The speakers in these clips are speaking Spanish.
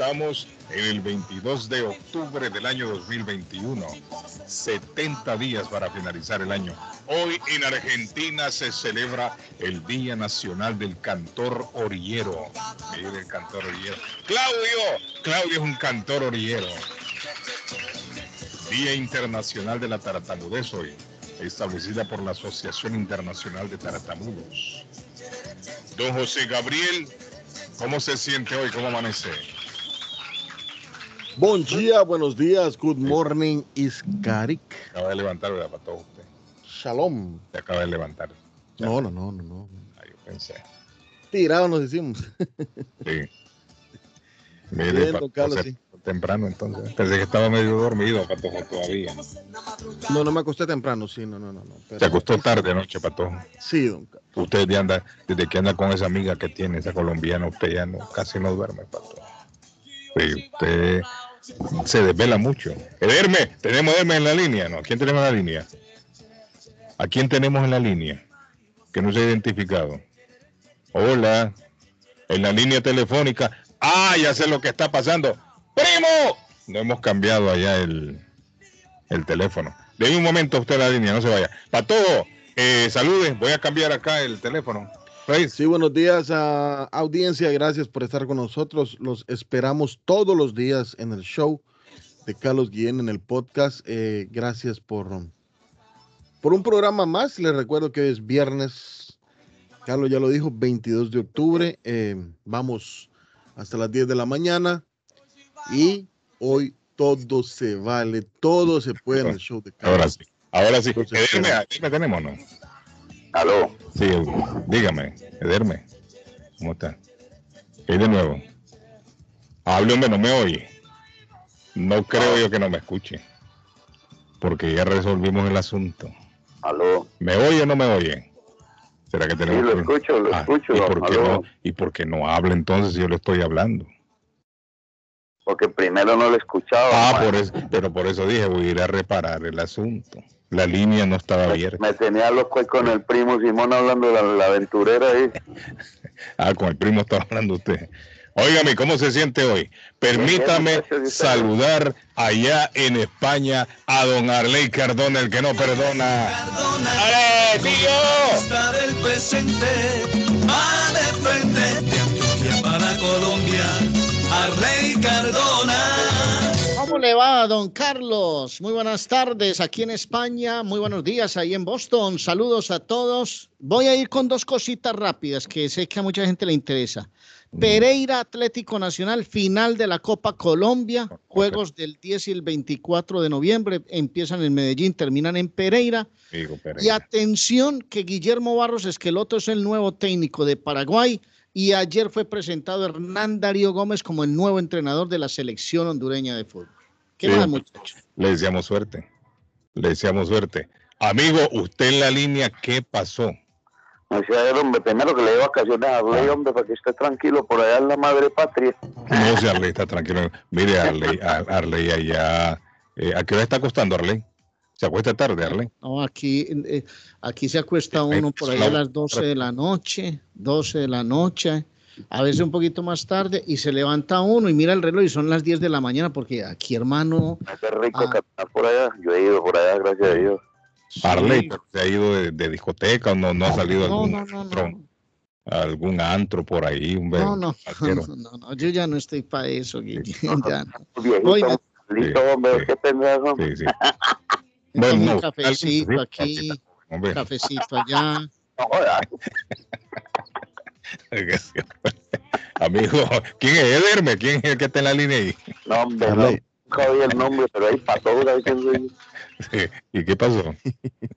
Estamos en el 22 de octubre del año 2021. 70 días para finalizar el año. Hoy en Argentina se celebra el Día Nacional del Cantor Orillero. Mire el cantor orillero. Claudio, Claudio es un cantor orillero. Día Internacional de la Tartamudez hoy, establecida por la Asociación Internacional de Tartamudos. Don José Gabriel, ¿cómo se siente hoy? ¿Cómo amanece? Buen día, buenos días, good morning, Iskarik. Acaba de levantar, ¿verdad? Para todos usted. Shalom. Se acaba de levantar. Ya. No, no, no, no, no. Ah, yo pensé. Tirados nos hicimos. Sí. Mire, Bien, Carlos, sí. temprano entonces. Pensé que estaba medio dormido, Patojo, todavía. No, no me acosté temprano, sí, no, no, no. no. pero- Se acostó tarde anoche, Patojo. Sí, don Carlos. Usted ya anda, desde que anda con esa amiga que tiene, esa colombiana, usted ya no, casi no duerme, Patojo. Usted se desvela mucho. Ederme, tenemos Ederme en la línea, ¿no? ¿A quién tenemos en la línea? ¿A quién tenemos en la línea? Que no se ha identificado. Hola, en la línea telefónica. Ah, ya sé lo que está pasando. ¡Primo! No hemos cambiado allá el, el teléfono. De un momento usted la línea, no se vaya. Patojo, eh, salude, voy a cambiar acá el teléfono. Sí, buenos días a audiencia, gracias por estar con nosotros. Los esperamos todos los días en el show de Carlos Guillén en el podcast. Eh, gracias por, por un programa más. Les recuerdo que hoy es viernes. Carlos ya lo dijo, 22 de octubre. Eh, vamos hasta las 10 de la mañana. Y hoy todo se vale, todo se puede en el show de Carlos. ahora sí. Ahora sí. Entonces, Ederme, Ederme tenemos, o ¿no? Aló, Sí, dígame, Ederme. ¿Cómo está? ¿Qué hay de nuevo? Hable, hombre, no me oye. No creo yo que no me escuche. Porque ya resolvimos el asunto. aló. ¿Me oye o no me oye? ¿Será que Sí, tenemos lo que- escucho, lo Ah, escucho. ¿y, por qué no, ¿Y por qué no habla entonces si yo le estoy hablando? Porque primero no lo escuchaba. Ah, man. por eso, pero por eso dije, voy a ir a reparar el asunto. La línea no estaba abierta. Me tenía loco ahí con el primo Simón hablando de la, la aventurera ahí. Ah, con el primo estaba hablando usted. Óigame, ¿cómo se siente hoy? Permítame saludar allá en España a don Arley Cardona, el que no perdona. ¡Ale, tío! Le va, don Carlos? Muy buenas tardes aquí en España, muy buenos días ahí en Boston. Saludos a todos. Voy a ir con dos cositas rápidas que sé que a mucha gente le interesa. Pereira Atlético Nacional, final de la Copa Colombia, juegos del 10 y el 24 de noviembre, empiezan en Medellín, terminan en Pereira. Digo, Y Pereira. atención que Guillermo Barros Esqueloto es el nuevo técnico de Paraguay y ayer fue presentado Hernán Darío Gómez como el nuevo entrenador de la selección hondureña de fútbol. ¿Qué Sí. más, muchachos? Le deseamos suerte. Le deseamos suerte. Amigo, usted en la línea, ¿qué pasó? Me decía, hombre, primero que le dé vacaciones a Arley, hombre, para que esté tranquilo por allá en la madre patria. No sé, Arley, está tranquilo. Mire, Arley, Ar- Arley allá. eh, ¿A qué hora está acostando Arley? ¿Se acuesta tarde, Arley? No, aquí, eh, aquí se acuesta Ahí uno por empezó ahí a la- las 12 de la noche, 12 de la noche, a veces un poquito más tarde, y se levanta uno y mira el reloj y son las 10 de la mañana, porque aquí, hermano, Es rico Ah. caminar por allá. Yo he ido por allá, gracias a Dios. Sí. ¿se ha ido de, de discoteca o no, no ha salido no, algún, no, no, antro, algún antro por ahí? Un No, no, no, no, no, yo ya no estoy para eso, Guille, ya no. Viejito, Oiga. listo, hombre, sí. qué pendejo. Sí, sí. Me tomo no, un cafecito aquí, Hombre, cafecito allá. No amigo, ¿quién es Ederme? ¿Quién es el que está en la línea ahí? No, hombre, no. Nunca oí el nombre, pero ahí pasó, ¿sabes quién soy yo? Sí, ¿Y qué pasó?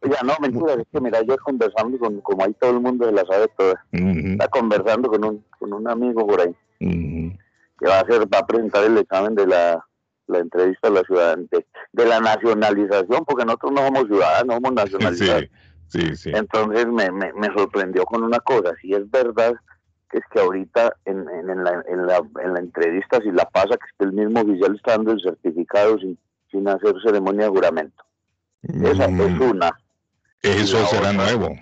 Oiga, no, mentira, es que mira, yo conversando con, como ahí todo el mundo se la sabe toda, está conversando con un, con un amigo por ahí, que va a hacer, va a presentar el examen de la, la entrevista a la ciudadanía, de, de la nacionalización, porque nosotros no somos ciudadanos, somos nacionalizados. Sí, sí, sí. Entonces me, me, me sorprendió con una cosa, si es verdad que es que ahorita en, en, en la, en, la, en la entrevista, si la pasa, que es que el mismo oficial está dando el certificado sin, sin hacer ceremonia de juramento. Esa Mm, es una. Eso será otra- nuevo.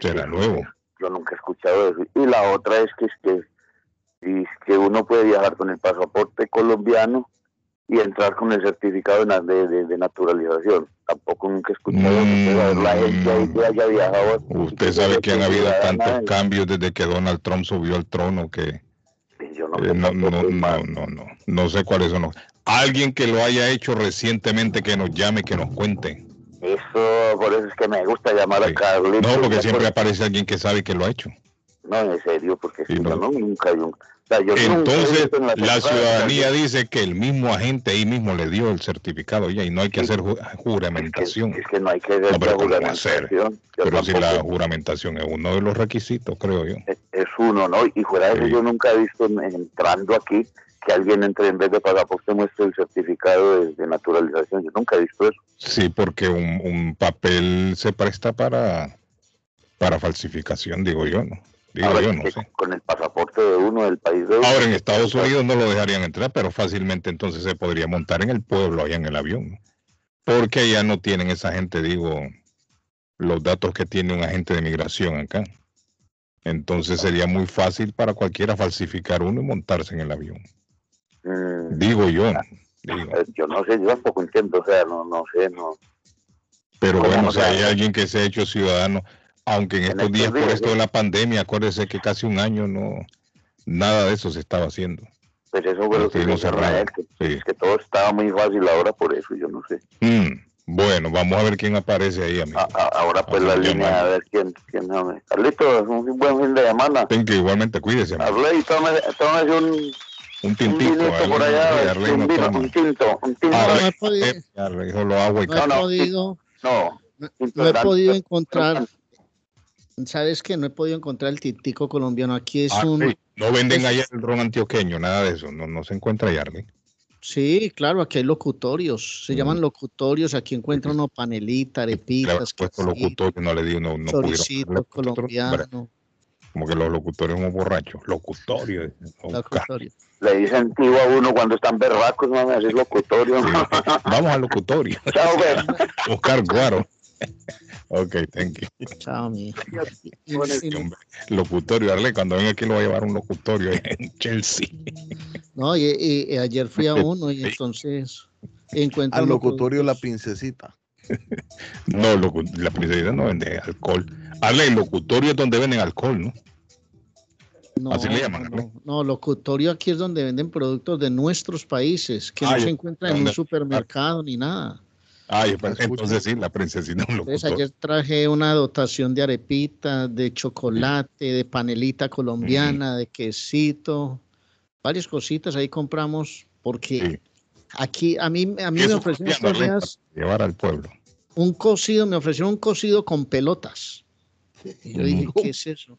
Será nuevo. Yo nunca he escuchado eso. Y la otra es que es que uno puede viajar con el pasaporte colombiano y entrar con el certificado de, de, de naturalización. Tampoco nunca he escuchado Mm. la gente ahí que haya viajado. Usted sabe que han habido tantos cambios desde que Donald Trump subió al trono que Yo no, eh, no, no, no, no, no, no sé cuáles son los. Alguien que lo haya hecho recientemente que nos llame, que nos cuente. Eso, por eso es que me gusta llamar Sí. a Carlitos. No, porque siempre por- aparece alguien que sabe que lo ha hecho. No, en serio, porque si no, nunca hay un... Sea, yo Entonces, en la ciudadanía dice que el mismo agente ahí mismo le dio el certificado ya y no hay que Sí. hacer ju- Es que, juramentación. es que no hay que hacer No, pero juramentación. Yo Pero si la juramentación es uno de los requisitos, creo yo. es, es uno, ¿no? Y fuera de eso, Sí. yo nunca he visto en- entrando aquí que alguien entre en vez de pasaporte muestre el certificado de, de naturalización. Yo nunca he visto eso. Sí, porque un, un papel se presta para, para falsificación, digo yo, ¿no? Digo yo, no sé. Con el pasaporte de uno del país de uno. Ahora en Estados Unidos no lo dejarían entrar, pero fácilmente entonces se podría montar en el pueblo, allá en el avión. Porque allá no tienen esa gente, digo, los datos que tiene un agente de migración acá. Entonces sería muy fácil para cualquiera falsificar uno y montarse en el avión. Mm, Digo yo, digo. eh, yo no sé, yo tampoco entiendo, o sea, no, no sé, no. Pero ¿Cómo bueno, no si hay alguien que se ha hecho ciudadano, aunque en En estos estos días por días, esto sí. de la pandemia, acuérdese que casi un año no, nada de eso se estaba haciendo. Pues eso fue lo que que, sí. es que todo estaba muy fácil ahora por eso, yo no sé. Mm, bueno, vamos a ver quién aparece ahí, amigo. A- a- ahora pues la Vamos línea, llamar. a ver quién, quién sabe. Carlitos, un buen fin de semana. Ten que igualmente cuídese, amigo. Hablé y tómese, tómese un, un un tintico. vinito por Arley- allá, Arley un, no vino, un tinto, un tinto. Arley- No he podido- eh, Arley No no, podido, no, no, tinto no he podido encontrar, ¿sabes qué? No he podido encontrar el tintico colombiano. Aquí es un, Arley, no venden allá el ron antioqueño, nada de eso. No, no se encuentra allá, Arley. sí, claro, aquí hay locutorios, se Mm. llaman locutorios, aquí encuentra uno panelita, arepitas, puesto quesito, locutorio, no le di, no, no pudieron colombiano, Como que los locutores somos borrachos. Locutorio. oh, locutorio. Le dicen tío a uno cuando están berracos, no me haces locutorio. Sí. Vamos al locutorio. Chao, pues. Oscar Guaro. Ok, thank you. Chao, mi. Hombre, Locutorio, Arley, cuando venga aquí lo voy a llevar un locutorio en Chelsea. No, y, y- y ayer fui a uno y entonces encuentro Al locutorio La Princesita. No, locu- la princesita no vende alcohol. Arley, locutorio es donde venden alcohol, ¿no? No, Así le llaman, no, ¿no? locutorio aquí es donde venden productos de nuestros países, que Ah, no ya. se encuentran en un supermercado ni nada. Ay, Escucha. entonces sí, la princesita es un Entonces locutorio. ayer traje una dotación de arepita, de chocolate, de panelita colombiana, de quesito, varias cositas ahí compramos porque Sí. aquí a mí, a mí me ofrecieron estos días llevar al pueblo. un cocido, me ofrecieron un cocido con pelotas. Y yo dije, ¿qué es eso?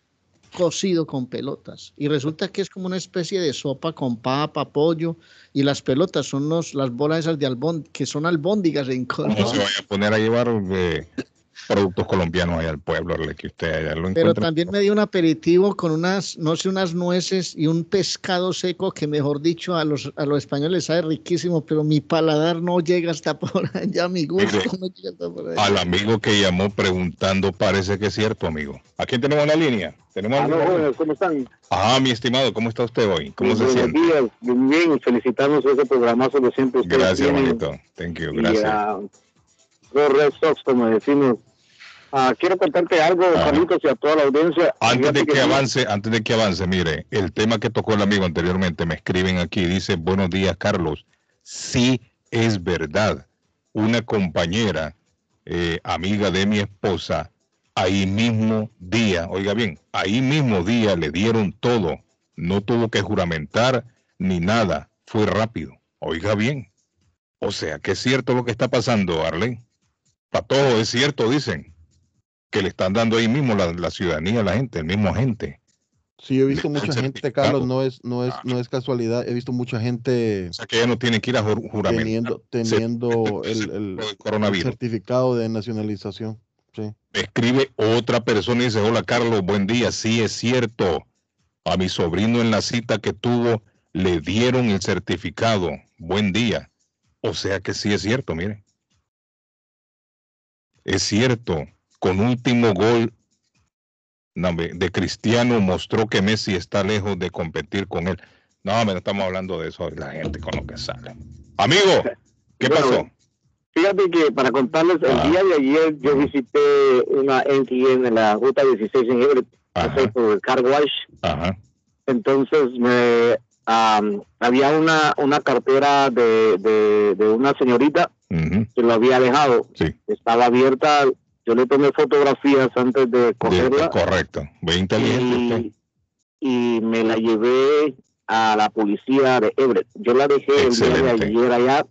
Cocido con pelotas. Y resulta que es como una especie de sopa con papa, pollo, y las pelotas son los, las bolas esas de albón, que son albóndigas en ¿Cómo se Colombia. vaya a poner a llevar productos colombianos allá al pueblo, que usted allá lo Pero encuentra? también me dio un aperitivo con unas, no sé, unas nueces y un pescado seco que, mejor dicho, a los, a los españoles sabe riquísimo, pero mi paladar no llega hasta por allá, mi gusto Mire, no llega hasta por allá. Al amigo que llamó preguntando, parece que es cierto, amigo. ¿A quién tenemos en la línea? ¿Tenemos jóvenes, ¿cómo están? Ah, mi estimado, ¿cómo está usted hoy? ¿Cómo se Buenos siente? días, bien, bien, felicitamos ese programazo que siempre ustedes Gracias, tienen. Thank you, Y gracias. a los Red Sox, como decimos. Ah, quiero contarte algo, Ah. Carlitos, y a toda la audiencia. Antes de que avance, antes de que avance, mire, el tema que tocó el amigo anteriormente, me escriben aquí, dice, buenos días, Carlos. Sí, es verdad. Una compañera, eh, amiga de mi esposa, ahí mismo día, oiga bien, ahí mismo día le dieron todo. No tuvo que juramentar ni nada. Fue rápido. Oiga bien. O sea, que es cierto lo que está pasando, Arlen. Para todo es cierto, dicen. Que le están dando ahí mismo la, la ciudadanía a la gente, el mismo agente. Sí, he visto mucha gente. Carlos, no es, no es, no es casualidad. He visto mucha gente O sea, que ya no tiene que ir a jur- teniendo, teniendo el, el- el el coronavirus. certificado de nacionalización. Sí. Me escribe otra persona y dice, hola Carlos, buen día. Sí, es cierto. A mi sobrino en la cita que tuvo le dieron el certificado. Buen día. O sea que sí es cierto, mire. Es cierto. Con último gol de Cristiano mostró que Messi está lejos de competir con él. No, me no estamos hablando de eso, la gente con lo que sale. Amigo, ¿qué Bueno, pasó? Fíjate que para contarles, Ah. el día de ayer yo visité una NTN en la ruta 16 en Everett, por el car wash. Ajá. Entonces me am, había una, una cartera de, de, de una señorita ujú, que lo había dejado. Sí. Estaba abierta. Yo le tomé fotografías antes de de- cogerla. correcto. Ve inteligente usted. y, y me la llevé a la policía de Everett. Yo la dejé el día de Excelente. ayer allá.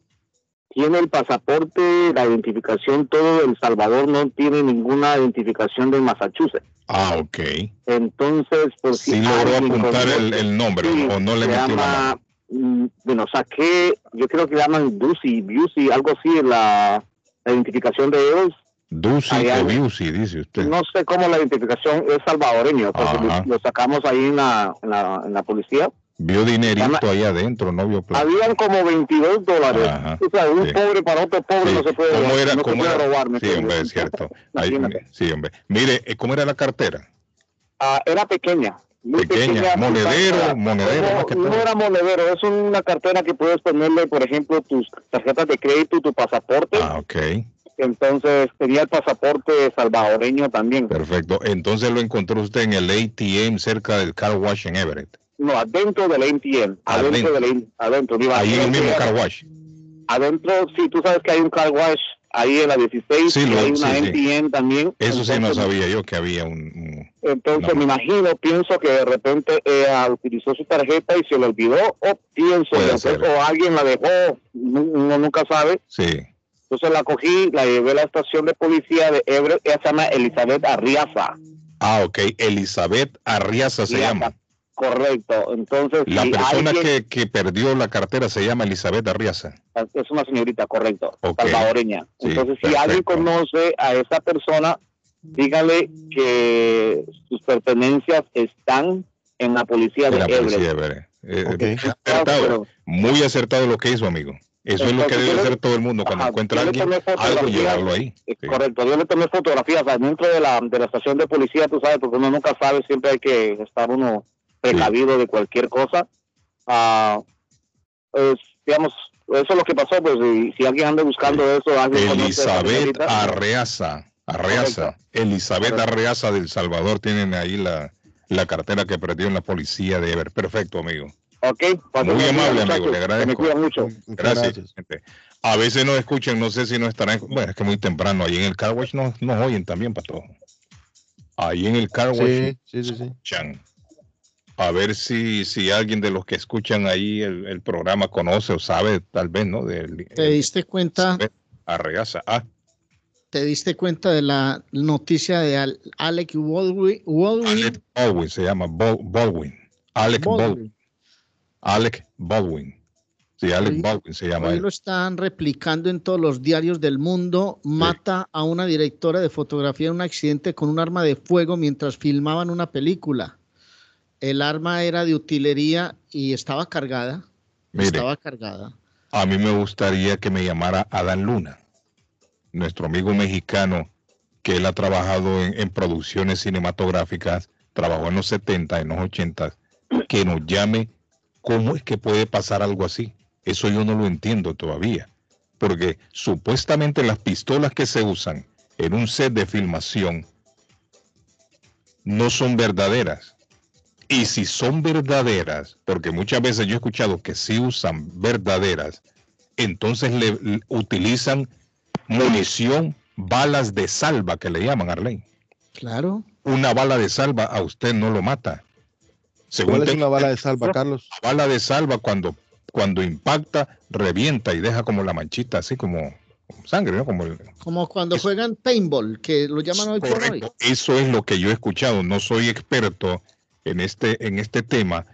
Tiene el pasaporte, la identificación, todo. El Salvador no tiene ninguna identificación de Massachusetts. Ah, ok. Entonces, por si Sí logró apuntar el, nombre Sí, o no le metió llama, mm, bueno, saqué, yo creo que llaman Ducy, Busey, algo así, la, la identificación de ellos. Allá- o Busey, dice usted. No sé cómo la identificación es salvadoreño, porque Ajá. lo, sacamos ahí en la, en la, en la policía. Vio dinerito ahí adentro, no vio plata. Habían como 22 dólares. Ajá. O sea, un Sí. pobre para otro pobre Sí. no se puede, ¿Cómo era? no se ¿Cómo puede era? robar. ¿me Sí, hombre, es cierto. Ahí- sí, hombre. Mire, eh, ¿cómo era la cartera? Ah, era pequeña. Muy Pequeña, pequeña, monedero, monedero, que No, no era monedero, es una cartera que puedes ponerle, por ejemplo, tus tarjetas de crédito, tu pasaporte. Ah, ok. Entonces tenía el pasaporte salvadoreño también. Perfecto. Entonces lo encontró usted en el ATM cerca del car wash en Everett. No, adentro del ATM. Adentro. Adentro del ATM. Adentro. Ahí en el mismo car wash. Adentro, sí, tú sabes que hay un car wash ahí en la 16 Sí, lo- hay una sí, sí. También. Eso sí no sabía yo que había un... un- Entonces No. me imagino, pienso que de repente ella utilizó su tarjeta y se le olvidó, o pienso, que- o alguien la dejó, uno nunca sabe. Sí. Entonces la cogí, la llevé a la estación de policía de Everett, ella se llama Elizabeth Arriaza. Ah, ok. Elizabeth Arriaza se Arriaza, llama. Correcto. Entonces, La si persona alguien- que, que perdió la cartera se llama Elizabeth Arriaza. es una señorita, correcto, Ok. salvadoreña. Sí, Entonces, si perfecto. alguien conoce a esa persona, dígale que sus pertenencias están en la policía De de la policía de Everett. Eh, Ok. acertado, Pero- muy acertado lo que hizo, amigo. Eso es lo que debe le- hacer todo el mundo cuando Ajá, encuentra alguien, algo llevarlo ahí. Eh, Sí. Correcto, yo le tomé fotografías adentro de la, de la estación de policía, tú sabes, porque uno nunca sabe, siempre hay que estar uno precavido de cualquier cosa. Ah, pues, digamos, eso es lo que pasó, pues, y si alguien anda buscando eso, alguien conoce a esa Elizabeth señorita, Arreaza. Arreaza. Correcto. Elizabeth Correcto. Arreaza del Salvador tienen ahí la, la cartera que perdió en la policía de Everett. Perfecto, amigo. Ok, Muy bien, amable, amigo, le agradezco. Me cuidan mucho. Gracias. gente. A veces nos escuchan, no sé si no estarán. Bueno, es que muy temprano. Ahí en el car wash nos, nos oyen también, pato. Ahí en el car wash Sí, sí, sí, escuchan. A ver si, si alguien de los que escuchan ahí el, el programa conoce o sabe, tal vez, ¿no? Del, ¿Te diste cuenta? Arreaza. Ah, ¿Te diste cuenta de la noticia de Al- Alec Baldwin? Baldwin? Alec Baldwin se llama. Bal- Baldwin. Alec Baldwin. Baldwin. Alec Baldwin. Sí, Alec Hoy- Baldwin se llama. Hoy él. lo están replicando en todos los diarios del mundo. Mata a una directora de fotografía en un accidente con un arma de fuego mientras filmaban una película. El arma era de utilería y estaba cargada. Mire. Estaba cargada. A mí me gustaría que me llamara Adán Luna, nuestro amigo mexicano, que él ha trabajado en, en producciones cinematográficas, trabajó en los 70, en los 80, que nos llame cómo es que puede pasar algo así. Eso yo no lo entiendo todavía, porque supuestamente las pistolas que se usan en un set de filmación no son verdaderas. Y si son verdaderas, porque muchas veces yo he escuchado que sí usan verdaderas, entonces le, le utilizan munición, balas de salva que le llaman, Arlene. Claro. Una bala de salva a usted no lo mata. Según ¿Cuál es una bala de salva, Carlos? la bala de salva cuando, cuando impacta, revienta y deja como la manchita, así como, como sangre, ¿no? Como el- Como cuando Eso- juegan paintball, que lo llaman hoy por hoy. Eso es lo que yo he escuchado. No soy experto en este, en este tema,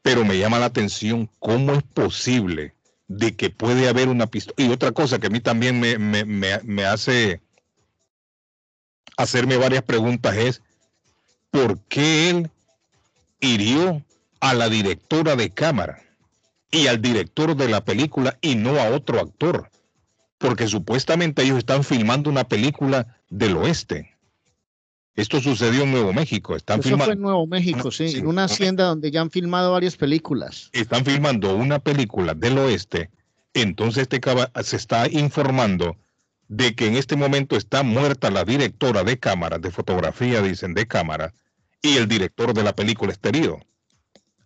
pero me llama la atención cómo es posible de que puede haber una pistola. Y otra cosa que a mí también me, me, me, me hace hacerme varias preguntas es, ¿por qué él hirió a la directora de cámara y al director de la película y no a otro actor? Porque supuestamente ellos están filmando una película del oeste. Esto sucedió en Nuevo México. Están Eso filmando. fue en Nuevo México, sí, en una hacienda donde ya han filmado varias películas. Están filmando una película del oeste. Entonces este caba- se está informando de que en este momento está muerta la directora de cámara, de fotografía, dicen, de cámara, y el director de la película está herido.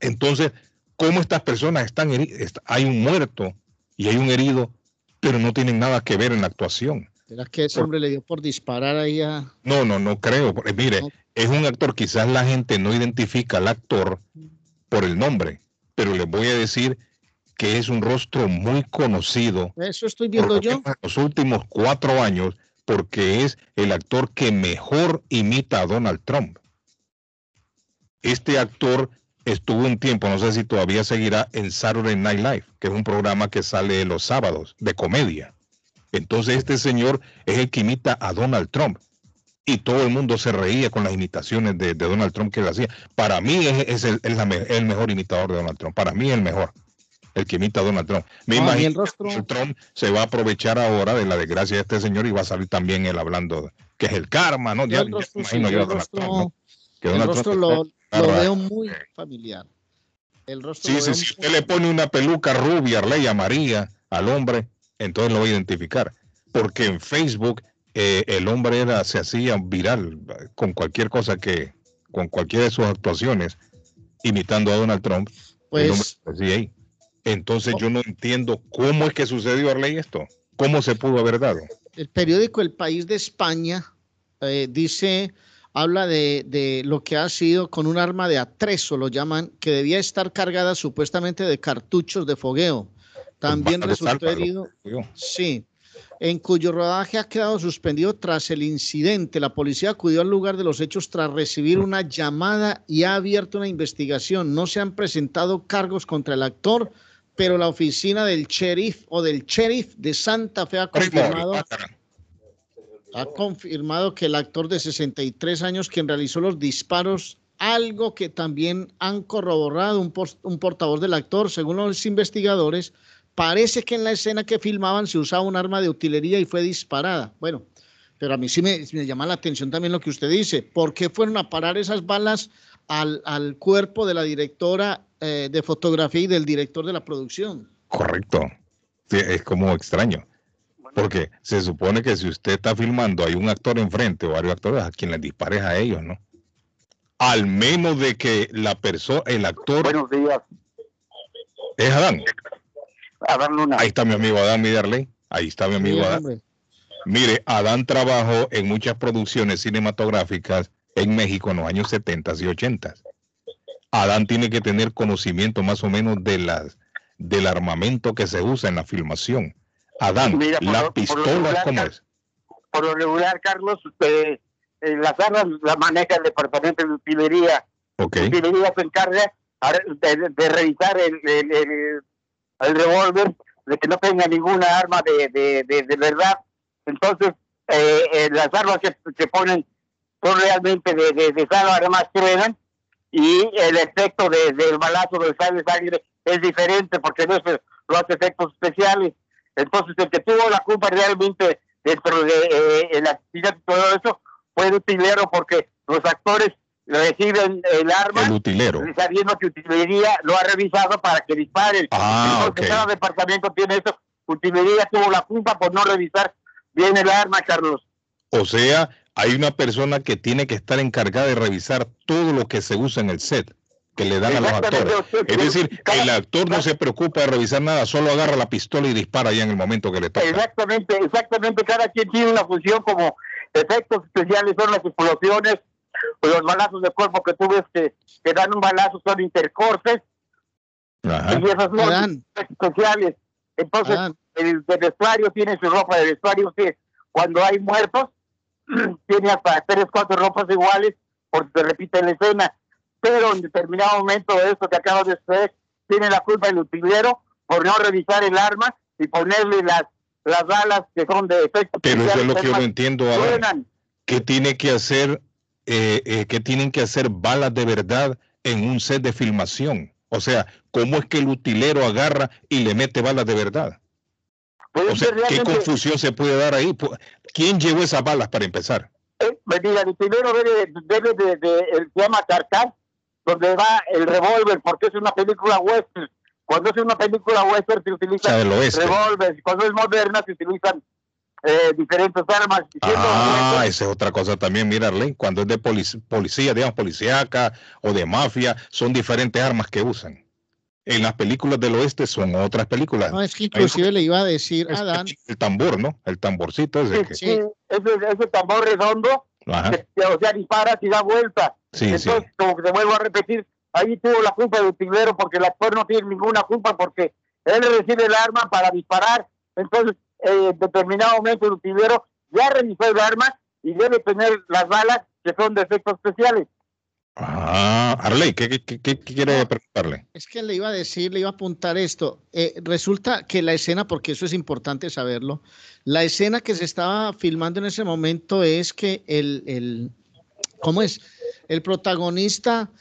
Entonces, ¿cómo estas personas están heridas? Hay un muerto y hay un herido, pero no tienen nada que ver en la actuación. ¿Será que ese hombre le dio por disparar ahí a... No, no, no creo. porque, Mire, No. es un actor, quizás la gente no identifica al actor por el nombre, pero les voy a decir que es un rostro muy conocido Eso estoy viendo yo. en los últimos cuatro años, porque es el actor que mejor imita a Donald Trump. Este actor estuvo un tiempo, no sé si todavía seguirá, en Saturday Night Live, que es un programa que sale los sábados de comedia. Entonces este señor es el que imita a Donald Trump. Y todo el mundo se reía con las imitaciones de, de Donald Trump que él hacía. Para mí es, es el, mejor imitador de Donald Trump. Para mí es el mejor. El que imita a Donald Trump. Me No, imagino el rostro- que Trump se va a aprovechar ahora de la desgracia de este señor y va a salir también él hablando que es el karma, ¿no? Ya, el rostro, me sí, imagino yo yo a el Donald Trump, ¿no? Que el Donald rostro Trump lo, lo veo muy familiar. El rostro Sí, sí, si usted le pone una peluca rubia, ley amarilla al hombre, entonces lo va a identificar. Porque en Facebook eh, el hombre era, se hacía viral con cualquier cosa que, con cualquiera de sus actuaciones, imitando a Donald Trump. Pues ahí. Entonces yo no entiendo cómo es que sucedió Arley esto. ¿Cómo se pudo haber dado? el periódico El País de España eh, dice, habla de, de lo que ha sido con un arma de atrezo, lo llaman, que debía estar cargada supuestamente de cartuchos de fogueo. También resultó herido, sí, en cuyo rodaje ha quedado suspendido tras el incidente. La policía acudió al lugar de los hechos tras recibir una llamada y ha abierto una investigación. No se han presentado cargos contra el actor, pero la oficina del sheriff o del sheriff de Santa Fe ha confirmado. Ha confirmado que el actor de 63 años quien realizó los disparos, algo que también han corroborado un, portavoz del actor, según los investigadores, parece que en la escena que filmaban se usaba un arma de utilería y fue disparada. Bueno, pero a mí sí me, llama la atención también lo que usted dice. ¿Por qué fueron a parar esas balas al, cuerpo de la directora eh, de fotografía y del director de la producción? Correcto. Es como extraño. Porque se supone que si usted está filmando, hay un actor enfrente o varios actores a quien les dispares a ellos, ¿no? Al menos de que la persona, el actor Buenos días, es Adán. Adán Luna. Ahí está mi amigo Adán Midarley. Ahí está mi amigo Sí, Adán. hombre. Mire, Adán trabajó en muchas producciones cinematográficas en México en los años 70 y 80. Adán tiene que tener conocimiento más o menos de las, del armamento que se usa en la filmación. Adán, Mira, la lo pistola, regular, ¿cómo es? Por lo regular, Carlos, eh, eh, las armas las maneja el Departamento de Utilería. Ok, Utilería se encarga de, de revisar el, el, el- el revólver, de que no tenga ninguna arma de, de, de, de verdad. Entonces, eh, eh, las armas que, que ponen son realmente de, de, de además truenan, y el efecto de- del balazo del sale sangre es diferente porque no se lo hace efectos especiales. Entonces, el que tuvo la culpa realmente dentro de eh, el accidente y todo eso fue el utilero porque los actores reciben el arma el utilero. sabiendo que utilería lo ha revisado para que disparen. Ah, Entonces, ok. cada departamento tiene eso. Utilería tuvo la culpa por no revisar bien el arma, Carlos. O sea, hay una persona que tiene que estar encargada de revisar todo lo que se usa en el set que le dan a los actores. Es decir, el actor no se preocupa de revisar nada, solo agarra la pistola y dispara ya en el momento que le toca. Exactamente, exactamente. Cada quien tiene una función como efectos especiales, son las explosiones, o los balazos de cuerpo que tú ves que, que dan un balazo, son intercortes, Ajá. y esas son especiales. Entonces, Adán, el de vestuario tiene su ropa de vestuario que cuando hay muertos tiene hasta tres, cuatro ropas iguales porque se repite la escena. Pero en determinado momento de esto que acabo de hacer, tiene la culpa el utilero por no revisar el arma y ponerle las, las balas que son de efecto Pero eso es lo que yo no entiendo, que suenan. ¿Qué tiene que hacer, eh, eh, qué tienen que hacer balas de verdad en un set de filmación? O sea, ¿cómo es que el utilero agarra y le mete balas de verdad? Puede O sea, ¿qué confusión se puede dar ahí? ¿Quién llevó esas balas para empezar? eh, mira, el primero debe, debe de, de, se llama Carcar, donde va el revólver, porque es una película western. Cuando es una película western se utilizan revólveres, y cuando es moderna se utilizan eh, diferentes armas. Ah, esa es otra cosa también, mira, cuando es de polic- policía, digamos, policíaca o de mafia, son diferentes armas que usan. En las películas del oeste son otras películas. No, es que inclusive le iba a decir a Dan, el tambor, ¿no? El tamborcito ese que... sí, ese, ese tambor redondo, Ajá, que, que, o sea, dispara y da vuelta. Sí, sí. Entonces, como que te vuelvo a repetir, ahí tuvo la culpa el utilero porque el actor no tiene ninguna culpa porque él recibe el arma para disparar. Entonces, eh, en determinado momento el utilero ya revisó el arma y debe tener las balas que son de efectos especiales. Ah, Arley, ¿qué, qué, qué- qué quiere preguntarle? es que le iba a decir, le iba a apuntar esto. Eh, resulta que la escena, porque eso es importante saberlo, la escena que se estaba filmando en ese momento es que el, el ¿cómo es? El protagonista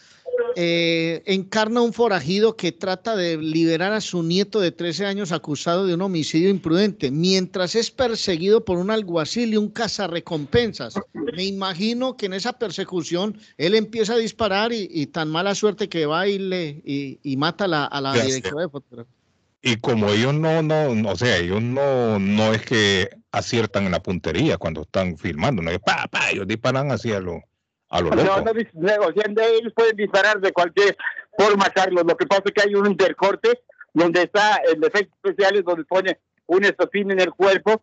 eh, encarna un forajido que trata de liberar a su nieto de 13 años acusado de un homicidio imprudente, mientras es perseguido por un alguacil y un cazarrecompensas. Me imagino que en esa persecución él empieza a disparar y, y tan mala suerte que va y, le, y, y mata a la, a directora de fotografía. Y como ellos no, no, no, o sea, ellos no, no es que aciertan en la puntería cuando están filmando, no es pa, pa, ellos disparan así a lo, a lo No, loco. no, dis- o sea, de- ellos pueden disparar de cualquier forma, Carlos. Lo que pasa es que hay un intercorte donde está el efecto especial, es donde pone un estofín en el cuerpo,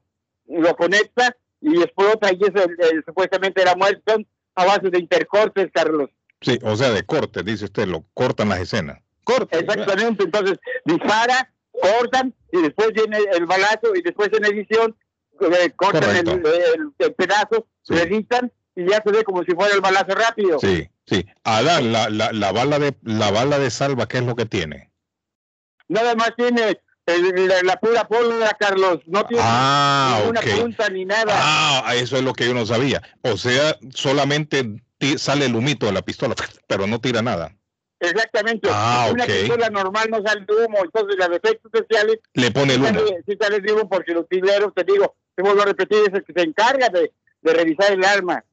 lo conecta y explota y es el, el- supuestamente la muerte son a base de intercortes, Carlos. Sí, o sea, de corte, dice usted, lo cortan las escenas. Corte. Exactamente, entonces dispara, cortan y después viene el balazo y después en edición eh, cortan el, el- el pedazo, Sí. lo editan y ya se ve como si fuera el balazo rápido. Sí, sí. Adán, la, la, la bala de la bala de salva, ¿qué es lo que tiene? Nada más tiene el- la, la pura pólvora, Carlos, no tiene Ah, ninguna punta ni nada. Ah, eso es lo que yo no sabía. O sea, solamente sale el humito de la pistola, pero no tira nada. Exactamente. Ah, Una ok. pistola normal no sale de humo, entonces los efectos especiales Le pone el humo. sí sale de humo porque los utileros, te digo, te vuelvo a repetir, es el que se encarga de, de revisar el arma.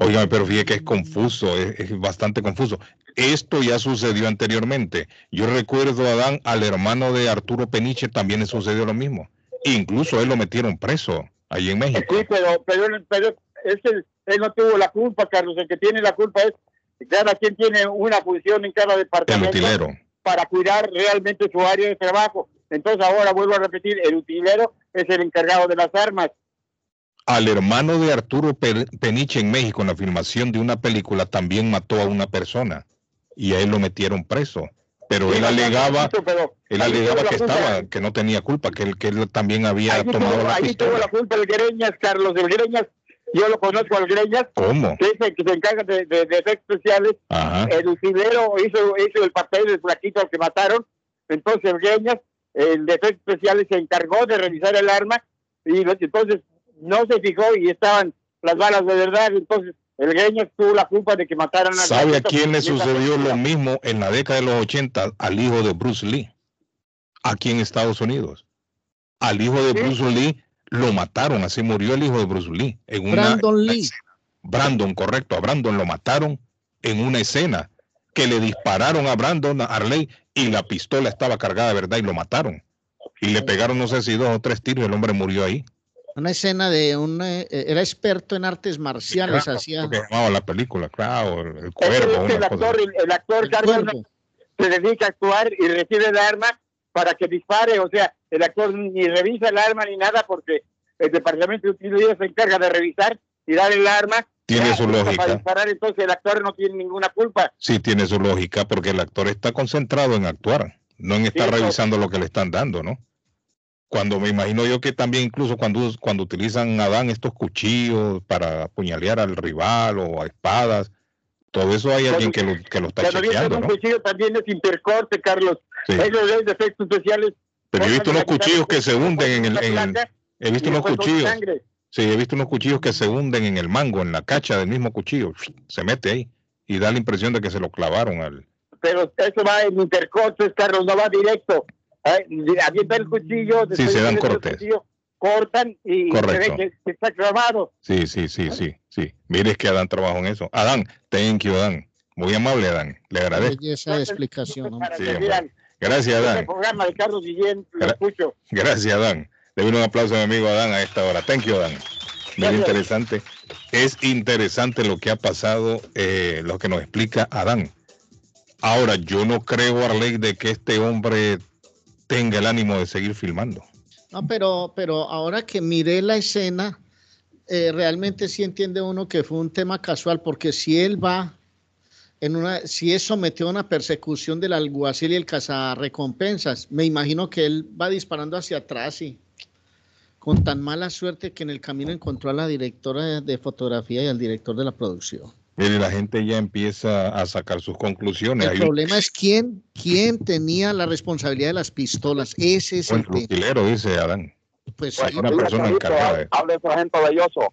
Óigame, pero fíjate que es confuso, es, es bastante confuso. Esto ya sucedió anteriormente. Yo recuerdo, Adán, al hermano de Arturo Peniche también le sucedió lo mismo. Incluso a él lo metieron preso allí en México. Sí, pero, pero, pero es el- él no tuvo la culpa, Carlos. El que tiene la culpa es cada quien tiene una función en cada El departamento utilero. para cuidar realmente su área de trabajo. Entonces ahora vuelvo a repetir, el utilero es el encargado de las armas. Al hermano de Arturo Pe- Peniche en México, en la filmación de una película, también mató a una persona y a él lo metieron preso. Pero él alegaba, Pero él alegaba que culpa. estaba, que no tenía culpa, que él, que él también había Ahí tomado tuvo, la ahí tuvo la culpa el Greñas, Carlos. El Greñas, yo lo conozco al Greñas, ¿Cómo? que es el que se encarga de, de- de efectos especiales. Ajá. El utilero hizo, hizo el papel del flaquito al que mataron. Entonces el Greñas, el de efectos especiales, se encargó de revisar el arma y entonces no se fijó y estaban las balas de verdad. Entonces el Greñas tuvo la culpa de que mataran al ¿Sabe a quién le sucedió lo mismo en la década de los 80 al hijo de Bruce Lee? Aquí en Estados Unidos. Al hijo de Sí. Bruce Lee lo mataron, así murió el hijo de Bruce Lee. En una, Brandon Lee. Brandon, correcto, a Brandon lo mataron en una escena que le dispararon a Brandon, a Arley, y la pistola estaba cargada de verdad y lo mataron. Y le pegaron, no sé si dos o tres tiros y el hombre murió ahí. Una escena de un... eh, era experto en artes marciales, Claro, hacía... la película, claro, el, el Es que cuervo, el actor, el, actor Carlos, se dedica a actuar y recibe el arma para que dispare. O sea, el actor ni revisa el arma ni nada porque el departamento de utilidad se encarga de revisar y dar el arma. Tiene su lógica. Para disparar, entonces el actor no tiene ninguna culpa. Sí, tiene su lógica, porque el actor está concentrado en actuar, no en estar Sí, revisando lo que le están dando, ¿no? Cuando me imagino yo que también incluso cuando, cuando utilizan Adán estos cuchillos para apuñalear al rival o a espadas, todo eso hay alguien que lo, que lo está Cuando chequeando, un cuchillo también es intercorte, Carlos. Sí. Ellos ven de efectos especiales. Pero he visto unos cuchillos que se hunden en el, en he visto unos cuchillos, sí, he visto unos cuchillos que se hunden en el mango, en la cacha del mismo cuchillo, se mete ahí y da la impresión de que se lo clavaron al, Pero eso va en intercortes, Carlos, no va directo. Ay, Avienta el cuchillo. después se dan cortes. cuchillo, cortan y se Correcto. ve que, que está clavado. Sí, sí, sí, sí, sí. Mire, es que Adán trabajó en eso. Adán, thank you, Adán. Muy amable, Adán. Le agradezco. Belleza de explicación. Sí, Gracias, este Adán. programa de Carlos Guillén, lo Gra- escucho. Gracias, Adán. Le doy un aplauso a mi amigo Adán a esta hora. Thank you, Adán. Muy interesante. Es interesante lo que ha pasado, eh, lo que nos explica Adán. Ahora, yo no creo, Arley, de que este hombre tenga el ánimo de seguir filmando. No, pero, pero ahora que miré la escena, eh, realmente sí entiende uno que fue un tema casual, porque si él va en una, si es sometido a una persecución del alguacil y el cazarrecompensas, me imagino que él va disparando hacia atrás y con tan mala suerte que en el camino encontró a la directora de, de fotografía y al director de la producción. Mire, la gente ya empieza a sacar sus conclusiones. El Hay un problema es quién, quién tenía la responsabilidad de las pistolas. Ese es el utilero, dice Adán. Pues. Bueno, una persona encargada Habla el sargento Belloso.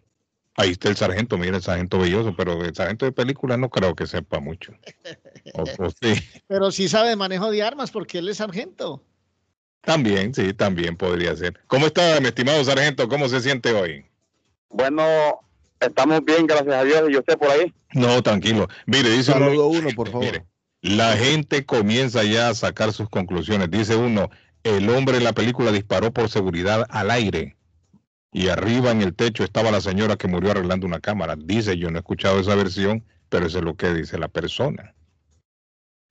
Ahí está el sargento, mire, el sargento belloso, pero el sargento de película no creo que sepa mucho. O, o sí, Pero sí sabe de manejo de armas porque él es sargento. también, sí, también podría ser. ¿Cómo está, mi estimado sargento? ¿Cómo se siente hoy? Bueno, estamos bien, gracias a Dios. ¿Y usted por ahí? No, tranquilo. Mire, dice uno, Saludo uno, por favor. mire, la gente comienza ya a sacar sus conclusiones. Dice uno, el hombre en la película disparó por seguridad al aire. Y arriba en el techo estaba la señora que murió arreglando una cámara. Dice, yo no he escuchado esa versión, pero eso es lo que dice la persona.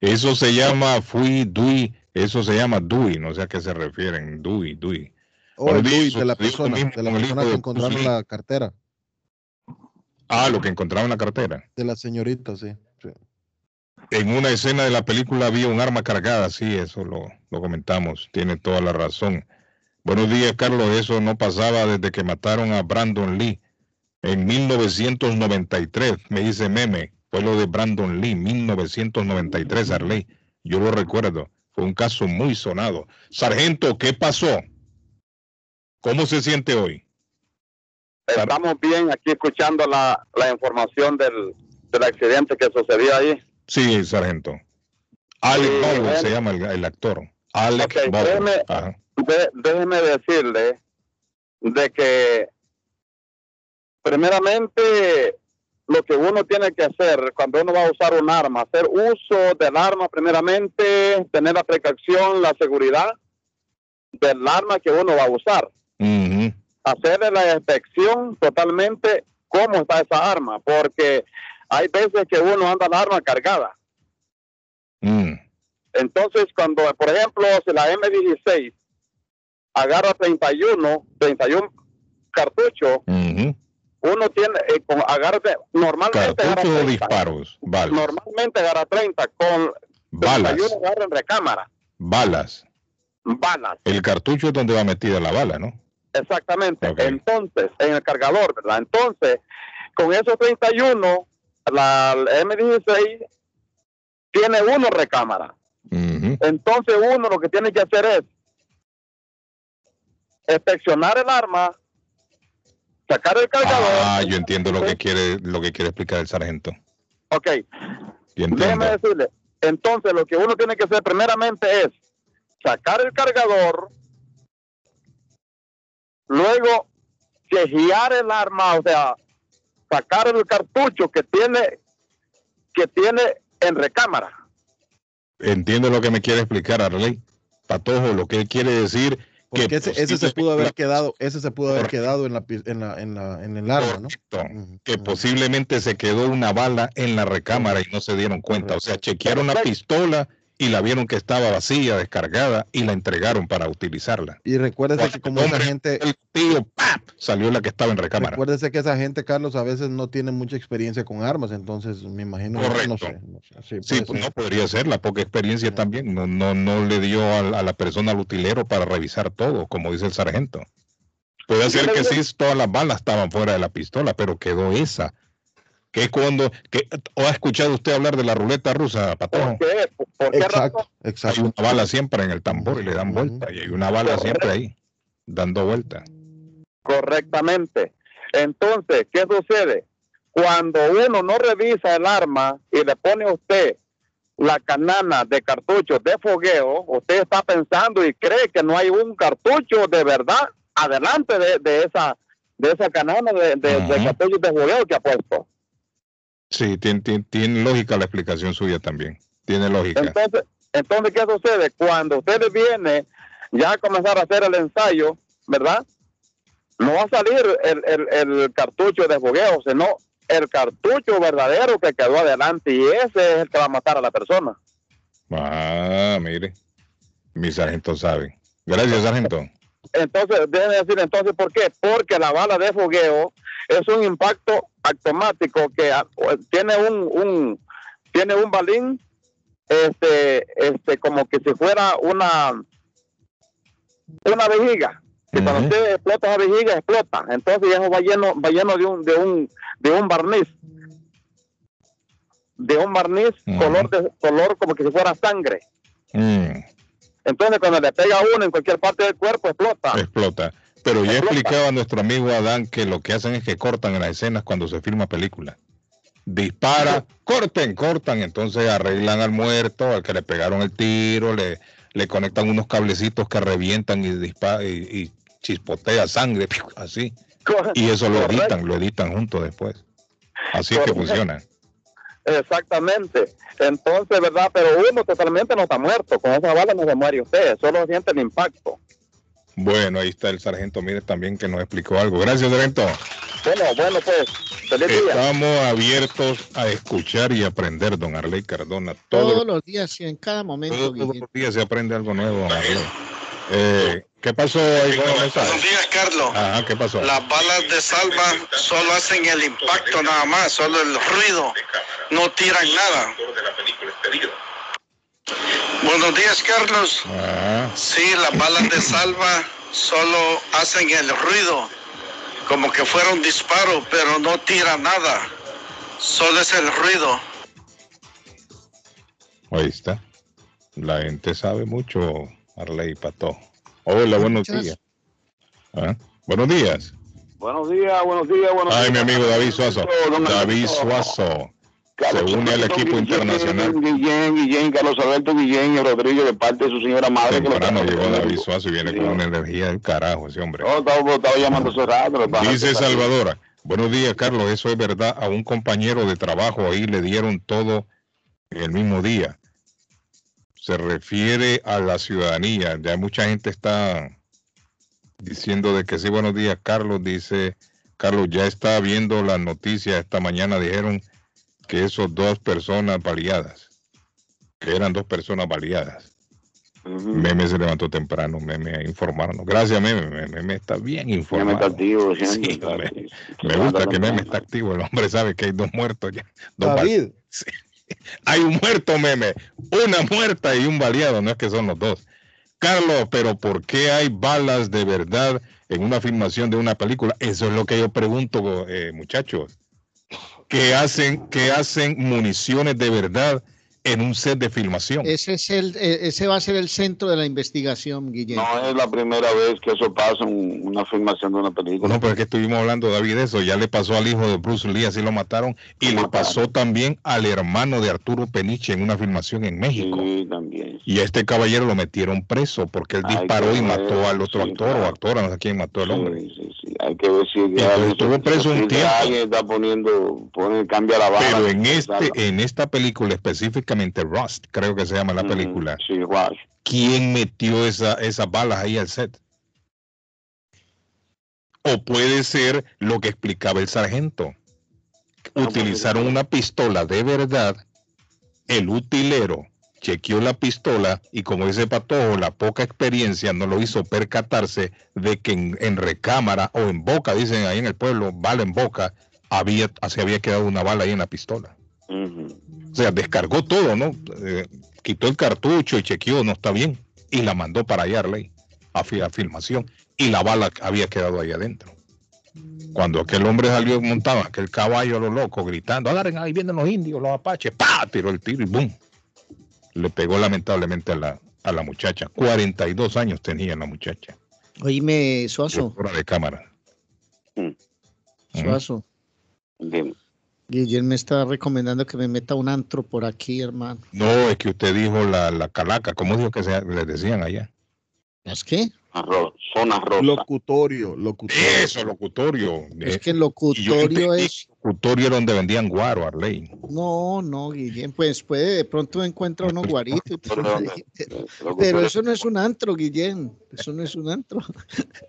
Eso se llama fui, dui, eso se llama dui, no sé a qué se refieren, dui, dui. O el eso, de la persona, de la persona que encontraron la cartera, Ah, lo que encontraba en la cartera. de la señorita, sí. sí. En una escena de la película había un arma cargada, sí, eso lo, lo comentamos, tiene toda la razón. Buenos días, Carlos, eso no pasaba desde que mataron a Brandon Lee en 1993, me dice Meme, fue lo de Brandon Lee, 1993, Arley, yo lo recuerdo, fue un caso muy sonado. Sargento, ¿qué pasó? ¿Cómo se siente hoy? Estamos bien aquí escuchando la, la información del, del accidente que sucedió ahí. Sí, sargento. Alec Sí, Baldwin se llama el, el actor. Alec Ok, Baldwin. déjeme- Ajá. De- déjeme decirle de que primeramente lo que uno tiene que hacer cuando uno va a usar un arma, hacer uso del arma primeramente, tener la precaución, la seguridad del arma que uno va a usar. Ujú. Hacerle la inspección totalmente cómo está esa arma, porque hay veces que uno anda la arma cargada. Mm. Entonces, cuando, por ejemplo, si la M16 agarra 31, 31 cartuchos, Ujú. uno tiene, eh, con, agarra, normalmente agarra Cartuchos o 30. disparos, balas, Normalmente agarra 30, con balas, 31 agarra en recámara, balas. balas. El cartucho es donde va metida la bala, ¿no? Exactamente. Entonces, en el cargador, ¿verdad? Entonces, con esos 31, la M16 tiene uno recámara. Entonces, uno lo que tiene que hacer es inspeccionar el arma, sacar el cargador. Ah, yo entiendo lo que quiere, lo que quiere explicar el sargento. Ok, déjeme decirle. Entonces, lo que uno tiene que hacer primeramente es sacar el cargador, luego chequear el arma, o sea, sacar el cartucho que tiene que tiene en recámara. Entiendo lo que me quiere explicar Arley. Patojo, lo que él quiere decir que Porque ese, ese se pudo haber quedado, ese se pudo haber Correcto. quedado en la, pi- en la, en la, en el arma, ¿no? Que posiblemente se quedó una bala en la recámara y no se dieron cuenta. O sea, chequearon la pistola y la vieron que estaba vacía, descargada y la entregaron para utilizarla. Y recuérdese que como esa gente, El tío, ¡pap! salió la que estaba en recámara. recuérdese que esa gente, Carlos, a veces no tiene mucha experiencia con armas, entonces me imagino, no- no Correcto. sé, no sé, sí, Sí, pues no podría ser, la poca experiencia también. No, no, no le dio a, la- a la persona al utilero para revisar todo, como dice el sargento. Puede ser que sí, todas las balas estaban fuera de la pistola, pero quedó esa. Que es cuando. Que, ¿O ha escuchado usted hablar de la ruleta rusa, Patojo? ¿Por qué? ¿Por, qué razón? Exacto, Hay exacto. una bala siempre en el tambor y le dan vuelta. Y hay una bala siempre ahí, dando vuelta. Correctamente. Entonces, ¿qué sucede? Cuando uno no revisa el arma y le pone a usted la canana de cartuchos de fogueo, usted está pensando y cree que no hay un cartucho de verdad adelante de, de esa de esa canana de, de, de cartuchos de jugueo que ha puesto. Sí, tiene, tiene, tiene lógica la explicación suya también. Tiene lógica. Entonces, entonces, ¿qué sucede? Cuando ustedes vienen ya a comenzar a hacer el ensayo, ¿verdad? No va a salir el, el, el cartucho de fogueo, sino el cartucho verdadero que quedó adelante y ese es el que va a matar a la persona. Ah, mire. Mi sargento sabe. Gracias, sargento. Entonces, deben decir entonces, ¿por qué? Porque la bala de fogueo es un impacto automático que ah, tiene un, un tiene un balín este este como que si fuera una una vejiga. Que cuando Ujú. usted explota esa vejiga explota. Entonces eso va lleno va lleno de un de un de un barniz. De un barniz color de color como que si fuera sangre. Mm, entonces cuando le pega a uno en cualquier parte del cuerpo explota. Explota. Pero ya explicaba nuestro amigo Adán que lo que hacen es que cortan en las escenas cuando se filma película. Dispara, corten, cortan, entonces arreglan al muerto, al que le pegaron el tiro, le, le conectan unos cablecitos que revientan y, dispara, y, y chispotea sangre, así. Y eso lo editan, lo editan junto después. Así es que funciona. Exactamente. Entonces, ¿verdad? Pero uno totalmente no está muerto. Con esa bala no se muere usted. Solo siente el impacto. Bueno, ahí está el sargento Mire también que nos explicó algo. Gracias, sargento. Bueno, bueno, pues, feliz día. Estamos abiertos a escuchar y aprender, don Arley Cardona. Todos, Todos los días y en cada momento. todos los días se aprende algo nuevo, don Arley. Eh, ¿Qué pasó ahí con? Buenos días, Carlos. Ajá, ¿qué pasó? Las balas de salva solo hacen el impacto nada más, solo el ruido, no tiran nada. Buenos días, Carlos. Ah, Sí, las balas de salva solo hacen el ruido, como que fuera un disparo, pero no tira nada. Solo es el ruido. ahí está. La gente sabe mucho, Arley Pato. Hola, buenos Muchas- días. Ah, Buenos días. Buenos días, buenos días, buenos Ay, mi días. amigo David Suazo. David. Suazo. Carlos se une al equipo Guillén, internacional. Guillén, Guillén, Carlos Alberto Guillén y Rodrigo de parte de su señora madre. que lo llegó David Suazo y viene Sí. con una energía del carajo ese hombre. No, estaba, estaba llamando hace rato. Dice Salvadora, buenos días Carlos, eso es verdad, a un compañero de trabajo ahí le dieron todo el mismo día. Se refiere a la ciudadanía, ya mucha gente está diciendo de que sí, buenos días Carlos, dice Carlos, ya está viendo las noticias, esta mañana dijeron que esos dos personas baleadas, que eran dos personas baleadas. Meme se levantó temprano, Meme a informarnos. Gracias, Meme, Meme, Meme está bien informado. está activo, Sí. Me gusta que Meme está activo. El hombre sabe que hay dos muertos ya. Dos David, Hay un muerto, Meme. Una muerta y un baleado. No es que son los dos. Carlos, pero ¿por qué hay balas de verdad en una filmación de una película? Eso es lo que yo pregunto, eh, muchachos. ¿Qué hacen, qué hacen municiones de verdad en un set de filmación? Ese, es el, eh, ese va a ser el centro de la investigación, Guillermo. No es la primera vez que eso pasa en una filmación de una película. No, pero es que estuvimos hablando, David, de eso. Ya le pasó al hijo de Bruce Lee, así lo mataron. Y Lo le mataron. pasó también al hermano de Arturo Peniche en una filmación en México. Sí, también. Y a este caballero lo metieron preso porque él disparó que y ver, mató al otro sí, actor o actora, no sé quién mató al hombre. Sí, sí, sí. Hay que ver si entonces estuvo preso un tiempo. alguien está poniendo, pone, cambia la bala. Pero en este, en esta película Rust, creo que se llama la Ujú, película. Sí, Rush. ¿Quién metió esa, esas balas ahí al set? O puede ser lo que explicaba el sargento. pues, Utilizaron una pistola de verdad, el utilero chequeó la pistola y como dice Patojo, la poca experiencia no lo hizo percatarse de que en, en recámara o en boca, dicen ahí en el pueblo, bala en boca, había, se había quedado una bala ahí en la pistola. O sea, descargó todo, ¿no? Eh, quitó el cartucho y chequeó, no está bien. Y la mandó para allá, Arley, a, fi- a filmación. Y la bala había quedado ahí adentro. Cuando aquel hombre salió montado, aquel caballo a lo loco, gritando, agarren, ahí vienen los indios, los apaches, ¡pa! Tiró el tiro y ¡boom! Le pegó lamentablemente a la, a la muchacha. 42 años tenía la muchacha. Oíme, Suazo, Fuera de cámara. Mm. Suazo. Dime. Guillermo me está recomendando que me meta un antro por aquí, hermano. No, es que usted dijo la, la calaca, ¿cómo dijo que se, le decían allá? ¿Es qué? ro- zona rosa. Locutorio, locutorio. Eso, locutorio. Es Eh, que el locutorio es. Locutorio donde vendían guaro, Arley. No, no, Guillén, pues puede, de pronto encuentra unos guaritos. y Pero eso no es un antro, Guillén. Eso no es un antro.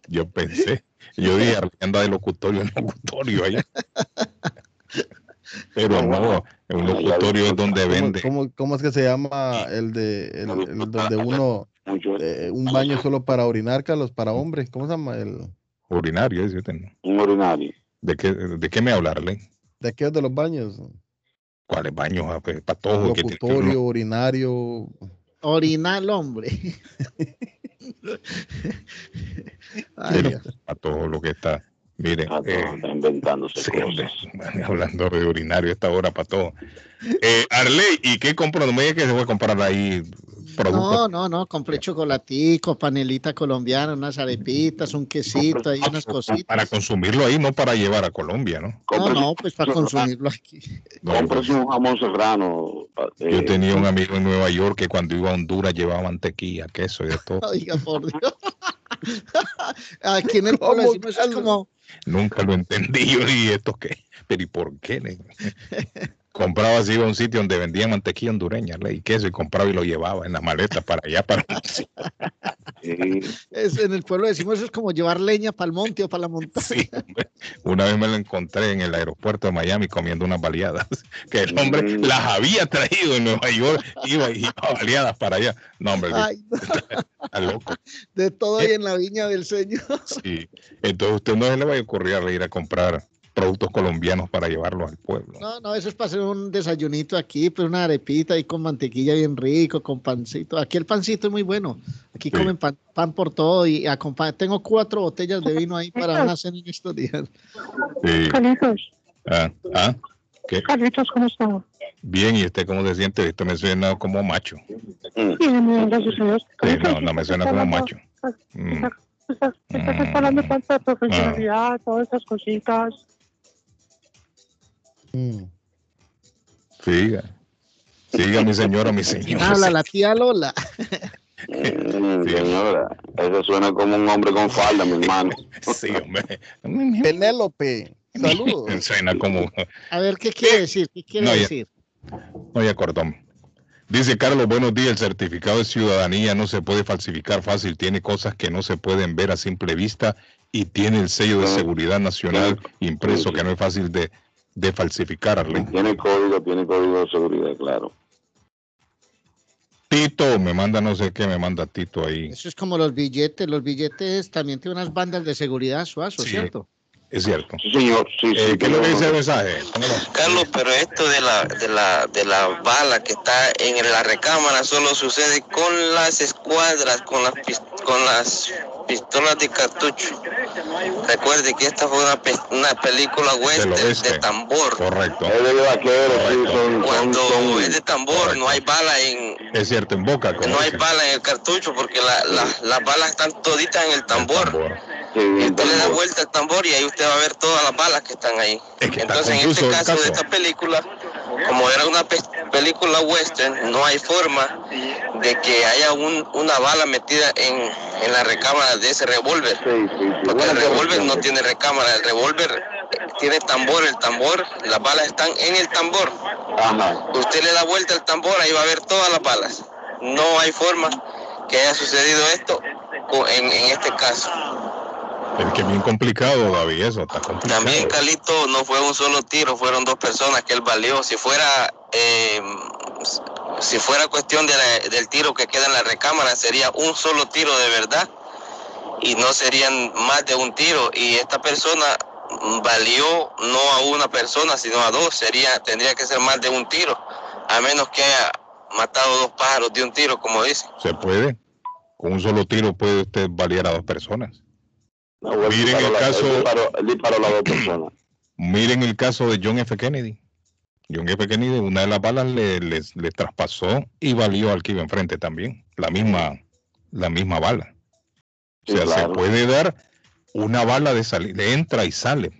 Yo pensé. Yo dije, Arley anda de locutorio en locutorio allá. Pero no, un locutorio es donde ¿Cómo, vende. cómo- cómo es que se llama el de el, el donde uno mucho- eh, un baño solo para orinar, Carlos, para hombres? ¿Cómo se llama el Urinario, tengo. un urinario. ¿De qué, ¿De qué me habla, Arley? de aquellos de los baños? ¿Cuáles baños? Ah, pues, Patojo. que tiene que Locutorio, urinario. Orinal, hombre. Ay, Pero- Dios. Patojo, lo que está. Miren, Ah, no, eh, está inventándose Sí, cosas. hombre, hablando de urinario esta hora para todo. Eh, Arley, ¿y qué compró? No me digas que se va a comprar ahí productos. No, no, no, compré chocolatico, panelita colombiana, unas arepitas, un quesito, ahí unas cositas. Para consumirlo ahí, no para llevar a Colombia, ¿no? No, no, pues para consumirlo aquí. No, cómprese un jamón serrano. eh, Yo tenía un amigo en Nueva York que cuando iba a Honduras llevaba mantequilla, queso y de todo. Oiga, por Dios. Aquí en el ¿Cómo, pueblo decimos es como, Nunca lo entendí. Yo dije, ¿esto qué? ¿Pero y por qué? negro? compraba así, iba a un sitio donde vendían mantequilla hondureña le, y queso y compraba y lo llevaba en la maleta para allá. Para... sí, es- en el pueblo decimos eso es como llevar leña para el monte o para la montaña. Sí, hombre. Una vez me lo encontré en el aeropuerto de Miami comiendo unas baleadas, que el hombre Mm. las había traído en Nueva York, iba y iba baleadas para allá. No, hombre, Ay, no, está loco. de todo ahí en la viña del Señor. Sí. Entonces usted no se le va a ocurrir a ir a comprar productos colombianos para llevarlos al pueblo. No, no, eso es para hacer un desayunito aquí, pues una arepita ahí con mantequilla bien rico, con pancito. Aquí el pancito es muy bueno. Aquí Sí. comen pan, pan por todo y acompaña. Tengo cuatro botellas de vino ahí para una cena en estos días. Sí. Carlitos, Ah, ah, ¿qué? Carlitos, ¿cómo está? Bien, ¿y usted cómo se siente? Esto me suena como macho. mm, Bien, bien, gracias a Dios. Sí, no, no me suena como macho. Mm, Estás, estás, estás Mm. hablando tanto de profesionalidad, todas esas cositas. Mm. Siga. Siga, mi señora, mi señor. Habla la tía Lola. mm, señora, eso suena como un hombre con falda, mi hermano. Sí, hombre. Penélope, saludos. Suena como. A ver, ¿qué quiere decir? ¿Qué quiere No, ya- decir? No, ya cortó. Dice Carlos, buenos días. El certificado de ciudadanía no se puede falsificar fácil. Tiene cosas que no se pueden ver a simple vista y tiene el sello de Ah, seguridad nacional sí. impreso que no es fácil de, de falsificar. Arlene. Tiene código, tiene código de seguridad, claro. Tito, me manda no sé qué, me manda Tito ahí. Eso es como los billetes. Los billetes también tienen unas bandas de seguridad, suazo, Sí. ¿cierto? Es cierto. Sí, señor, sí, Eh, sí. ¿Qué es lo que dice el mensaje? Carlos, pero esto de la, de la, de la bala que está en la recámara solo sucede con las escuadras, con las, con las pistolas de cartucho. Recuerde que esta fue una, pe- una película western de tambor. Correcto. Es de vaquero, sí, Correcto. son, son, Cuando son- es de tambor, no hay bala en, Es cierto, en boca. no hay bala en el cartucho porque la- la- las balas están toditas en el El tambor. Usted le da vuelta al tambor y ahí usted va a ver todas las balas que están ahí. Es que está Entonces, en este caso, de esta película, como era una pe- película western, no hay forma de que haya un- una bala metida en, en la recámara de ese revólver. Porque el revólver no tiene recámara, el revólver tiene tambor, el tambor, las balas están en el tambor. Usted le da vuelta al tambor, ahí va a ver todas las balas. No hay forma que haya sucedido esto en este caso. Es que es bien complicado, David, eso está complicado. También Calito no fue un solo tiro, fueron dos personas que él valió. Si fuera eh, si fuera cuestión de la- del tiro que queda en la recámara, sería un solo tiro de verdad y no serían más de un tiro. Y esta persona valió no a una persona, sino a dos. Sería tendría que ser más de un tiro, a menos que haya matado dos pájaros de un tiro, como dice. Se puede. Con un solo tiro puede usted balear a dos personas. No, Miren el la- caso- Él disparó, él disparó a las dos personas. Miren el caso de John F. Kennedy. John F. Kennedy, una de las balas le, le- le traspasó y valió al que iba enfrente también. La misma, la misma bala. O Sí, sea, claro. se puede dar una bala de salir, entra y sale.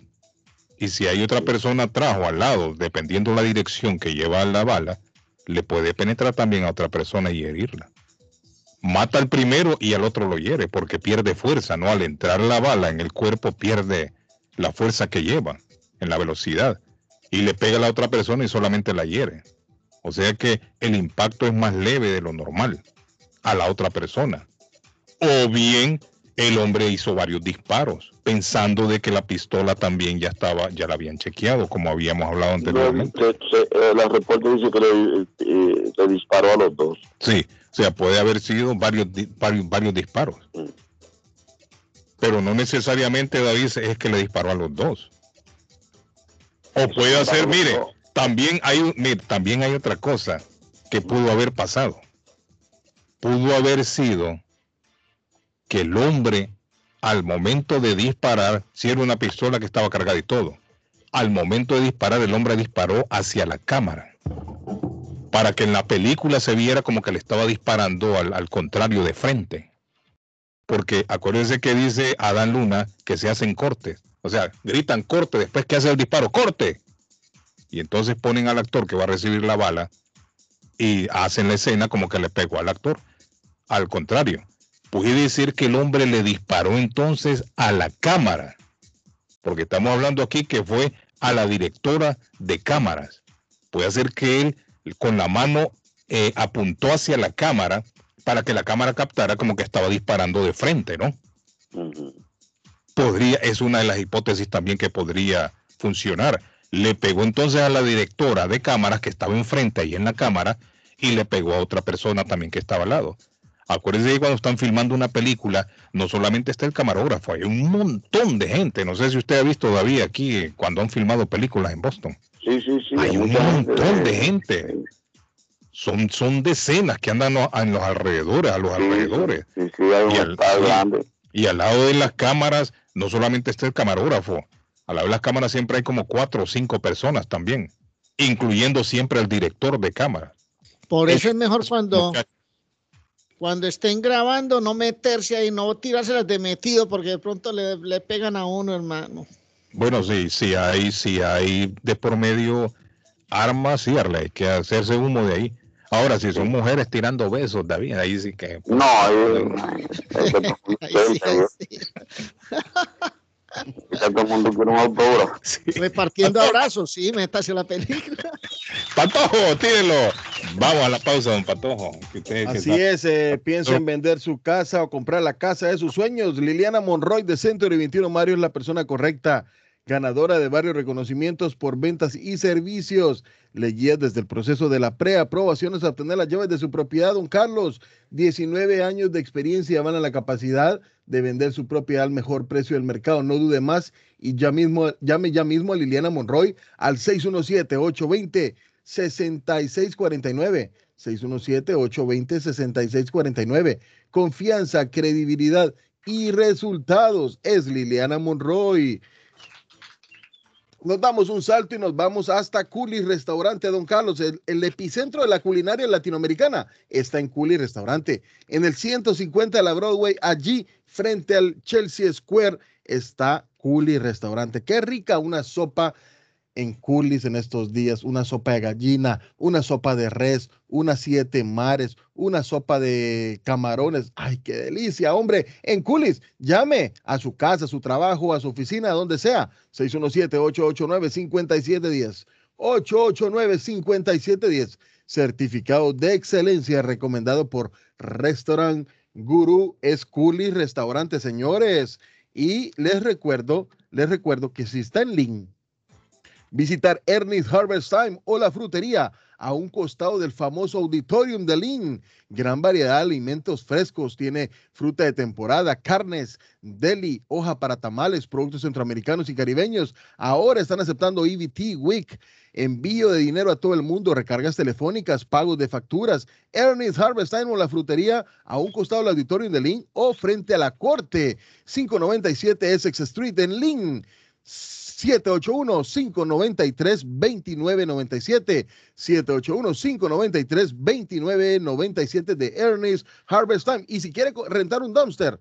Y si hay otra persona atrás o al lado, dependiendo la dirección que lleva la bala, le puede penetrar también a otra persona y herirla. Mata al primero y al otro lo hiere porque pierde fuerza, ¿no? Al entrar la bala en el cuerpo pierde la fuerza que lleva en la velocidad y le pega a la otra persona y solamente la hiere. O sea que el impacto es más leve de lo normal a la otra persona. O bien el hombre hizo varios disparos, pensando de que la pistola también ya estaba, ya la habían chequeado, como habíamos hablado anteriormente. Se- se- eh, la reporte dice que le, eh, le disparó a los dos. Sí, o sea, puede haber sido varios, varios, varios disparos. Pero no necesariamente David es que le disparó a los dos. O puede ser, mire, también hay, mire, también hay otra cosa que pudo haber pasado. Pudo haber sido que el hombre, al momento de disparar, si era una pistola que estaba cargada y todo, al momento de disparar, el hombre disparó hacia la cámara para que en la película se viera como que le estaba disparando al, al contrario de frente. Porque acuérdense que dice Adán Luna que se hacen cortes. O sea, gritan corte después que hace el disparo, corte. Y entonces ponen al actor que va a recibir la bala y hacen la escena como que le pegó al actor. Al contrario, puede decir que el hombre le disparó entonces a la cámara. Porque estamos hablando aquí que fue a la directora de cámaras. Puede ser que él con la mano eh, apuntó hacia la cámara para que la cámara captara como que estaba disparando de frente, ¿no? Podría, es una de las hipótesis también que podría funcionar. Le pegó entonces a la directora de cámaras que estaba enfrente ahí en la cámara y le pegó a otra persona también que estaba al lado. Acuérdense que cuando están filmando una película, no solamente está el camarógrafo, hay un montón de gente. No sé si usted ha visto todavía aquí eh, cuando han filmado películas en Boston. Sí, sí, sí. Hay un montón de- de gente. Son, son decenas que andan a- en los alrededores, a los alrededores. Sí, sí, hay un Y al, y- grande. y al lado de las cámaras, no solamente está el camarógrafo, al lado de las cámaras siempre hay como cuatro o cinco personas también, incluyendo siempre al director de cámara. Por eso es mejor cuando, cuando estén grabando no meterse ahí, no tirárselas de metido porque de pronto le, le pegan a uno, hermano. Bueno, sí, sí hay, sí hay de por medio armas, sí, Arley, hay que hacerse humo de ahí. Ahora, si son mujeres tirando besos, David, ahí sí que... No, ahí- Ahí sí, ahí sí. todo el mundo quiere un autógrafo. Repartiendo abrazos, sí, métase a la película. Patojo, tírenlo. Vamos a la pausa, don Patojo. que Así está- es, eh, piensa en vender su casa o comprar la casa de sus sueños. Liliana Monroy de Century 21 Mario es la persona correcta, ganadora de varios reconocimientos por ventas y servicios. Le guía desde el proceso de la preaprobación hasta obtener las llaves de su propiedad. Don Carlos, 19 años de experiencia van a la capacidad de vender su propiedad al mejor precio del mercado. No dude más y ya mismo, llame ya mismo a Liliana Monroy al 617-820-6649. 617-820-6649. Confianza, credibilidad y resultados. Es Liliana Monroy. Nos damos un salto y nos vamos hasta Culi Restaurante, don Carlos. El, epicentro de la culinaria latinoamericana está en Culi Restaurante. En el 150 de la Broadway, allí frente al Chelsea Square, está Culi Restaurante. Qué rica una sopa en Culis en estos días, una sopa de gallina, una sopa de res, unas siete mares, una sopa de camarones. ¡Ay, qué delicia, hombre! En Culis, llame a su casa, a su trabajo, a su oficina, donde sea. 617-889-5710. 889-5710. Certificado de excelencia recomendado por Restaurant Guru es Culis Restaurante, señores. Y les recuerdo, les recuerdo que si está en link, visitar Ernest Harvest Time o la frutería a un costado del famoso Auditorium de Lynn. Gran variedad de alimentos frescos, tiene fruta de temporada, carnes, deli, hoja para tamales, productos centroamericanos y caribeños. Ahora están aceptando EBT Week, envío de dinero a todo el mundo, recargas telefónicas, pagos de facturas. Ernest Harvest Time o la frutería a un costado del Auditorium de Lynn o frente a la corte, 597 Essex Street en Lynn. 781-593-2997. 781-593-2997 de Ernest Harvest Time. Y si quiere rentar un dumpster,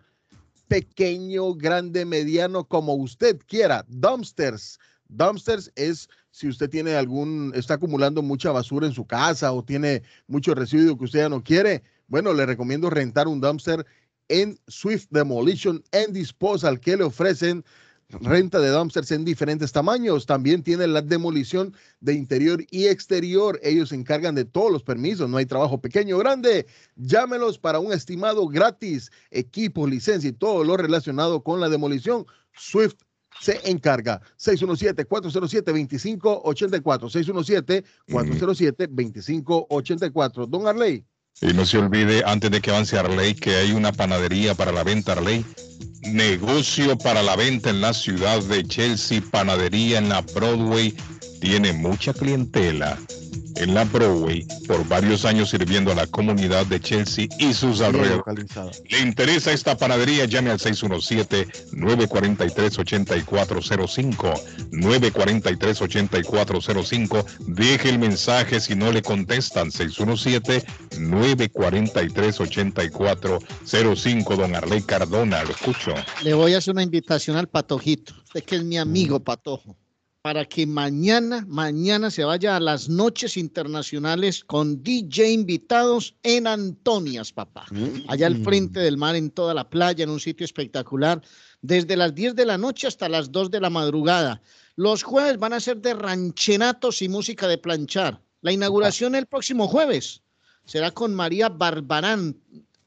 pequeño, grande, mediano, como usted quiera, dumpsters. Dumpsters es si usted tiene algún, está acumulando mucha basura en su casa o tiene mucho residuo que usted ya no quiere, Bueno, le recomiendo rentar un dumpster en Swift Demolition and Disposal que le ofrecen renta de dumpsters en diferentes tamaños. También tienen la demolición de interior y exterior. Ellos se encargan de todos los permisos. No hay trabajo pequeño o grande. Llámelos para un estimado gratis, equipo, licencia y todo lo relacionado con la demolición. Swift se encarga. 617-407-2584. 617-407-2584. Don Arley. Y no se olvide, antes de que avance Arley, que hay una panadería para la venta Arley. Negocio para la venta en la ciudad de Chelsea, panadería en la Broadway. Tiene mucha clientela en la Broadway por varios años sirviendo a la comunidad de Chelsea y sus alrededores. ¿Le interesa esta panadería? Llame al 617-943-8405. 943-8405. Deje el mensaje si no le contestan. 617-943-8405. Don Arley Cardona, lo escucho. Le voy a hacer una invitación al Patojito. Usted que es mi amigo Patojo para que mañana, mañana se vaya a las noches internacionales con DJ invitados en Antonias, papá. Allá al frente del mar, en toda la playa, en un sitio espectacular, desde las 10 de la noche hasta las 2 de la madrugada. Los jueves van a ser de ranchenatos y música de planchar. La inauguración el próximo jueves será con María Barbarán,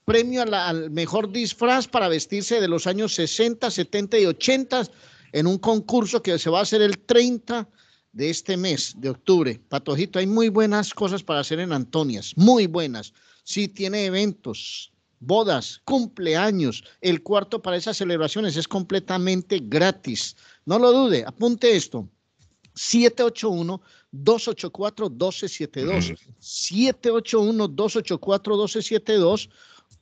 premio al mejor disfraz para vestirse de los años 60, 70 y 80 en un concurso que se va a hacer el 30 de este mes de octubre. Patojito, hay muy buenas cosas para hacer en Antonias, muy buenas. Sí, tiene eventos, bodas, cumpleaños. El cuarto para esas celebraciones es completamente gratis. No lo dude, apunte esto. 781-284-1272. 781-284-1272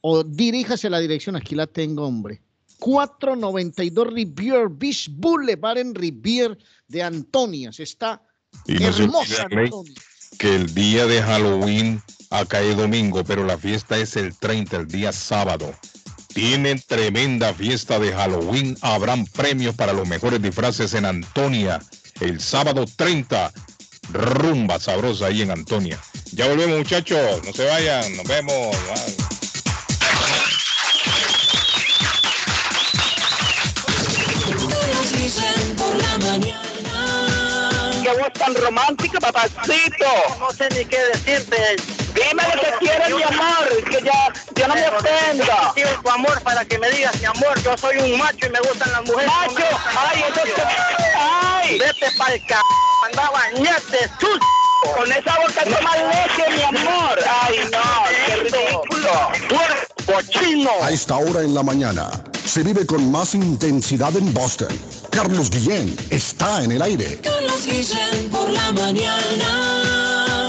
o diríjase a la dirección, aquí la tengo, hombre. 492 Rivier Beach Boulevard en Rivier de Antonias. Está Y no hermosa. Antonias. que el día de Halloween acá es domingo, pero la fiesta es el 30, el día sábado. Tienen tremenda fiesta de Halloween. Habrán premios para los mejores disfraces en Antonia. El sábado 30. Rumba sabrosa ahí en Antonia. Ya volvemos, muchachos. No se vayan. Nos vemos. Bye. Mañana. Qué voz tan romántica, papacito. No sé ni qué decirte. Dime lo que quieres, mi amor, que ya, ya no me ofenda. Quiero tu amor para que me digas, mi amor, yo soy un macho y me gustan las mujeres. Macho, ay, entonces, ay. Vete pa'l c... anda a bañarte, sus... Con esa boca toma leche, mi amor. Ay, no, qué ridículo. Puerco chino. A esta hora en la mañana se vive con más intensidad en Boston. Carlos Guillén está en el aire. Carlos Guillén por la mañana.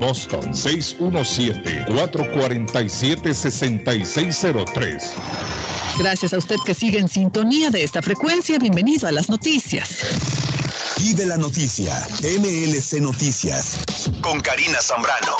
Boston, 617-447-6603. Gracias a usted que sigue en sintonía de esta frecuencia. Bienvenido a las noticias. Y de la noticia, MLC Noticias, con Karina Zambrano.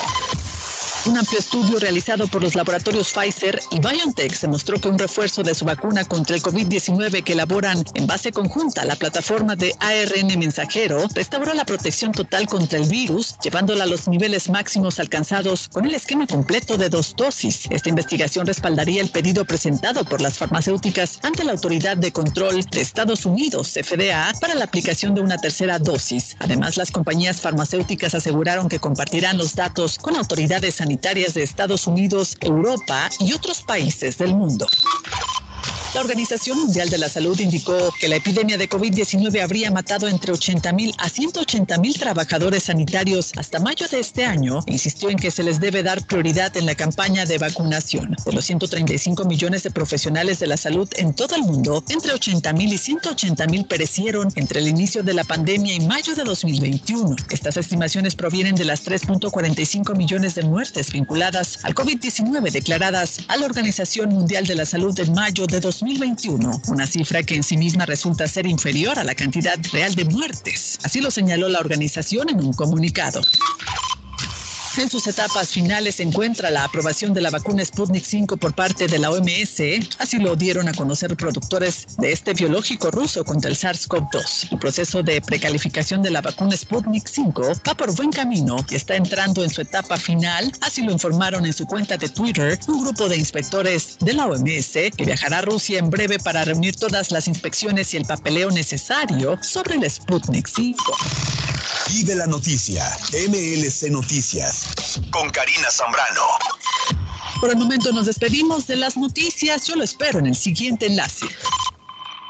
Un amplio estudio realizado por los laboratorios Pfizer y BioNTech demostró que un refuerzo de su vacuna contra el COVID-19 que elaboran en base conjunta a la plataforma de ARN mensajero restauró la protección total contra el virus, llevándola a los niveles máximos alcanzados con el esquema completo de dos dosis. Esta investigación respaldaría el pedido presentado por las farmacéuticas ante la Autoridad de Control de Estados Unidos, FDA, para la aplicación de una tercera dosis. Además, las compañías farmacéuticas aseguraron que compartirán los datos con autoridades sanitarias de Estados Unidos, Europa y otros países del mundo. La Organización Mundial de la Salud indicó que la epidemia de COVID-19 habría matado entre 80 mil a 180 mil trabajadores sanitarios hasta mayo de este año insistió en que se les debe dar prioridad en la campaña de vacunación. De los 135 millones de profesionales de la salud en todo el mundo, entre 80 mil y 180 mil perecieron entre el inicio de la pandemia y mayo de 2021. Estas estimaciones provienen de las 3.45 millones de muertes vinculadas al COVID-19 declaradas a la Organización Mundial de la Salud en mayo de 2021, una cifra que en sí misma resulta ser inferior a la cantidad real de muertes. Así lo señaló la organización en un comunicado. En sus etapas finales se encuentra la aprobación de la vacuna Sputnik 5 por parte de la OMS. Así lo dieron a conocer productores de este biológico ruso contra el SARS-CoV-2. El proceso de precalificación de la vacuna Sputnik 5 va por buen camino y está entrando en su etapa final. Así lo informaron en su cuenta de Twitter un grupo de inspectores de la OMS que viajará a Rusia en breve para reunir todas las inspecciones y el papeleo necesario sobre el Sputnik 5. Y de la noticia, MLC Noticias, con Karina Zambrano. Por el momento nos despedimos de las noticias. Yo lo espero en el siguiente enlace.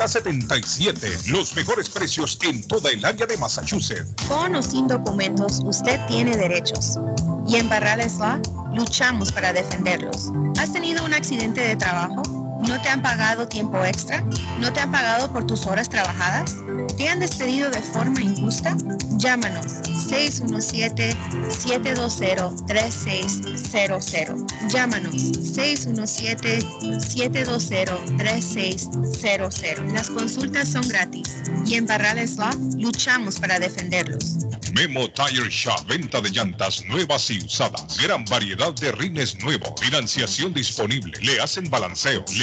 381-7077. Los mejores precios en toda el área de Massachusetts. Con o sin documentos, usted tiene derechos. Y en Barrales Law luchamos para defenderlos. ¿Has tenido un accidente de trabajo? ¿No te han pagado tiempo extra? ¿No te han pagado por tus horas trabajadas? ¿Te han despedido de forma injusta? Llámanos 617-720-3600. Llámanos 617-720-3600. Las consultas son gratis y en Barrales Law luchamos para defenderlos. Memo Tire Shop, venta de llantas nuevas y usadas. Gran variedad de rines nuevos. Financiación disponible. Le hacen balanceo.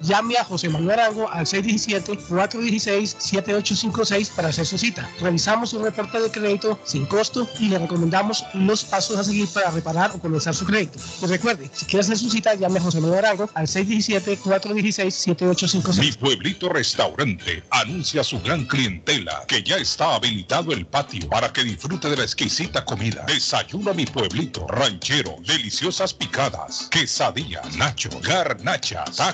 Llame a José Manuel Arango al 617-416-7856 para hacer su cita. Revisamos su reporte de crédito sin costo y le recomendamos los pasos a seguir para reparar o comenzar su crédito. Pues recuerde, si quiere hacer su cita, llame a José Manuel Arango al 617-416-7856. Mi pueblito restaurante anuncia su gran clientela que ya está habilitado el patio para que disfrute de la exquisita comida. Desayuno mi pueblito ranchero, deliciosas picadas, quesadillas, nacho, garnachas, tacos,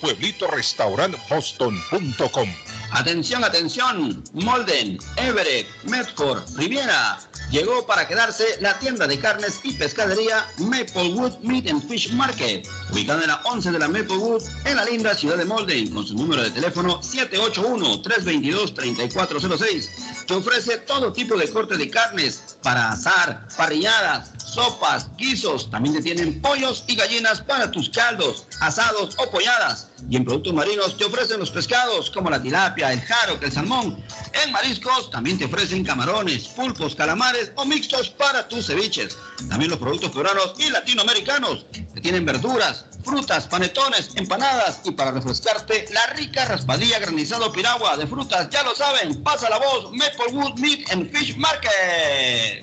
pueblito restaurant boston.com. Atención, atención, Molden, Everett, Medford, Riviera. Llegó para quedarse la tienda de carnes y pescadería Maplewood Meat and Fish Market, ubicada en la 11 de la Maplewood, en la linda ciudad de Molden, con su número de teléfono 781-322-3406, que ofrece todo tipo de corte de carnes para asar, parrilladas, sopas, guisos. También te tienen pollos y gallinas para tus caldos, asados o polladas. Y en productos marinos te ofrecen los pescados como la tilapia, el jaro, el salmón. En mariscos también te ofrecen camarones, pulpos, calamares o mixtos para tus ceviches. También los productos peruanos y latinoamericanos. Te tienen verduras, frutas, panetones, empanadas y para refrescarte la rica raspadilla granizado piragua de frutas. Ya lo saben, pasa la voz Maplewood Meat and Fish Market.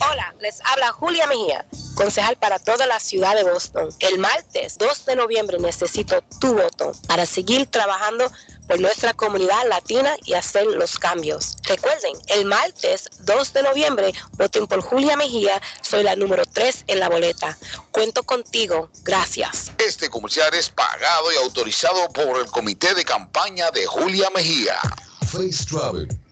Hola, les habla Julia Mejía, concejal para toda la ciudad de Boston. El martes 2 de noviembre necesito tu voto para seguir trabajando por nuestra comunidad latina y hacer los cambios. Recuerden, el martes 2 de noviembre voten por Julia Mejía, soy la número 3 en la boleta. Cuento contigo, gracias. Este comercial es pagado y autorizado por el comité de campaña de Julia Mejía. Face Travel.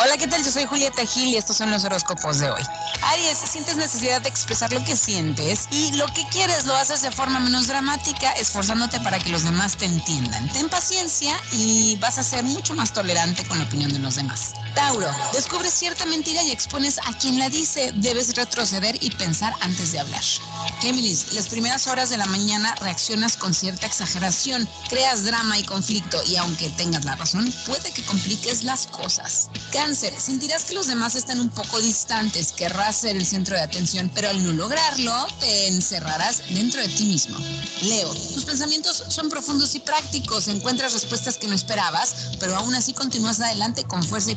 Hola, ¿qué tal? Yo soy Julieta Gil y estos son los horóscopos de hoy. Aries, sientes necesidad de expresar lo que sientes y lo que quieres lo haces de forma menos dramática, esforzándote para que los demás te entiendan. Ten paciencia y vas a ser mucho más tolerante con la opinión de los demás. Tauro, descubres cierta mentira y expones a quien la dice. Debes retroceder y pensar antes de hablar. Géminis, las primeras horas de la mañana reaccionas con cierta exageración, creas drama y conflicto y aunque tengas la razón, puede que compliques las cosas. Cáncer, sentirás que los demás están un poco distantes, querrás ser el centro de atención, pero al no lograrlo, te encerrarás dentro de ti mismo. Leo, tus pensamientos son profundos y prácticos, encuentras respuestas que no esperabas, pero aún así continúas adelante con fuerza y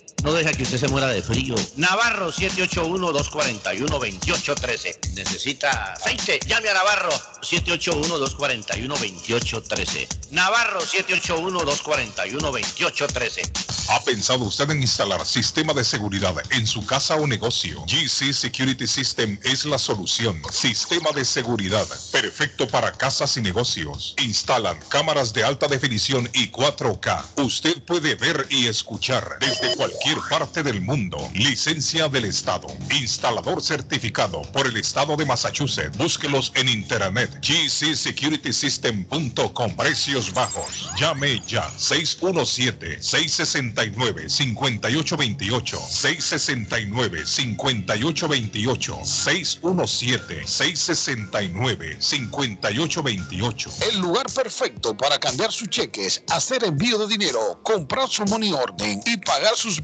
no deja que usted se muera de frío. Navarro 781-241-2813. Necesita aceite. Llame a Navarro 781-241-2813. Navarro 781-241-2813. ¿Ha pensado usted en instalar sistema de seguridad en su casa o negocio? GC Security System es la solución. Sistema de seguridad perfecto para casas y negocios. Instalan cámaras de alta definición y 4K. Usted puede ver y escuchar desde cualquier parte del mundo. Licencia del Estado. Instalador certificado por el Estado de Massachusetts. Búsquelos en internet. gcsecuritysystem.com. Precios bajos. Llame ya. 617-669-5828. 669-5828. 617-669-5828. El lugar perfecto para cambiar sus cheques, hacer envío de dinero, comprar su money orden y pagar sus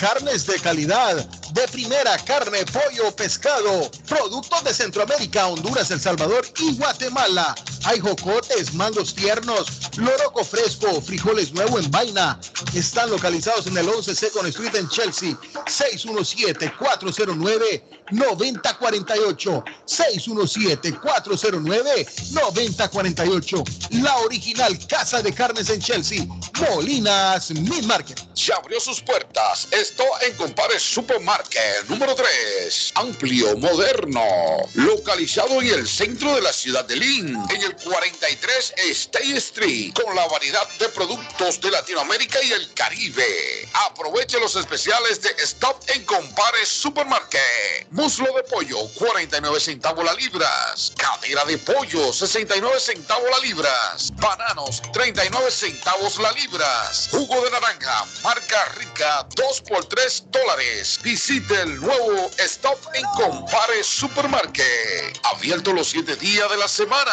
carnes de calidad, de primera carne, pollo, pescado, productos de Centroamérica, Honduras, El Salvador y Guatemala. Hay jocotes, mandos tiernos, loroco fresco, frijoles nuevo en vaina. Están localizados en el 11 Second Street en Chelsea. 617-409-9048. 617-409-9048. La original Casa de Carnes en Chelsea. Molinas Meat Market. ya abrió sus puertas. Esto en Compare Supermarket número 3. Amplio, moderno. Localizado en el centro de la ciudad de Lynn. En el 43 State Street. Con la variedad de productos de Latinoamérica y el Caribe. Aproveche los especiales de Stop en Compare Supermarket. Muslo de pollo, 49 centavos la libras. Cadera de pollo, 69 centavos la libras. Bananos, 39 centavos la libras. Jugo de naranja, marca rica, 2 por 3 dólares. Visite el nuevo Stop en Compare Supermarket. Abierto los 7 días de la semana.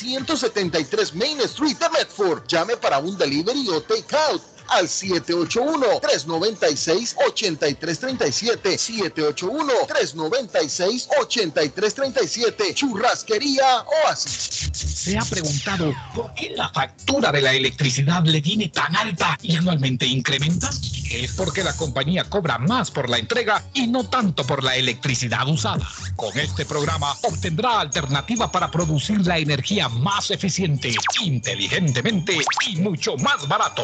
373 Main Street de Medford. Llame para un delivery o take out al 781-396-8337. 781-396-8337. Churrasquería Oasis. ¿Se ha preguntado por qué la factura de la electricidad le viene tan alta y anualmente incrementa? Es porque la compañía cobra más por la entrega y no tanto por la electricidad usada. Con este programa obtendrá alternativa para producir la energía más eficiente, inteligentemente y mucho más barato.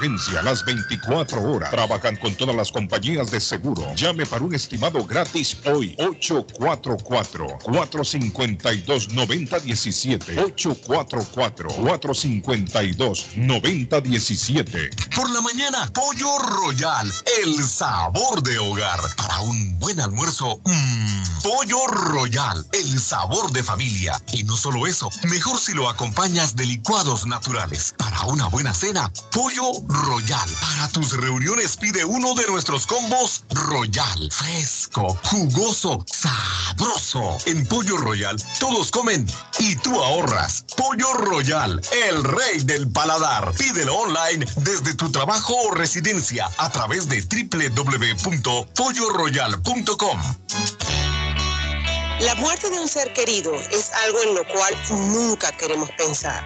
las 24 horas. Trabajan con todas las compañías de seguro. Llame para un estimado gratis hoy. 844-452-9017. 844-452-9017. Por la mañana, Pollo Royal, el sabor de hogar. Para un buen almuerzo, mmm, Pollo Royal, el sabor de familia. Y no solo eso, mejor si lo acompañas de licuados naturales. Para una buena cena, Pollo Royal. Para tus reuniones pide uno de nuestros combos Royal. Fresco, jugoso, sabroso. En Pollo Royal todos comen y tú ahorras. Pollo Royal, el rey del paladar. Pídelo online desde tu trabajo o residencia a través de www.polloroyal.com. La muerte de un ser querido es algo en lo cual nunca queremos pensar,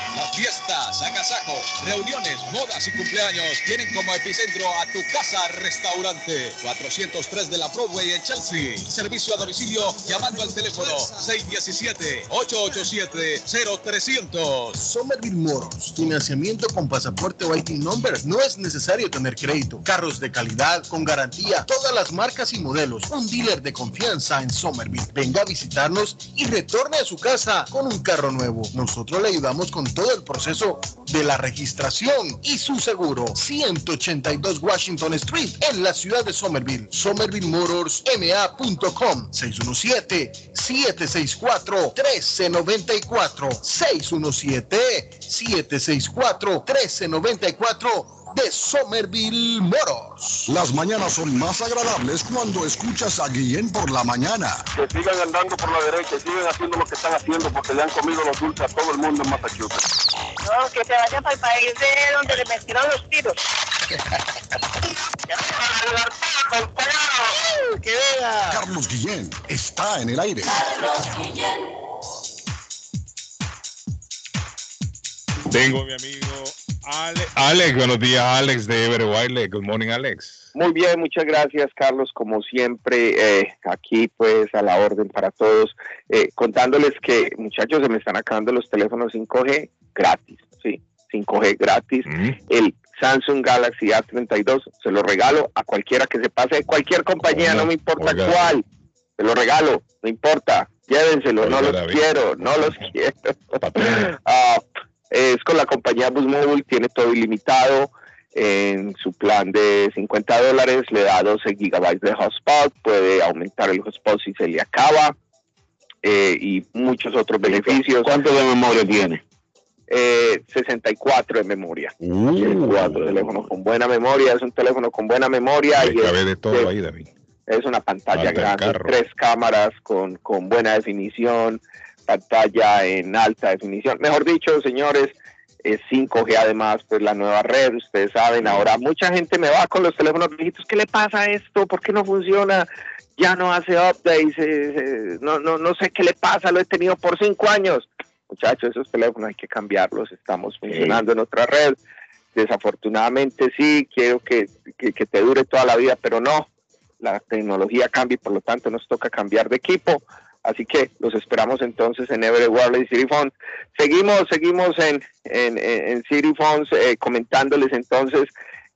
Las fiestas, agasajo, reuniones, bodas y cumpleaños tienen como epicentro a tu casa restaurante 403 de la Broadway en Chelsea. Servicio a domicilio llamando al teléfono 617-887-0300. Somerville Motors, financiamiento con pasaporte o ID number. No es necesario tener crédito. Carros de calidad, con garantía, todas las marcas y modelos. Un dealer de confianza en Somerville. Venga a visitarnos y retorne a su casa con un carro nuevo. Nosotros le ayudamos con todo el proceso de la registración y su seguro. 182 Washington Street en la ciudad de Somerville. SomervilleMotorsMA.com 617-764-1394. 617-764-1394 de Somerville Motors. Las mañanas son más agradables cuando escuchas a Guillén por la mañana. Que sigan andando por la derecha, sigan haciendo lo que están haciendo porque le han comido los dulces a todo el mundo en Massachusetts. No, que se vaya para el país de donde le metieron los tiros. Carlos Guillén está en el aire. Tengo a mi amigo Ale- Alex. Buenos días, Alex de Everett Wiley. Good morning, Alex. Muy bien, muchas gracias Carlos, como siempre, eh, aquí pues a la orden para todos, Eh, contándoles que muchachos se me están acabando los teléfonos 5G gratis, sí, 5G gratis, el Samsung Galaxy A32 se lo regalo a cualquiera que se pase de cualquier compañía, no me importa Oiga. cuál, se lo regalo, no importa, llévenselo, no Oiga, los David. quiero, no los quiero. Es con la compañía Boost Mobile, tiene todo ilimitado. En su plan de 50 dólares le da 12 gigabytes de hotspot, puede aumentar el hotspot si se le acaba eh, y muchos otros beneficios. ¿Cuánto de memoria tiene? Eh, 64 de memoria. Uh. Cuatro teléfonos con buena memoria, es un teléfono con buena memoria y es, de todo ahí, David. es una pantalla Falta grande, tres cámaras con, con buena definición, pantalla en alta definición. Mejor dicho, señores, es 5G además, pues la nueva red, ustedes saben, ahora mucha gente me va con los teléfonos viejitos, ¿qué le pasa a esto? ¿Por qué no funciona? Ya no hace updates, eh, eh, no, no, no sé qué le pasa, lo he tenido por cinco años. Muchachos, esos teléfonos hay que cambiarlos, estamos funcionando en otra red. Desafortunadamente sí, quiero que, que, que te dure toda la vida, pero no, la tecnología cambia y por lo tanto nos toca cambiar de equipo. Así que los esperamos entonces en Everett Wireless City Phones. Seguimos, seguimos en, en, en City Phones eh, comentándoles entonces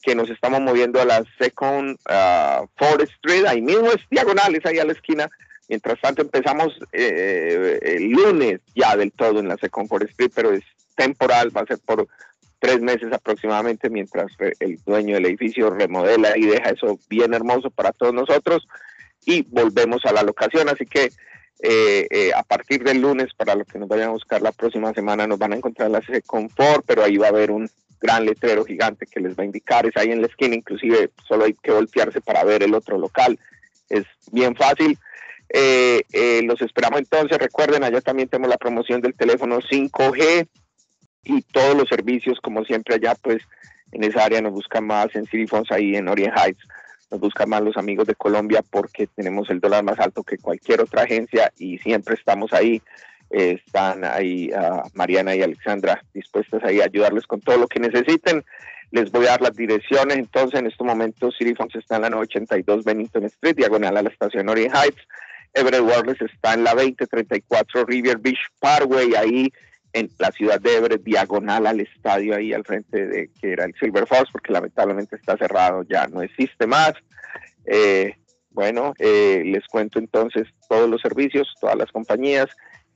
que nos estamos moviendo a la Second ah, Forest Street, ahí mismo es diagonales, ahí a la esquina. Mientras tanto empezamos eh, el lunes ya del todo en la Second Forest Street, pero es temporal, va a ser por tres meses aproximadamente mientras re- el dueño del edificio remodela y deja eso bien hermoso para todos nosotros y volvemos a la locación. Así que eh, eh, a partir del lunes, para los que nos vayan a buscar la próxima semana, nos van a encontrar la Confort, pero ahí va a haber un gran letrero gigante que les va a indicar, es ahí en la esquina, inclusive solo hay que voltearse para ver el otro local, es bien fácil. Eh, eh, los esperamos entonces, recuerden, allá también tenemos la promoción del teléfono 5G y todos los servicios, como siempre allá, pues en esa área nos buscan más, en City ahí en Orient Heights, nos buscan más los amigos de Colombia porque tenemos el dólar más alto que cualquier otra agencia y siempre estamos ahí. Eh, están ahí ah, Mariana y Alexandra dispuestas ahí a ayudarles con todo lo que necesiten. Les voy a dar las direcciones. Entonces, en estos momentos, City Phones está en la 982 Bennington Street, diagonal a la estación Orient Heights. Everett Wireless está en la 2034 River Beach Parkway, ahí en la ciudad de Everett, diagonal al estadio, ahí al frente de que era el Silver Fox, porque lamentablemente está cerrado, ya no existe más. Eh, bueno, eh, les cuento entonces todos los servicios, todas las compañías,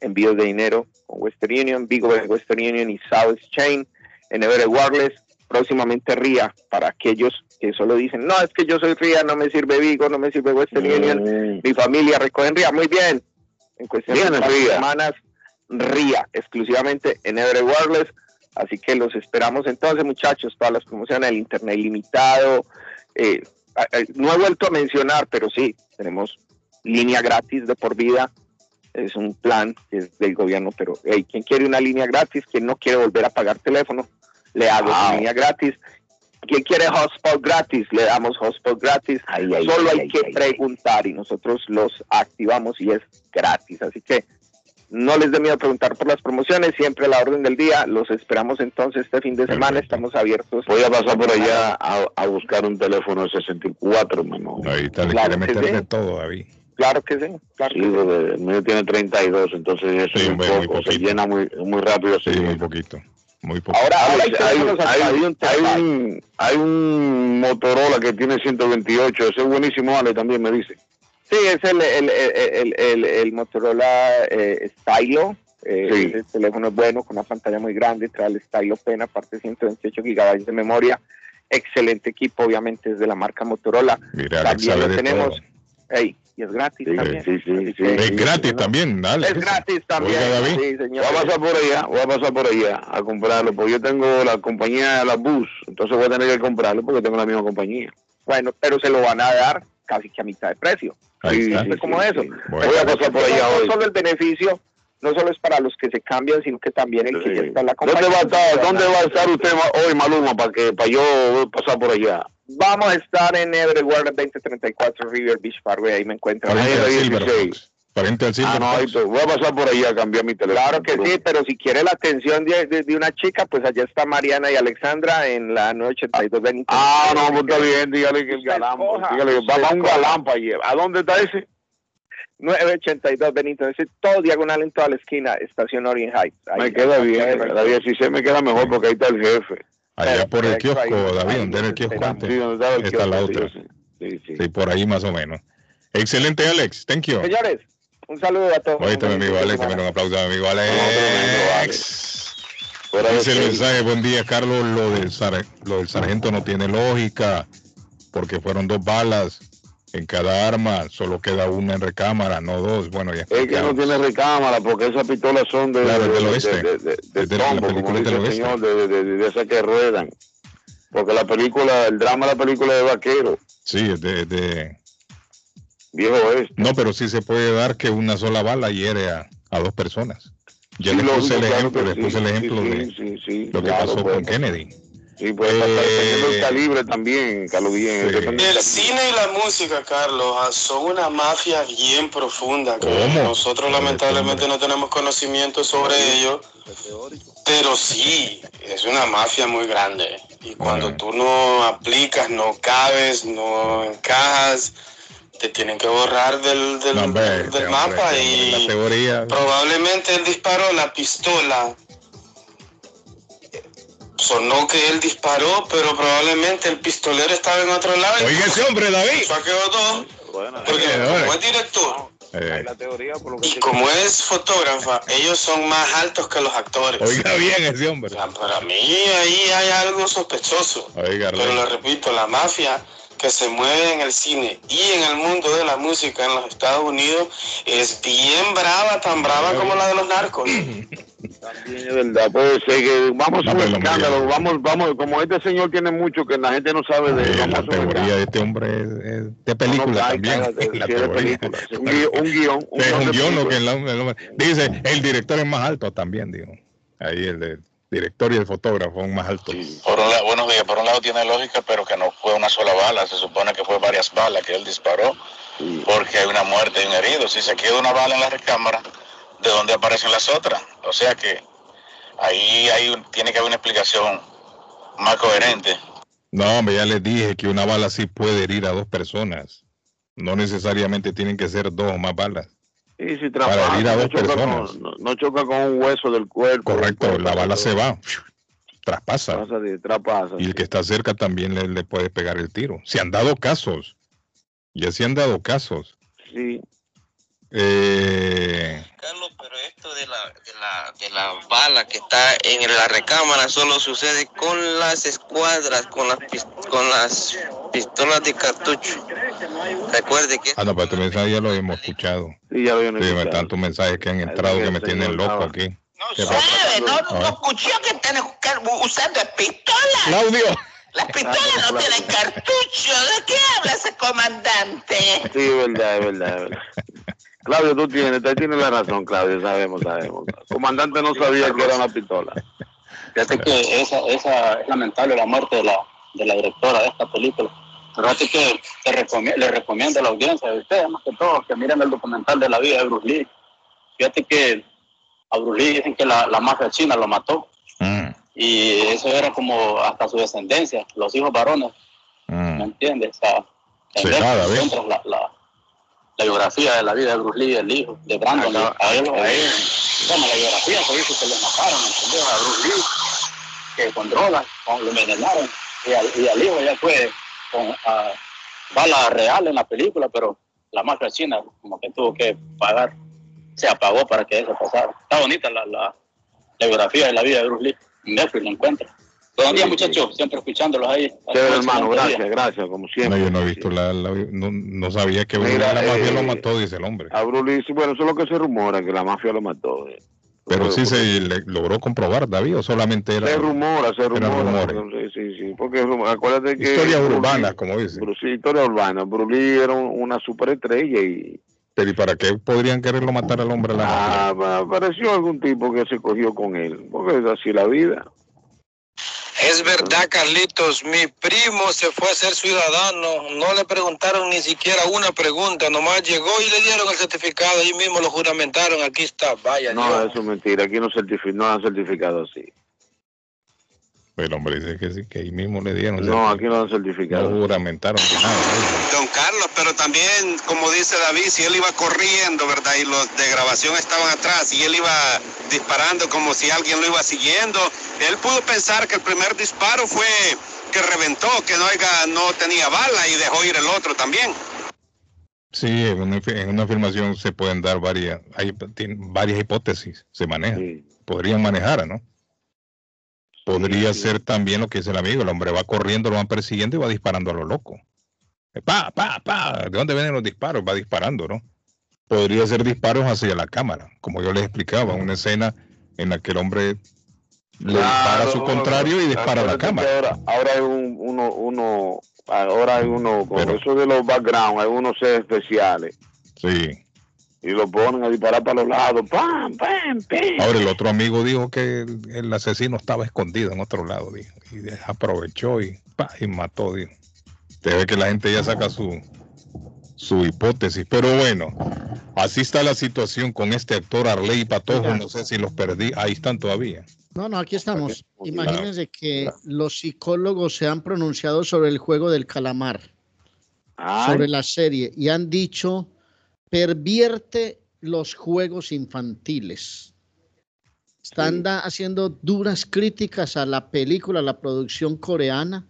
envíos de dinero con Western Union, Vigo de Western Union y South Chain, en Everett Wireless, próximamente RIA, para aquellos que solo dicen, no, es que yo soy RIA, no me sirve Vigo, no me sirve Western Union, mi familia recoge en RIA, muy bien, en cuestión de Bien, RIA. semanas, RIA, exclusivamente en Everett Wireless, así que los esperamos entonces muchachos, todas las promociones, el internet ilimitado, eh, no he vuelto a mencionar, pero sí, tenemos línea gratis de por vida, es un plan que es del gobierno, pero hey, quien quiere una línea gratis, quien no quiere volver a pagar teléfono, le hago su línea gratis. Quien quiere hotspot gratis, le damos hotspot gratis. Solo hay que preguntar y nosotros los activamos y es gratis. Así que no les dé miedo preguntar por las promociones, siempre a la orden del día. Los esperamos entonces este fin de semana. Estamos abiertos. Voy a pasar por allá a, a buscar un teléfono de 64, hermano. Ahí está, le Claro quiere que meter sí. todo, David. Claro que sí. Claro Sí, porque el mío tiene 32, entonces eso Sí, es un muy- muy poco, se llena muy, muy rápido. Sí, muy poquito. Muy poquito. Ahora, ahora hay hay, hay- un hay un, hay un Motorola que tiene 128, ese es buenísimo, Ale, también me dice. Sí, es el, el, el, el, el- el Motorola eh, Stylo. Eh, Sí. Ese teléfono es bueno, con una pantalla muy grande, trae el Stylo Pen, aparte 128 GB de memoria. Excelente equipo, obviamente es de la marca Motorola. Mira, También lo tenemos. todo. Ey, y es gratis Sí, también. sí, sí, sí. Es gratis también, Alex. Es gratis también. Sí, señor. Voy a pasar por allá, voy a pasar por allá a comprarlo, porque yo tengo la compañía de la bus, entonces voy a tener que comprarlo porque tengo la misma compañía. Bueno, pero se lo van a dar casi que a mitad de precio. Ahí está. como eso. Bueno. Voy a pasar por allá no hoy. solo el beneficio, no solo es para los que se cambian, sino que también el que ya está en la ¿Dónde compañía. va a estar, dónde va a estar usted hoy, Maluma, para que para yo pasar por allá? Vamos a estar en Everett 2034 River Beach Parkway, ahí me encuentran. Frente Ahí al en la Silver 16. Fox. Frente al Ah, no, ahí estoy. voy a pasar por allá a cambiar mi teléfono. Claro que sí, pero si quiere la atención de, de- de una chica, pues allá está Mariana y Alexandra en la 982 Benito. Ah, no, pues está bien, dígale que el galán, escoja, dígale que va un galán para allá. ¿A dónde está ese? 982 Benito, ese todo diagonal en toda la esquina, estación Orient Heights. Ahí, Me queda ahí, bien, ahí, la 16 me queda mejor porque ahí está el jefe. Allá por el kiosco, ahí- David, ahí donde era el kiosco antes. Sí, Está la otra. Sí, sí. Sí, por ahí más o menos. Excelente, Alex. Thank you. Señores, un saludo a todos. Está mi amigo Alex. También un aplauso a mi amigo Alex. Dice el mensaje, buen día, Carlos. Lo del, sar- lo del sargento no tiene lógica, porque fueron dos balas en cada arma, solo queda una en recámara, no dos. Bueno, ya Es que no tiene recámara porque esas pistolas son de, Claro, de, del de- oeste. de, de- de Es de la tombo, película del el oeste. señor, de, de, de, de esas que ruedan. Porque la película, el drama de la película de vaquero, Sí, de, de- viejo este. No, pero sí se puede dar que una sola bala hiere a, a dos personas. Ya Sí, les puse el claro ejemplo, que les sí, puse el ejemplo sí, de sí, sí, lo que claro, pasó pues. con Kennedy. Sí, pues pasar dependiendo Eh, del calibre también, Carlos bien. El cine y la música, Carlos, ah, son una mafia bien profunda. que ¿Cómo? Nosotros lamentablemente no tenemos conocimiento sobre ello, pero sí, es una mafia muy grande. Y cuando tú no aplicas, no cabes, no encajas, te tienen que borrar del, del, No, hombre, del este hombre, mapa hombre, la y teoría. probablemente él disparó la pistola. Sonó que él disparó, pero probablemente el pistolero estaba en otro lado. Oiga ese hombre, David. saqueó dos. Porque Eh, como ahora. es director Eh, la teoría, por lo que y te- como es fotógrafa, ellos son más altos que los actores. oiga bien ese hombre. O sea, para mí ahí hay algo sospechoso. Oiga, Pero le repito, la mafia que se mueve en el cine y en el mundo de la música en los Estados Unidos es bien brava, tan brava como la de los narcos. También es verdad, puede ser que vamos a un escándalo, vamos, vamos, como este señor tiene mucho que la gente no sabe de él, eh, la teoría de este hombre es, es de película también. un guion, un guion, un lo que el hombre- el hombre- dice, el director es más alto también, digo. Ahí el de- director y el fotógrafo son más altos. Por un lado, buenos días, por un lado tiene lógica, pero que no fue una sola bala, se supone que fue varias balas que él disparó, porque hay una muerte y un herido. Si se queda una bala en la recámara, ¿de dónde aparecen las otras? O sea que ahí hay un- tiene que haber una explicación más coherente. No, hombre, ya les dije que una bala sí puede herir a dos personas. No necesariamente tienen que ser dos o más balas. Y si herir a no dos choca personas. con- no, no choca con un hueso del cuerpo. Correcto, la bala se va, traspasa. Pasa de traspasa. Y el que está cerca también le, le puede pegar el tiro. Se han dado casos. Ya se han dado casos. Sí. Eh, Carlos, pero esto de la, de la, de la bala que está en la recámara solo sucede con las escuadras, con las, con las pistolas de cartucho. Recuerde que ah, no, pero tu mensaje ya lo hemos escuchado. Sí, ya lo habían Sí, escuchado. tantos mensajes que han entrado que me tienen loco aquí. ¿Qué pasa? ¿Sabe? No, no escuchó que están usando pistolas. Claudio. Las pistolas no tienen cartucho. ¿De qué habla ese comandante? Sí, es verdad, es verdad, es verdad. Claudio, tú tienes, tú tienes la razón, Claudio, sabemos, sabemos. El comandante no sabía que era una pistola. Fíjate que esa, esa es lamentable la muerte de la, de la directora de esta película. Fíjate que te le recomiendo a la audiencia de ustedes, más que todo, que miren el documental de la vida de Bruce Lee. Fíjate que a Bruce Lee dicen que la, la mafia china lo mató. Mm, Y eso era como hasta su descendencia, los hijos varones, ¿me mm. entiendes? O sea, la, la, la biografía de la vida de Bruce Lee, el hijo de Brandon. Acá- a él, a él, bueno, la biografía se dice que lo mataron, ¿entendés? A Bruce Lee, que con drogas, con, lo envenenaron. Y al, y al hijo ya fue con ah, balas reales en la película, pero la mafia china como que tuvo que pagar, se apagó para que eso pasara. Está bonita la, la, la biografía de la vida de Bruce Lee. Netflix lo encuentra. Buenos días, muchachos. Siempre escuchándolos ahí. Chévere, hermano, día. gracias, gracias, como No, siempre. yo no he visto la, la- no, no sabía que Mira, la mafia eh, lo mató, dice el hombre. A Bruce Lee, sí, bueno, eso es lo que se rumora, que la mafia lo mató. eh. Pero sí se le logró comprobar, David, o solamente era Se rumora, se rumora. rumores. Sí, sí, porque acuérdate que... urbanas, Lee- como dice. Bruce- sí, historia urbana. Bruce Lee era un- una superestrella y Pero ¿y para qué podrían quererlo matar al hombre a la ah, pa- apareció algún tipo que se cogió con él, porque es así la vida. Es verdad, Carlitos, mi primo se fue a ser ciudadano, no le preguntaron ni siquiera una pregunta, nomás llegó y le dieron el certificado, ahí mismo lo juramentaron, aquí está, vaya No, Dios. eso es mentira, aquí no, certifi no han certificado así. El hombre dice que sí, que ahí mismo le dieron. No, aquí no han no certificado. juramentaron ni nada. ¿no? Don Carlos, pero también, como dice David, si él iba corriendo, ¿verdad? Y los de grabación estaban atrás y él iba disparando como si alguien lo iba siguiendo, él pudo pensar que el primer disparo fue que reventó, que no, oiga, no tenía bala y dejó ir el otro también. Sí, en una, en una afirmación se pueden dar varias, hay varias hipótesis, se manejan. Podrían manejar, ¿no? Podría ser también lo que dice el amigo, el hombre va corriendo, lo van persiguiendo y va disparando a lo loco. Pa, pa, pa, ¿de dónde vienen los disparos? Va disparando, ¿no? Podría ser disparos hacia la cámara, como yo les explicaba, una escena en la que el hombre le dispara a su contrario y dispara a la cámara. Ahora, ahora hay un, uno, uno, ahora hay uno, con Pero- eso de los background, hay unos especiales. Sí. Y lo ponen a disparar para los lados. ¡Pam, pam, pam! Ahora el otro amigo dijo que el, el asesino estaba escondido en otro lado, dijo, y aprovechó y, pa, y mató, dijo. Usted ve que la gente ya saca su, su hipótesis, pero bueno, así está la situación con este actor Arley Patojo, no sé si los perdí, ahí están todavía. No, no, aquí estamos. Imagínense que los psicólogos se han pronunciado sobre el juego del calamar, sobre la serie, y han dicho, pervierte los juegos infantiles. Están haciendo duras críticas a la película, a la producción coreana.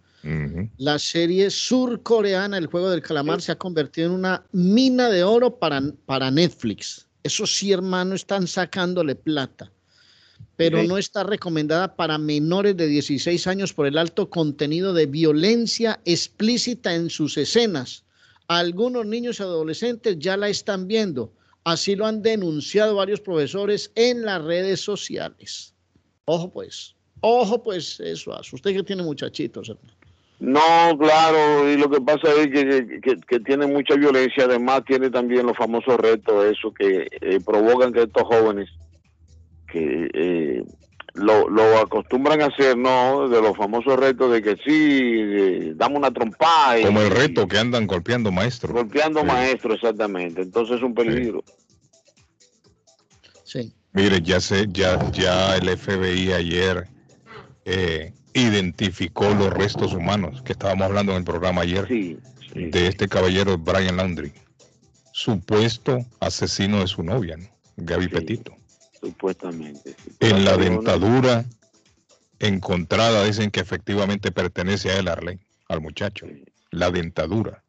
La serie surcoreana, El Juego del Calamar, se ha convertido en una mina de oro para, para Netflix. Eso sí, hermano, están sacándole plata. Pero Sí. no está recomendada para menores de 16 años por el alto contenido de violencia explícita en sus escenas. Algunos niños y adolescentes ya la están viendo. Así lo han denunciado varios profesores en las redes sociales. Ojo pues, ojo pues eso, usted que tiene muchachitos. No, claro, y lo que pasa es que, que, que tiene mucha violencia, además tiene también los famosos retos, eso que eh, provocan que estos jóvenes que eh, lo, lo acostumbran a hacer, ¿no? De los famosos retos de que sí, dame una trompada y Como el reto que andan golpeando maestros. golpeando Sí. maestro, exactamente. Entonces es un peligro. Sí. Mire, ya sé, ya, ya el FBI ayer eh, identificó los restos humanos que estábamos hablando en el programa ayer de este caballero Brian Laundry, supuesto asesino de su novia, ¿no? Gaby Petito. Supuestamente. sí. En la dentadura encontrada dicen que efectivamente pertenece a él, Arley, al muchacho. La dentadura.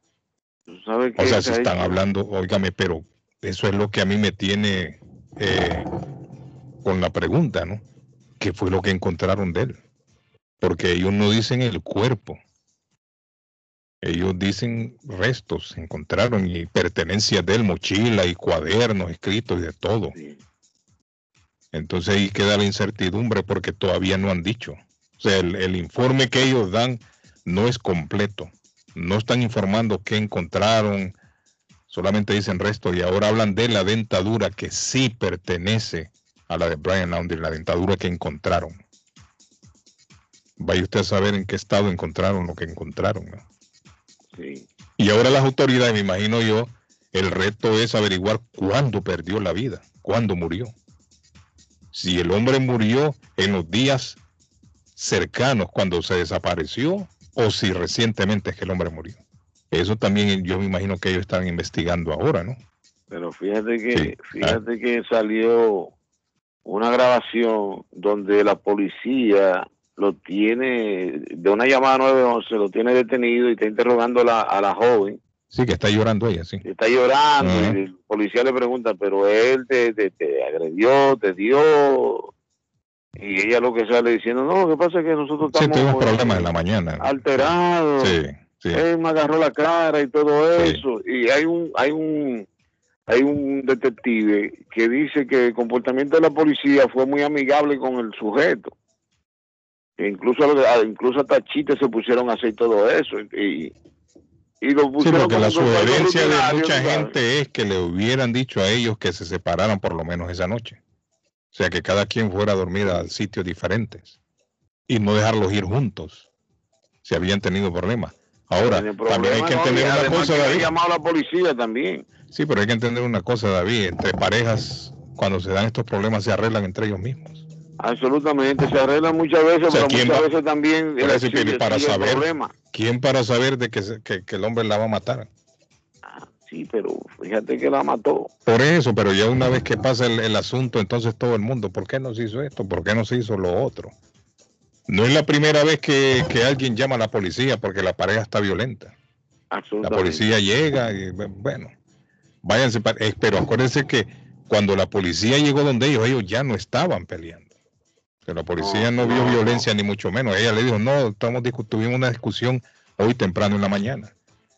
¿Sabe O sea, se están hablando, óigame, pero eso es lo que a mí me tiene eh, con la pregunta, ¿no? ¿Qué fue lo que encontraron de él? Porque ellos no dicen el cuerpo. Ellos dicen restos, encontraron y pertenencias de él, mochila y cuadernos escritos y de todo. Entonces ahí queda la incertidumbre porque todavía no han dicho. O sea, el, el informe que ellos dan no es completo. No están informando qué encontraron, solamente dicen resto y ahora hablan de la dentadura que sí pertenece a la de Brian Laundrie, la dentadura que encontraron. Vaya usted a saber en qué estado encontraron lo que encontraron. ¿no? Sí. Y ahora las autoridades, me imagino yo, el reto es averiguar cuándo perdió la vida, cuándo murió. Si el hombre murió en los días cercanos cuando se desapareció o si recientemente es que el hombre murió. Eso también yo me imagino que ellos están investigando ahora, ¿no? Pero fíjate que, fíjate que salió una grabación donde la policía lo tiene, de una llamada 911, lo tiene detenido y está interrogando a la, a la joven. Sí, que está llorando ella, sí. Está llorando y el policía le pregunta, pero él te, te, agredió, te dio. Y ella lo que sale diciendo, no, lo que pasa es que nosotros estamos... Sí, tuvimos problemas en la mañana. Alterados. Sí, sí. Él me agarró la cara y todo eso. Y hay un, hay un, hay un detective que dice que el comportamiento de la policía fue muy amigable con el sujeto. E incluso, incluso hasta chistes se pusieron a hacer todo eso. Y, y lo sí, porque la sugerencia de mucha gente es que le hubieran dicho a ellos que se separaran por lo menos esa noche. O sea, que cada quien fuera a dormir a sitios diferentes y no dejarlos ir juntos si habían tenido problemas. Ahora, también hay que entender una cosa, David. llamado a la policía también. Sí, pero hay que entender una cosa, David. Entre parejas, cuando se dan estos problemas, se arreglan entre ellos mismos. Absolutamente, se arreglan muchas veces, pero muchas veces también el, para saber, ¿Quién para saber de que, que, el hombre la va a matar? Ah, sí, pero fíjate que la mató. Por eso, pero ya una vez que pasa el, el asunto, entonces todo el mundo, ¿por qué no se hizo esto? ¿Por qué no se hizo lo otro? No es la primera vez que, alguien llama a la policía porque la pareja está violenta. La policía llega y bueno, váyanse, eh, pero acuérdense que cuando la policía llegó donde ellos, ellos ya no estaban peleando. Pero la policía no, vio violencia ni mucho menos. Ella le dijo, no, estamos tuvimos una discusión hoy temprano en la mañana.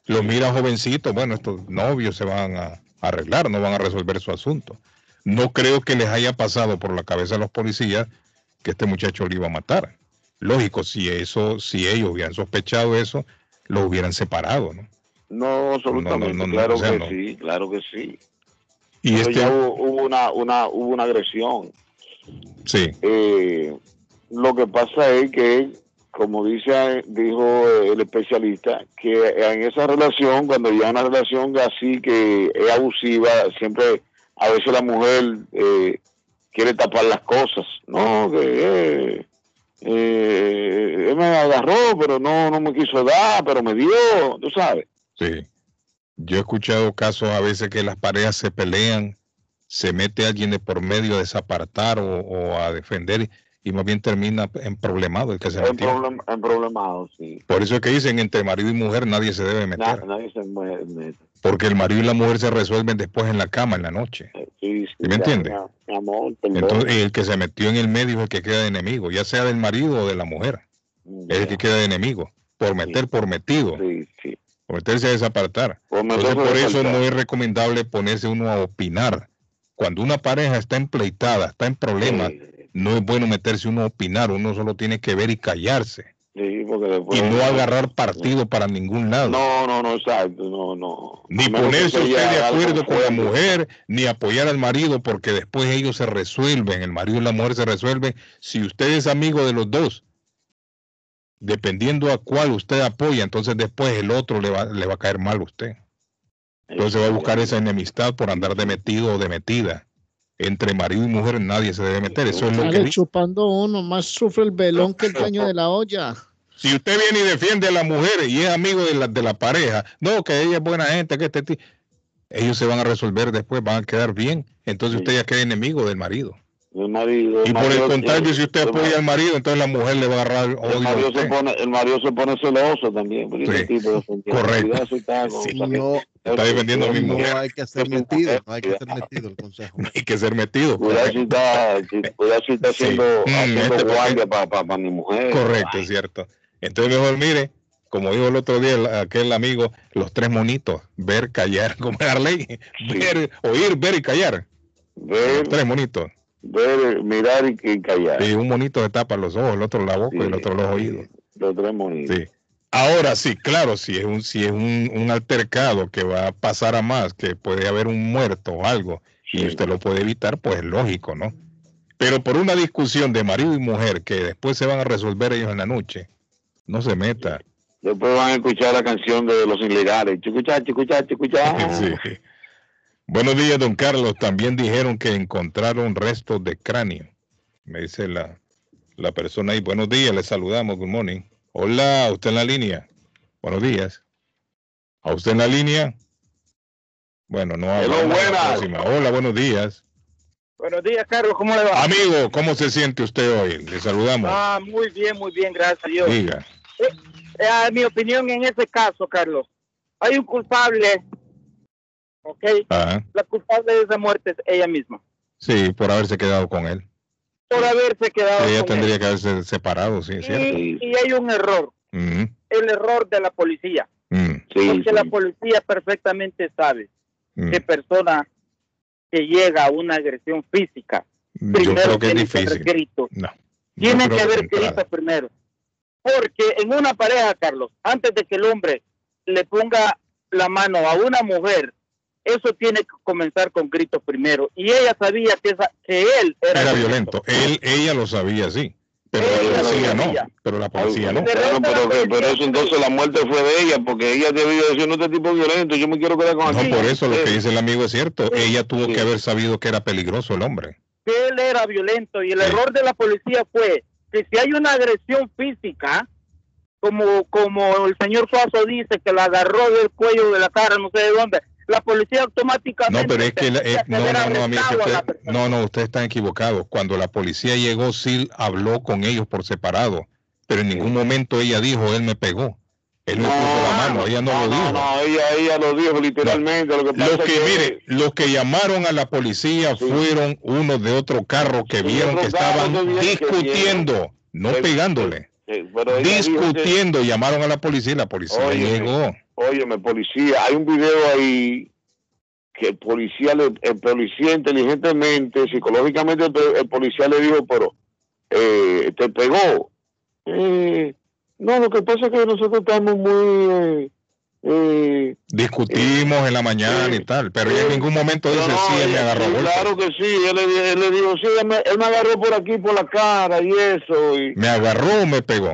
Lo mira jovencito, bueno, estos novios se van a arreglar, no van a resolver su asunto. No creo que les haya pasado por la cabeza a los policías que este muchacho le iba a matar lógico, si eso, si ellos hubieran sospechado eso, lo hubieran separado, ¿no? No, absolutamente, claro que sí, claro que sí. Y este... ya hubo, una, una, hubo una agresión. Sí. Eh, lo que pasa es que, como dice, dijo el especialista, que en esa relación, cuando ya una relación así que es abusiva, siempre a veces la mujer eh, quiere tapar las cosas, ¿no? Que, eh, eh, él me agarró, pero no, no me quiso dar, pero me dio, tú sabes. Sí. Yo he escuchado casos a veces que las parejas se pelean, se mete alguien de por medio a desapartar o, a defender y más bien termina en problemado el que se en, en problemado, sí. Por eso es que dicen entre marido y mujer nadie se debe meter. nadie se mete. Porque el marido y la mujer se resuelven después en la cama, en la noche. Sí, sí, ¿Me entiendes? Entonces, el que se metió en el medio es el que queda de enemigo, ya sea del marido o de la mujer. Es el que queda de enemigo. Por meter, por metido. Por meterse a desapartar. Por, por eso no es recomendable ponerse uno a opinar. Cuando una pareja está empleitada, está en problemas, no es bueno meterse uno a opinar. Uno solo tiene que ver y callarse y no agarrar partido para ningún lado. No, no, no, exacto, no, no. Ni ponerse usted de acuerdo con la mujer, ni apoyar al marido, porque después ellos se resuelven, el marido y la mujer se resuelven. Si usted es amigo de los dos, dependiendo a cuál usted apoya, entonces después el otro le va, le va a caer mal a usted. Entonces va a buscar esa enemistad por andar de metido o de metida entre marido y mujer nadie se debe meter. Eso es lo que chupando uno, más sufre el velón que el dueño de la olla. Si usted viene y defiende a la mujer y es amigo de la, de la pareja, no, que ella es buena gente, que este ellos se van a resolver después, van a quedar bien. Entonces usted ya queda enemigo del marido. El marido, y por el contrario, si usted apoya al marido, entonces la mujer le va a agarrar odio. El marido, se pone, el marido se pone celoso también. correcto. Está, no, está defendiendo. No hay que ser metido, no hay que ser metido el consejo. No hay que ser metido. Cuidado si está, si está haciendo, sí. haciendo este guardia para pa, pa mi mujer. Correcto, es cierto. Entonces mejor mire, como dijo el otro día aquel amigo, los tres monitos, ver, callar, como ley, ver, oír, ver y callar. Ver, los tres monitos ver, mirar y, callar. Sí, un monito se tapa los ojos, el otro la boca y el otro los oídos. Los tres monitos. Sí. Ahora sí, claro, si es un, si es un, un, altercado que va a pasar a más, que puede haber un muerto o algo, y usted lo puede evitar, pues es lógico, ¿no? Pero por una discusión de marido y mujer que después se van a resolver ellos en la noche, no se meta. Después van a escuchar la canción de los ilegales. Chucuchá, chucuchá. sí. Buenos días, don Carlos. También dijeron que encontraron restos de cráneo. Me dice la, la persona ahí. Buenos días, le saludamos. Good morning. Hola, usted en la línea. Buenos días. ¿A usted en la línea? Bueno, no habla. Hello, Vamos a la buenas. próxima. Hola, buenos días. Buenos días, Carlos, ¿cómo le va? Amigo, ¿cómo se siente usted hoy? Le saludamos. Ah, muy bien, muy bien, gracias a Dios. Diga. Eh, eh, mi opinión en ese caso, Carlos, hay un culpable, ¿ok? Ajá. La culpable de esa muerte es ella misma, Sí, por haberse quedado con él. Por haberse quedado Ella con tendría él. que haberse separado, sí, es cierto. Y, hay un error, el error de la policía, mm, porque la policía perfectamente sabe mm. que persona que llega a una agresión física, Yo primero creo que es tiene que haber difícil. grito. No. Tiene que haber de entrada. grito primero. Porque en una pareja, Carlos, antes de que el hombre le ponga la mano a una mujer, eso tiene que comenzar con gritos primero. Y ella sabía que, esa- que él era, Era violento. Él, ella lo sabía, sí. Pero la policía no. Pero la policía no. Bueno, pero, que- pero eso entonces la muerte fue de ella, porque ella debió decir, no, este tipo violento, yo me quiero quedar con No, aquel". por eso lo que Sí. dice el amigo es cierto. Ella tuvo que haber sabido que era peligroso el hombre. que él era violento. Y el error de la policía fue que si hay una agresión física, como, como el señor Suazo dice, que la agarró del cuello de la cara, no sé de dónde, la policía automáticamente... No, pero es que, la- eh, no, no, no, amigo, usted, no, no, ustedes están equivocados. Cuando la policía llegó, sí habló con ellos por separado, pero en ningún momento ella dijo, él me pegó. Él me puso la mano, ella no, lo dijo. No, ella, ella lo dijo literalmente. Lo que pasa Los es que, mire, los que llamaron a la policía fueron unos de otro carro que vieron que estaban que discutiendo, no pegándole, Pero que- discutiendo, llamaron a la policía y la policía Óyeme, llegó. Óyeme, policía, hay un video ahí que el policía, le, el policía inteligentemente, psicológicamente, el, el policía le dijo, pero eh, te pegó. Eh, no, lo que pasa es que nosotros estamos muy... eh, eh, Discutimos en la mañana y tal, pero ella en ningún momento dice, no, sí, él me agarró a sí, golpes". Claro que sí, él le, él le dijo, sí, él me, él me agarró por aquí, por la cara y eso. Y, ¿Me agarró o me pegó?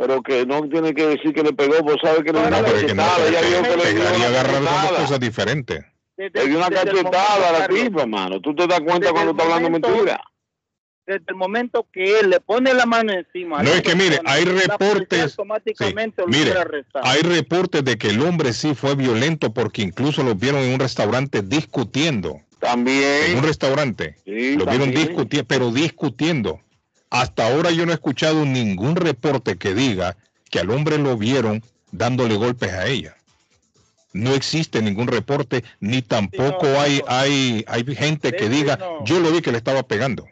pero que no tiene que decir que le pegó, pues sabe que No, una pero es que no, Ella que que le dio una agarrar son dos cosas diferentes. Le dio una cachetada a la tipa, mano. Tú te das cuenta Desde cuando está hablando mentira. Desde el momento que él le pone la mano encima... No es que mire, hay reportes, automáticamente lo mire, hubiera arrestado. hay reportes de que el hombre sí fue violento porque incluso lo vieron en un restaurante discutiendo. También. En un restaurante. Sí, lo vieron discutiendo, pero discutiendo. Hasta ahora yo no he escuchado ningún reporte que diga que al hombre lo vieron dándole golpes a ella. No existe ningún reporte, ni tampoco hay, hay, hay gente que diga, yo lo vi que le estaba pegando.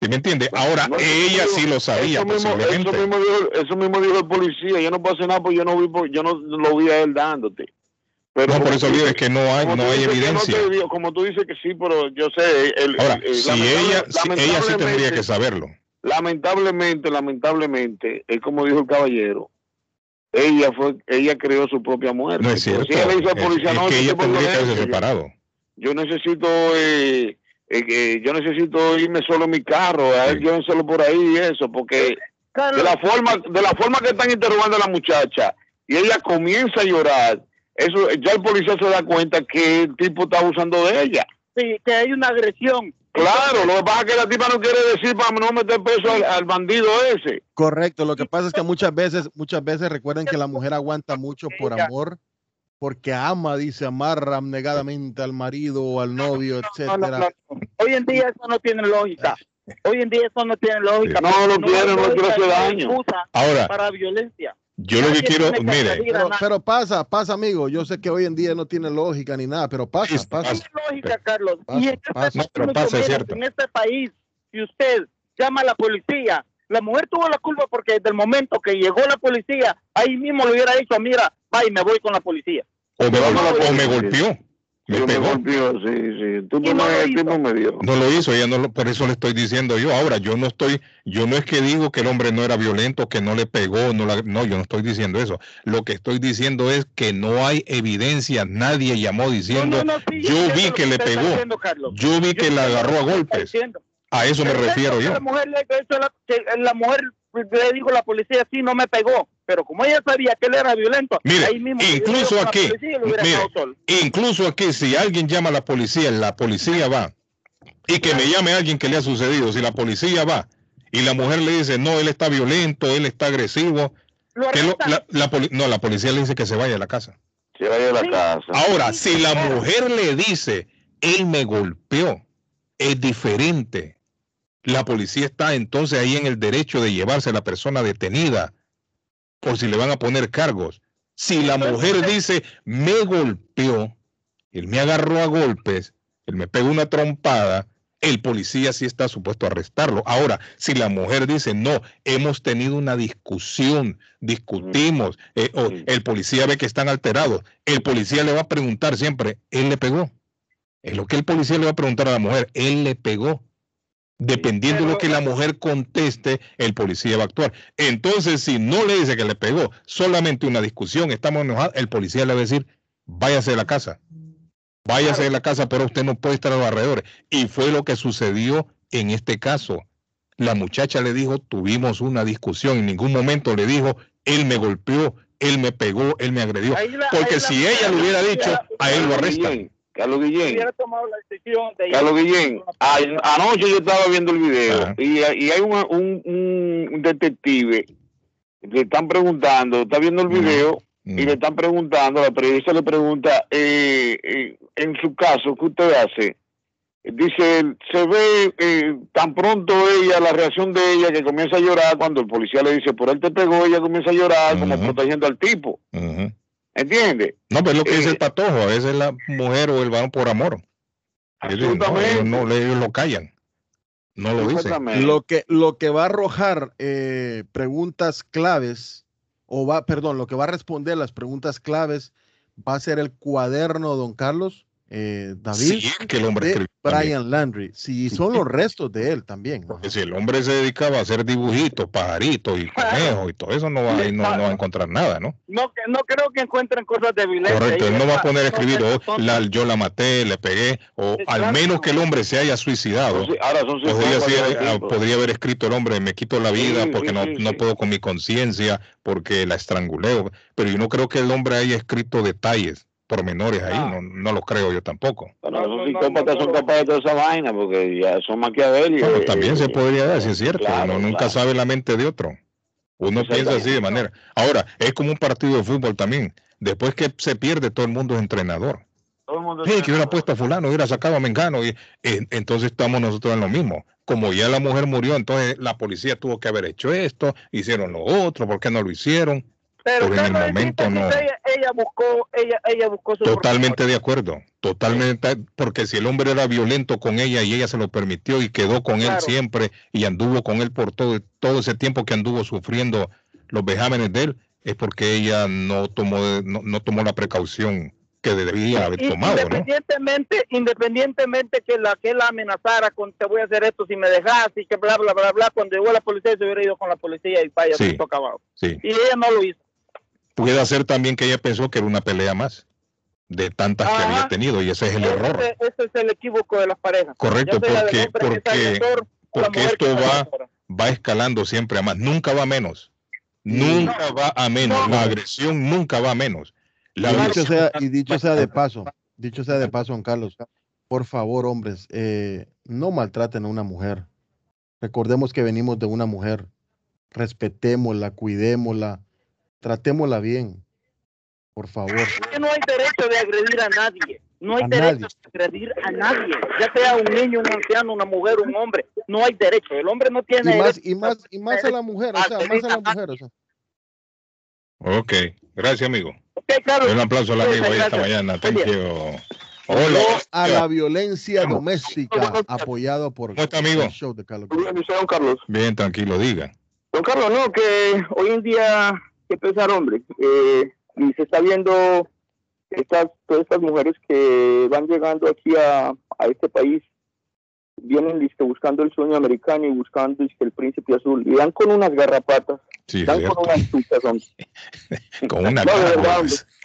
¿Sí me entiende? Ahora, No, ella sí lo sabía, eso mismo, posiblemente. Eso mismo, dijo, eso mismo dijo el policía. Yo no puedo hacer nada porque yo no, vi, por- yo no lo vi a él dándote. Pero no, por eso digo, es que no hay, no hay no evidencia. como tú dices que sí, pero yo sé. El, Ahora, el- el- si ella, si ella sí tendría que saberlo. Lamentablemente, lamentablemente, es como dijo el caballero. Ella fue, ella creó su propia muerte. No es cierto. Si ella le dice al Es- policía, es no, que este ella es tendría que haberse separado. Yo necesito, eh, eh, eh, yo necesito irme solo en mi carro, a ver, llévenselo por ahí y eso, porque de la forma, de la forma que están interrogando a la muchacha y ella comienza a llorar, eso ya el policía se da cuenta que el tipo está abusando de ella. Sí, que hay una agresión. Claro, lo que pasa es que la tipa no quiere decir para no meter preso al, al bandido ese. Correcto, lo que pasa es que muchas veces, muchas veces recuerden que la mujer aguanta mucho por amor, porque ama, dice, amarra abnegadamente al marido o al novio, No, no, etcétera. no, no. Hoy en día eso no tiene lógica. Hoy en día eso no tiene lógica. No, quiere, hay no lógica, hacer daño. Ahora, para violencia. Yo lo que quiero, que mire, Pero, pasa, pasa, amigo. Yo sé que hoy en día no tiene lógica ni nada, pero pasa, pasa. Tiene lógica, Carlos. Pasa, y en este, pasa. país, pasa, es en este país, si usted llama a la policía, la mujer tuvo la culpa porque desde el momento que llegó la policía, ahí mismo le hubiera dicho, mira, va y me voy con la policía. o me, o me golpeó. Me Me pegó. golpeó, sí, sí. El tipo, Y no me, el dio. No lo hizo, ella no lo, por eso le estoy diciendo yo. Ahora, yo no estoy, yo no es que digo que el hombre no era violento, que no le pegó, no, la- no, yo no estoy diciendo eso. Lo que estoy diciendo es que no hay evidencia, nadie llamó diciendo, No, no, sí, yo vi que le pegó, yo vi que la agarró a golpes. diciendo. A eso me refiero yo. La mujer, le, eso la, que la mujer le dijo a la policía, sí, no me pegó. Pero como ella sabía que él era violento, Mire, ahí mismo incluso aquí, lo mire, incluso aquí, si alguien llama a la policía, la policía va. Y que me llame alguien que le ha sucedido. Si la policía va y la mujer le dice, no, él está violento, él está agresivo. que la, no, la policía le dice que se vaya a la casa. Se vaya a la casa. Ahora, si la mujer le dice, él me golpeó, es diferente. La policía está entonces ahí en el derecho de llevarse a la persona detenida por si le van a poner cargos. Si la mujer dice, me golpeó, él me agarró a golpes, él me pegó una trompada, el policía sí está supuesto a arrestarlo. Ahora, si la mujer dice, no, hemos tenido una discusión, discutimos, eh, o el policía ve que están alterados, el policía le va a preguntar siempre, ¿él le pegó? Es lo que el policía le va a preguntar a la mujer, ¿él le pegó? Dependiendo de lo que la mujer conteste, el policía va a actuar. Entonces, si no le dice que le pegó, solamente una discusión, estamos enojados, el policía le va a decir, váyase de la casa. Váyase de la casa, pero usted no puede estar a los alrededores. Y fue lo que sucedió en este caso. La muchacha le dijo, tuvimos una discusión, en ningún momento le dijo, él me golpeó, él me pegó, él me agredió. Porque si ella le hubiera dicho, a él lo arrestan. Carlos Guillén. Carlos Guillén, anoche yo estaba viendo el video y, hay un, un, detective le están preguntando, está viendo el video y le están preguntando, la periodista le pregunta, eh, eh, en su caso, ¿qué usted hace? Dice, se ve eh, tan pronto ella, la reacción de ella, que comienza a llorar cuando el policía le dice, por él te pegó, ella comienza a llorar como protegiendo al tipo. ¿Entiendes? No, pero es lo que dice el patojo, a veces la mujer o el varón por amor. Ellos, no, ellos, lo callan. No lo dicen. Lo que, lo que va a arrojar preguntas claves o va, perdón, lo que va a responder las preguntas claves va a ser el cuaderno, don Carlos, eh, David, sí, que el hombre Brian Landry. Sí, son los restos de él también. Porque si el hombre se dedicaba a hacer dibujitos, pajaritos y conejos y todo eso, no va, no, no va a encontrar nada, ¿no? No, no creo que encuentren cosas de violencia. Correcto, él no va a poner a escribir, oh, la, yo la maté, le pegué, o al menos que el hombre se haya suicidado. ahora son podría, ah, podría, haber escrito el hombre, me quito la vida porque no, no puedo con mi conciencia, porque la estranguleo. Pero yo no creo que el hombre haya escrito detalles pormenores ahí, no, no lo creo yo tampoco. Pero los psicópatas son capaces de toda esa vaina porque ya son maquiavélicos. Bueno, también se podría decir, es cierto, uno nunca sabe la mente de otro. Uno piensa así de manera. Ahora, es como un partido de fútbol también. Después que se pierde, todo el mundo es entrenador. Todo el mundo que hubiera puesto a fulano, hubiera sacado a Mengano. Y, entonces estamos nosotros en lo mismo. Como ya la mujer murió, entonces la policía tuvo que haber hecho esto, hicieron lo otro, ¿por qué no lo hicieron? Pero, en el momento no. Ella, buscó, ella, ella buscó su Totalmente de acuerdo, totalmente, porque si el hombre era violento con ella y ella se lo permitió y quedó con él siempre y anduvo con él por todo, todo ese tiempo que anduvo sufriendo los vejámenes de él, es porque ella no tomó, no, tomó la precaución que debería haber tomado. Independientemente, independientemente que la que la amenazara con te voy a hacer esto si me dejas y que bla bla bla bla, cuando llegó la policía se hubiera ido con la policía y vaya, sí, acabado. Sí. Y ella no lo hizo. Puede ser también que ella pensó que era una pelea más de tantas que había tenido y ese es el error. Ese, es el equívoco de las parejas. Correcto, porque, porque, porque esto va, va escalando siempre a más, nunca va a menos. Nunca va a menos. La agresión nunca va a menos. y, dicho sea, y dicho sea de paso, dicho sea de paso, don Carlos, por favor, hombres, eh, no maltraten a una mujer. Recordemos que venimos de una mujer. Respetémosla, cuidémosla, tratémosla bien, por favor. que no hay derecho de agredir a nadie. No hay derecho de agredir a nadie, ya sea un niño, un anciano, una mujer, un hombre. No hay derecho. El hombre no tiene. Y más, y más, y más a la mujer, o sea, más a la mujer, o sea. Ok, gracias, amigo. Un aplauso al amigo ahí esta mañana. Thank you. Hola. A la violencia doméstica, apoyado por ¿Cómo está, amigo? el show de Carlos. Bien, Carlos. Bien, tranquilo, diga. Don Carlos, no, que hoy en día que pensar, hombre. Eh, y se está viendo estas, todas estas mujeres que van llegando aquí a, a este país, vienen listo, buscando el sueño americano y buscando el príncipe azul, y dan con unas garrapatas. Sí, dan con unas tuchas, con una no,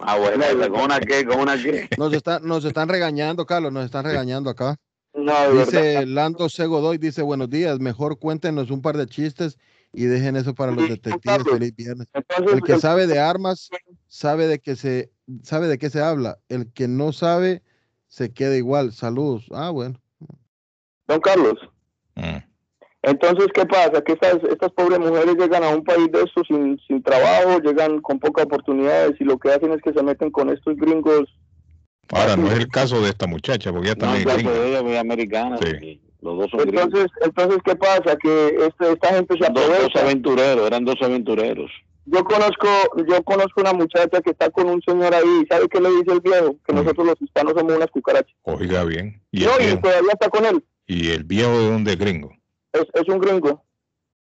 Ah, bueno, ¿con una qué? ¿Con una qué? Nos, está, nos están regañando, Carlos, nos están regañando acá. No, dice verdad. Lando Segodoy, dice buenos días, mejor cuéntenos un par de chistes y dejen eso para los detectives. Feliz viernes. el que sabe de armas sabe de que se sabe de qué se habla. El que no sabe se queda igual. Saludos. Ah, bueno. Don Carlos. Mm. Entonces, ¿qué pasa? Que estas, estas pobres mujeres llegan a un país de estos sin, sin trabajo, llegan con pocas oportunidades y lo que hacen es que se meten con estos gringos. Ahora, no es el caso de esta muchacha, porque ella No, también claro, es gringa. ella es americana. Sí. Y Los dos son gringos. Entonces, entonces ¿qué pasa? Que este, esta gente se Dos, dos aprovecha. aventureros, eran dos aventureros. Yo conozco, yo conozco una muchacha que está con un señor ahí, ¿sabe qué le dice el viejo? Que nosotros los hispanos somos unas cucarachas. Oiga bien. ¿Y el, No, y viejo, todavía está con él. ¿Y el viejo de dónde es gringo? Es, es un gringo.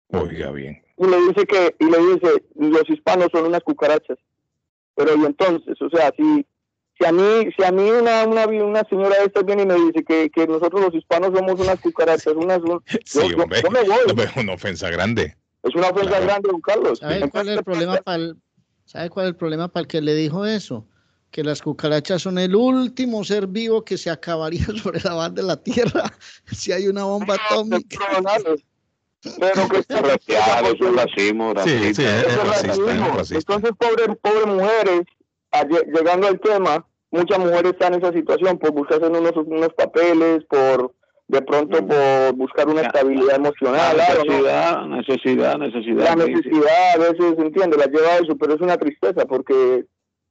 Oiga bien. y le dice que y le dice los hispanos son unas cucarachas pero y entonces o sea si si a mí si a mí una una, una señora de estas viene y me dice que, que nosotros los hispanos somos unas cucarachas unas un- Sí, yo, yo- hombre. yo me voy Es una ofensa grande. es una ofensa Claro. grande don Carlos ¿Sabe cuál es el problema para el, ¿sabe cuál es el problema para el que le dijo eso? Que las cucarachas son el último ser vivo que se acabaría sobre la base de la tierra si hay una bomba atómica. pero que Es racial, es un racismo, Sí, sí, es, es racista, racismo. racista. Entonces, pobres pobres mujeres, llegando al tema, muchas mujeres están en esa situación por buscarse unos, unos papeles, por de pronto por buscar una estabilidad emocional. claro, ¿no? necesidad, necesidad, necesidad. La necesidad a veces, entiende, la lleva a eso, pero es una tristeza porque,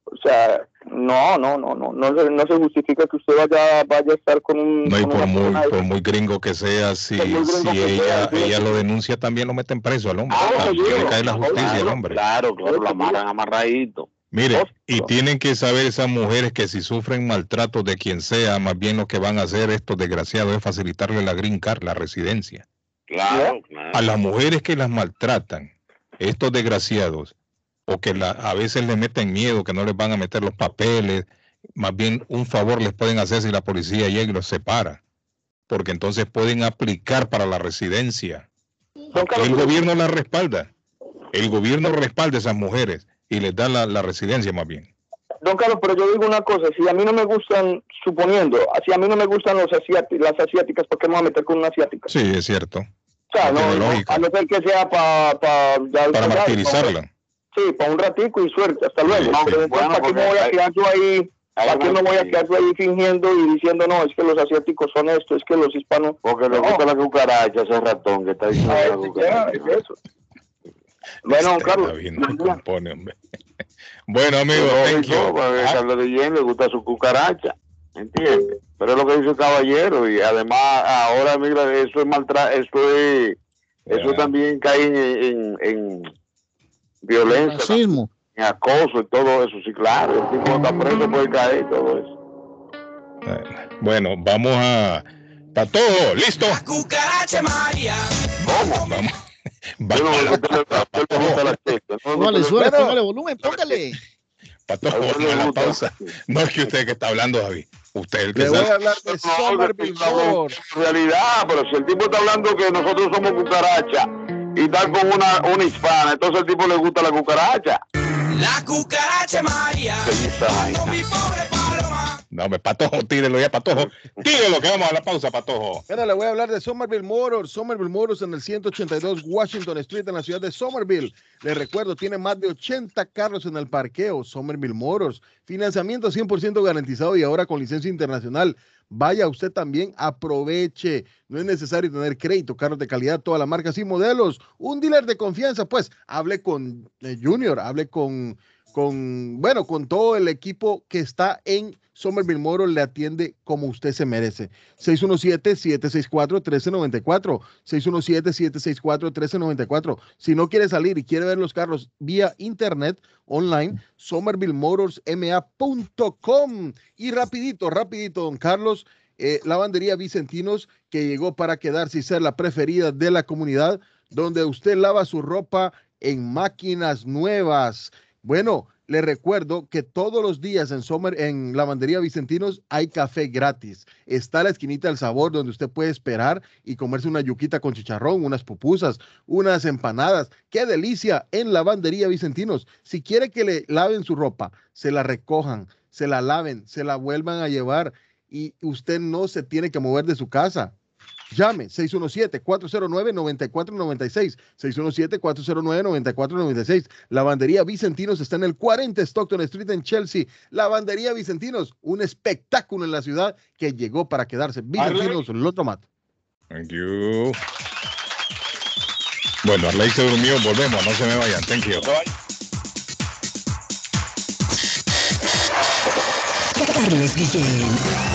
o sea, no, no, no, no, no se, no se justifica que usted vaya, vaya a estar con un... No, y con por una muy, por muy gringo que sea, si, si que ella, sea, ella lo denuncia, también lo meten preso al hombre. Ah, seguro. Tiene que caer la justicia al Claro, hombre. claro, claro, lo amarran amarradito. Mire, y tienen que saber esas mujeres que si sufren maltratos de quien sea, más bien lo que van a hacer estos desgraciados es facilitarle la green card, la residencia. Claro, claro. A las mujeres que las maltratan, estos desgraciados, o que la- a veces les meten miedo, que no les van a meter los papeles, más bien un favor les pueden hacer si la policía llega y los separa, porque entonces pueden aplicar para la residencia. El gobierno las respalda, el gobierno respalda a esas mujeres y les da la, la residencia más bien. Don Carlos, pero yo digo una cosa, si a mí no me gustan, suponiendo, si a mí no me gustan los asiáti- las asiáticas, ¿por qué me voy a meter con una asiática? Sí, es cierto. O sea, no, no, a no ser que sea para Para martirizarla. Sí, para un ratico y suerte, hasta luego. Sí, sí. pero entonces, Bueno, ¿para qué me voy a quedar yo ahí? ¿Para qué me voy a quedar yo ahí fingiendo y diciendo, no, es que los asiáticos son esto, es que los hispanos... Porque le No. gusta la cucaracha, ese ratón que está diciendo Ah, la cucaracha. es eso. Bueno, Carlos, no compone, hombre. Bueno, amigo, thank you. Porque Ah, Carlos de Yen le gusta su cucaracha, ¿entiendes? Pero es lo que dice el caballero y además ahora mira eso es maltrato, eso es, eso también cae en, en, en violencia, Racismo. en acoso y todo eso, sí claro, el tipo está preso puede caer y todo eso. Bueno, vamos a... Patojo, listo. Cucaracha María. ¿Cómo? Vamos. Póngale suerte, póngale volumen, póngale. La pausa. No es que usted que está hablando, David. Usted es el que Le voy sabe. a hablar de No, en realidad, pero si el tipo está hablando que nosotros somos cucaracha y está con una, una hispana, entonces al tipo le gusta la cucaracha. La cucaracha María. Mi pobre. No, me Patojo, tírelo ya, Patojo. Tírelo, que vamos a la pausa, Patojo. Bueno, le voy a hablar de Somerville Motors. Somerville Motors en el 182 Washington Street en la ciudad de Somerville. Les recuerdo, tiene más de 80 carros en el parqueo. Somerville Motors. Financiamiento 100% garantizado y ahora con licencia internacional. Vaya usted también, aproveche. No es necesario tener crédito, carros de calidad, todas las marcas y modelos. Un dealer de confianza, pues hable con eh, Junior, hable con, con, bueno, con todo el equipo que está en Somerville Motors, le atiende como usted se merece. 617-764-1394. 617-764-1394. Si no quiere salir y quiere ver los carros vía internet, online, somervillemotorsma.com. Y rapidito, rapidito, don Carlos, eh, lavandería Vicentinos, que llegó para quedarse y ser la preferida de la comunidad, donde usted lava su ropa en máquinas nuevas. Bueno, le recuerdo que todos los días en Somer, en Lavandería Vicentinos, hay café gratis. Está la esquinita del sabor donde usted puede esperar y comerse una yuquita con chicharrón, unas pupusas, unas empanadas. ¡Qué delicia! En Lavandería Vicentinos. Si quiere que le laven su ropa, se la recojan, se la laven, se la vuelvan a llevar y usted no se tiene que mover de su casa. Llame 617-409-9496. 617-409-9496. Lavandería Vicentinos está en el 40 Stockton Street en Chelsea. Lavandería Vicentinos, un espectáculo en la ciudad que llegó para quedarse. Vicentinos Lotomat. Thank you. Bueno, Arley se durmió, volvemos, no se me vayan. Thank you. Carlos Guillén.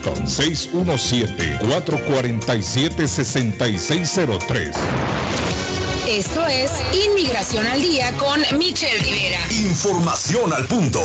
617-447-6603. Esto es Inmigración al Día con Michelle Rivera. Información al punto.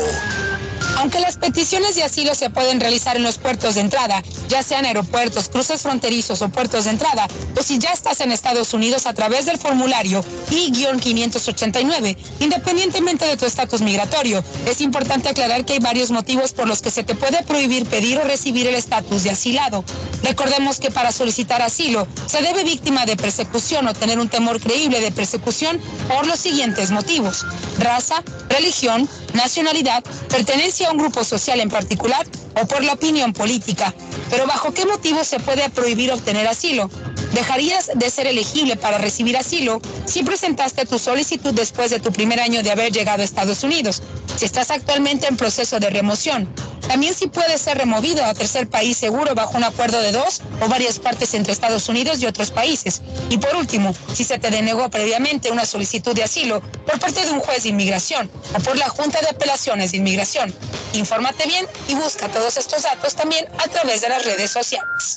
Aunque las peticiones de asilo se pueden realizar en los puertos de entrada, ya sean aeropuertos, cruces fronterizos o puertos de entrada, o si ya estás en Estados Unidos a través del formulario I-589, independientemente de tu estatus migratorio, es importante aclarar que hay varios motivos por los que se te puede prohibir pedir o recibir el estatus de asilado. Recordemos que para solicitar asilo se debe víctima de persecución o tener un temor creíble de persecución por los siguientes motivos. Raza, religión, nacionalidad, pertenencia un grupo social en particular o por la opinión política. Pero ¿bajo qué motivo se puede prohibir obtener asilo? Dejarías de ser elegible para recibir asilo si presentaste tu solicitud después de tu primer año de haber llegado a Estados Unidos, si estás actualmente en proceso de remoción. También si puedes ser removido a tercer país seguro bajo un acuerdo de dos o varias partes entre Estados Unidos y otros países. Y por último, si se te denegó previamente una solicitud de asilo por parte de un juez de inmigración o por la Junta de Apelaciones de Inmigración. Infórmate bien y busca todos estos datos también a través de las redes sociales.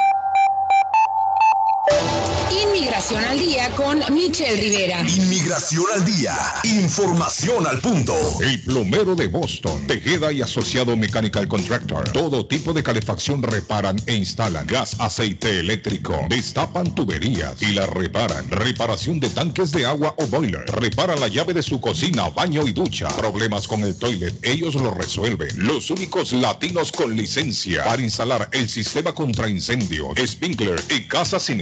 Inmigración al día con Michelle Rivera. Inmigración al día. Información al punto. El plomero de Boston, Tejeda y Asociado Mechanical Contractor. Todo tipo de calefacción reparan e instalan. Gas, aceite eléctrico. Destapan tuberías y la reparan. Reparación de tanques de agua o boiler. Reparan la llave de su cocina, baño y ducha. Problemas con el toilet, ellos lo resuelven. Los únicos latinos con licencia para instalar el sistema contra incendio, sprinkler y casas sin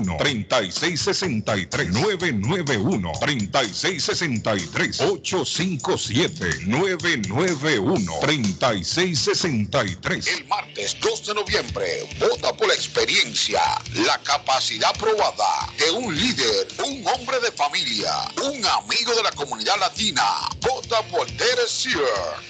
3663 991 3663 857 991 3663 El martes 2 de noviembre, vota por la experiencia, la capacidad probada de un líder, un hombre de familia, un amigo de la comunidad latina. Vota por Derek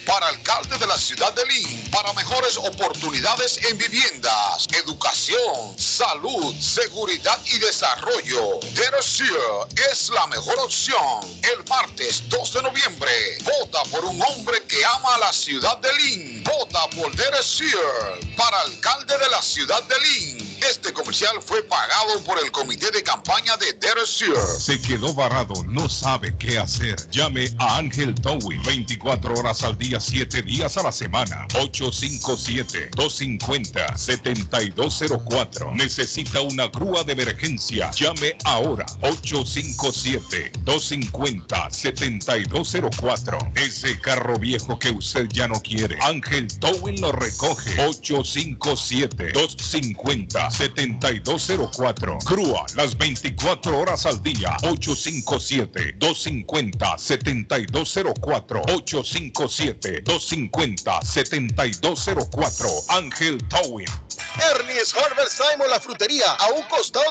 para alcalde de la ciudad de Lynn, para mejores oportunidades en viviendas, educación, salud, seguridad y desarrollo. Sear es la mejor opción. El martes 2 de noviembre, vota por un hombre que ama a la ciudad de Lynn. Vota por Sear para alcalde de la ciudad de Lynn. Este comercial fue pagado por el comité de campaña de Derek Sear. Se quedó varado, no sabe qué hacer. Llame a Ángel Towing 24 horas al día, 7 días a la semana. 857-250-7204. Necesita una grúa de emergencia. Llame ahora. 857-250-7204. Ese carro viejo que usted ya no quiere. Ángel Towing lo recoge. 857-250-7204. Grúa las 24 horas al día. 857-250-7204. 857-250-7204. Ángel Towing. Ernie's Harvest Simon la frutería, a un costado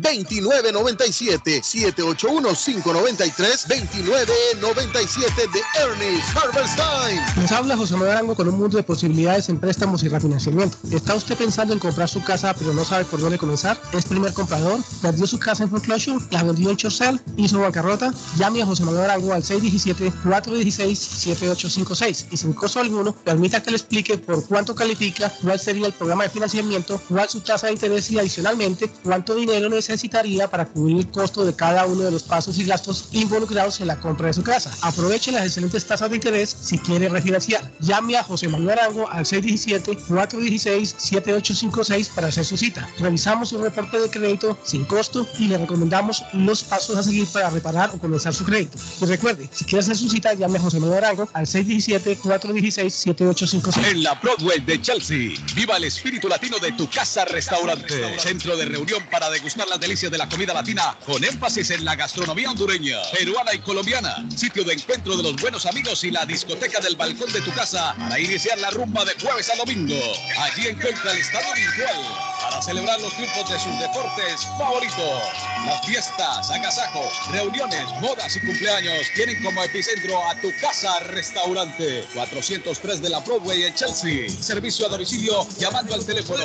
2997 781-593-2997 de Ernest Harvest Time. Nos habla José Manuel Arango con un mundo de posibilidades en préstamos y refinanciamiento. ¿Está usted pensando en comprar su casa pero no sabe por dónde comenzar? ¿Es primer comprador? ¿Perdió su casa en foreclosure? ¿La vendió en Chorcel? ¿Hizo bancarrota? Llame a José Manuel Arango al 617-416-7856 y sin costo alguno permita que le explique por cuánto califica, cuál sería el programa de financiamiento, cuál su tasa de interés y adicionalmente cuánto dinero necesitaría para cubrir el costo de cada uno de los pasos y gastos involucrados en la compra de su casa. Aproveche las excelentes tasas de interés si quiere refinanciar. Llame a José Manuel Arango al 617-416-7856 para hacer su cita. Revisamos un reporte de crédito sin costo y le recomendamos los pasos a seguir para reparar o comenzar su crédito. Y recuerde, si quiere hacer su cita, llame a José Manuel Arango al 617-416-7856. En la Broadway de Chelsea, viva el espíritu latino de tu casa restaurante. Centro de reunión para degustar las delicias de la comida latina con énfasis en la gastronomía hondureña, peruana y colombiana. Sitio de encuentro de los buenos amigos y la discoteca del balcón de tu casa para iniciar la rumba de jueves a domingo. Allí encuentra el estadio virtual para celebrar los triunfos de sus deportes favoritos. Las fiestas, agasajos, reuniones, bodas y cumpleaños tienen como epicentro a tu casa restaurante 403 de la Broadway en Chelsea. Servicio a domicilio llamando al teléfono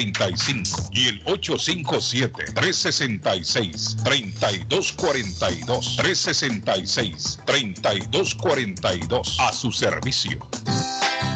840-2335 y el 857-366-3242. 366-3242 a su servicio.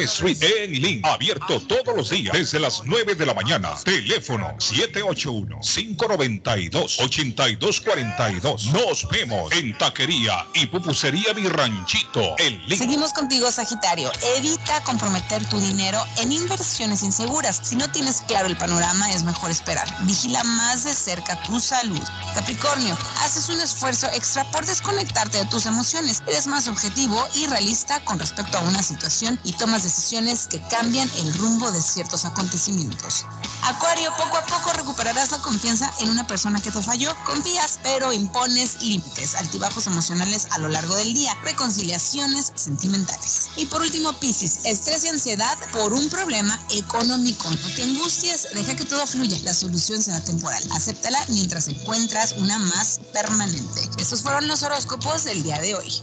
Street en Lynn. Abierto todos los días desde las 9 de la mañana. Teléfono 781-592-8242. Nos vemos en Taquería y Pupusería Mi Ranchito en Lynn. Seguimos contigo, Sagitario. Evita comprometer tu dinero en inversiones inseguras. Si no tienes claro el panorama, es mejor esperar. Vigila más de cerca tu salud. Capricornio, haces un esfuerzo extra por desconectarte de tus emociones. Eres más objetivo y realista con respecto a una situación y tomas decisiones que cambian el rumbo de ciertos acontecimientos. Acuario, poco a poco recuperarás la confianza en una persona que te falló. Confías, pero impones límites, altibajos emocionales a lo largo del día, reconciliaciones sentimentales. Y por último, Piscis, estrés y ansiedad por un problema económico. No te angusties, deja que todo fluya. La solución será temporal. Acéptala mientras encuentras una más permanente. Estos fueron los horóscopos del día de hoy.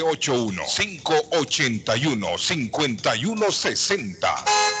781-581-5160.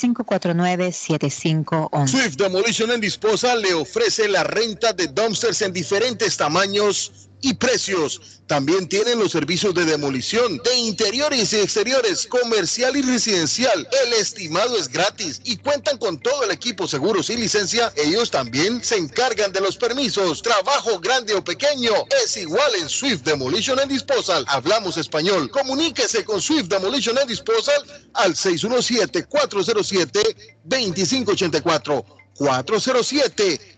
781-549-7511. Swift Demolition and Disposal le ofrece la renta de dumpsters en diferentes tamaños y precios. También tienen los servicios de demolición de interiores y exteriores, comercial y residencial. El estimado es gratis y cuentan con todo el equipo seguros y licencia. Ellos también se encargan de los permisos. Trabajo grande o pequeño es igual en Swift Demolition and Disposal. Hablamos español. Comuníquese con Swift Demolition and Disposal al 617-407-2584. 407 2584.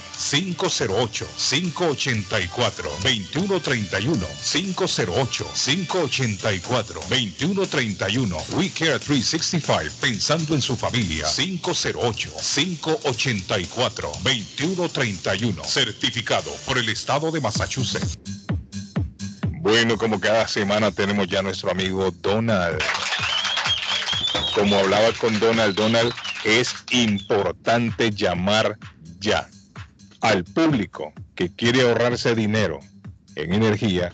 508-584-2131. 508-584-2131. We Care 365, pensando en su familia. 508-584-2131. Certificado por el estado de Massachusetts. Bueno, como cada semana tenemos ya nuestro amigo Donald. Como hablaba con Donald, Donald, es importante llamar ya al público que quiere ahorrarse dinero en energía.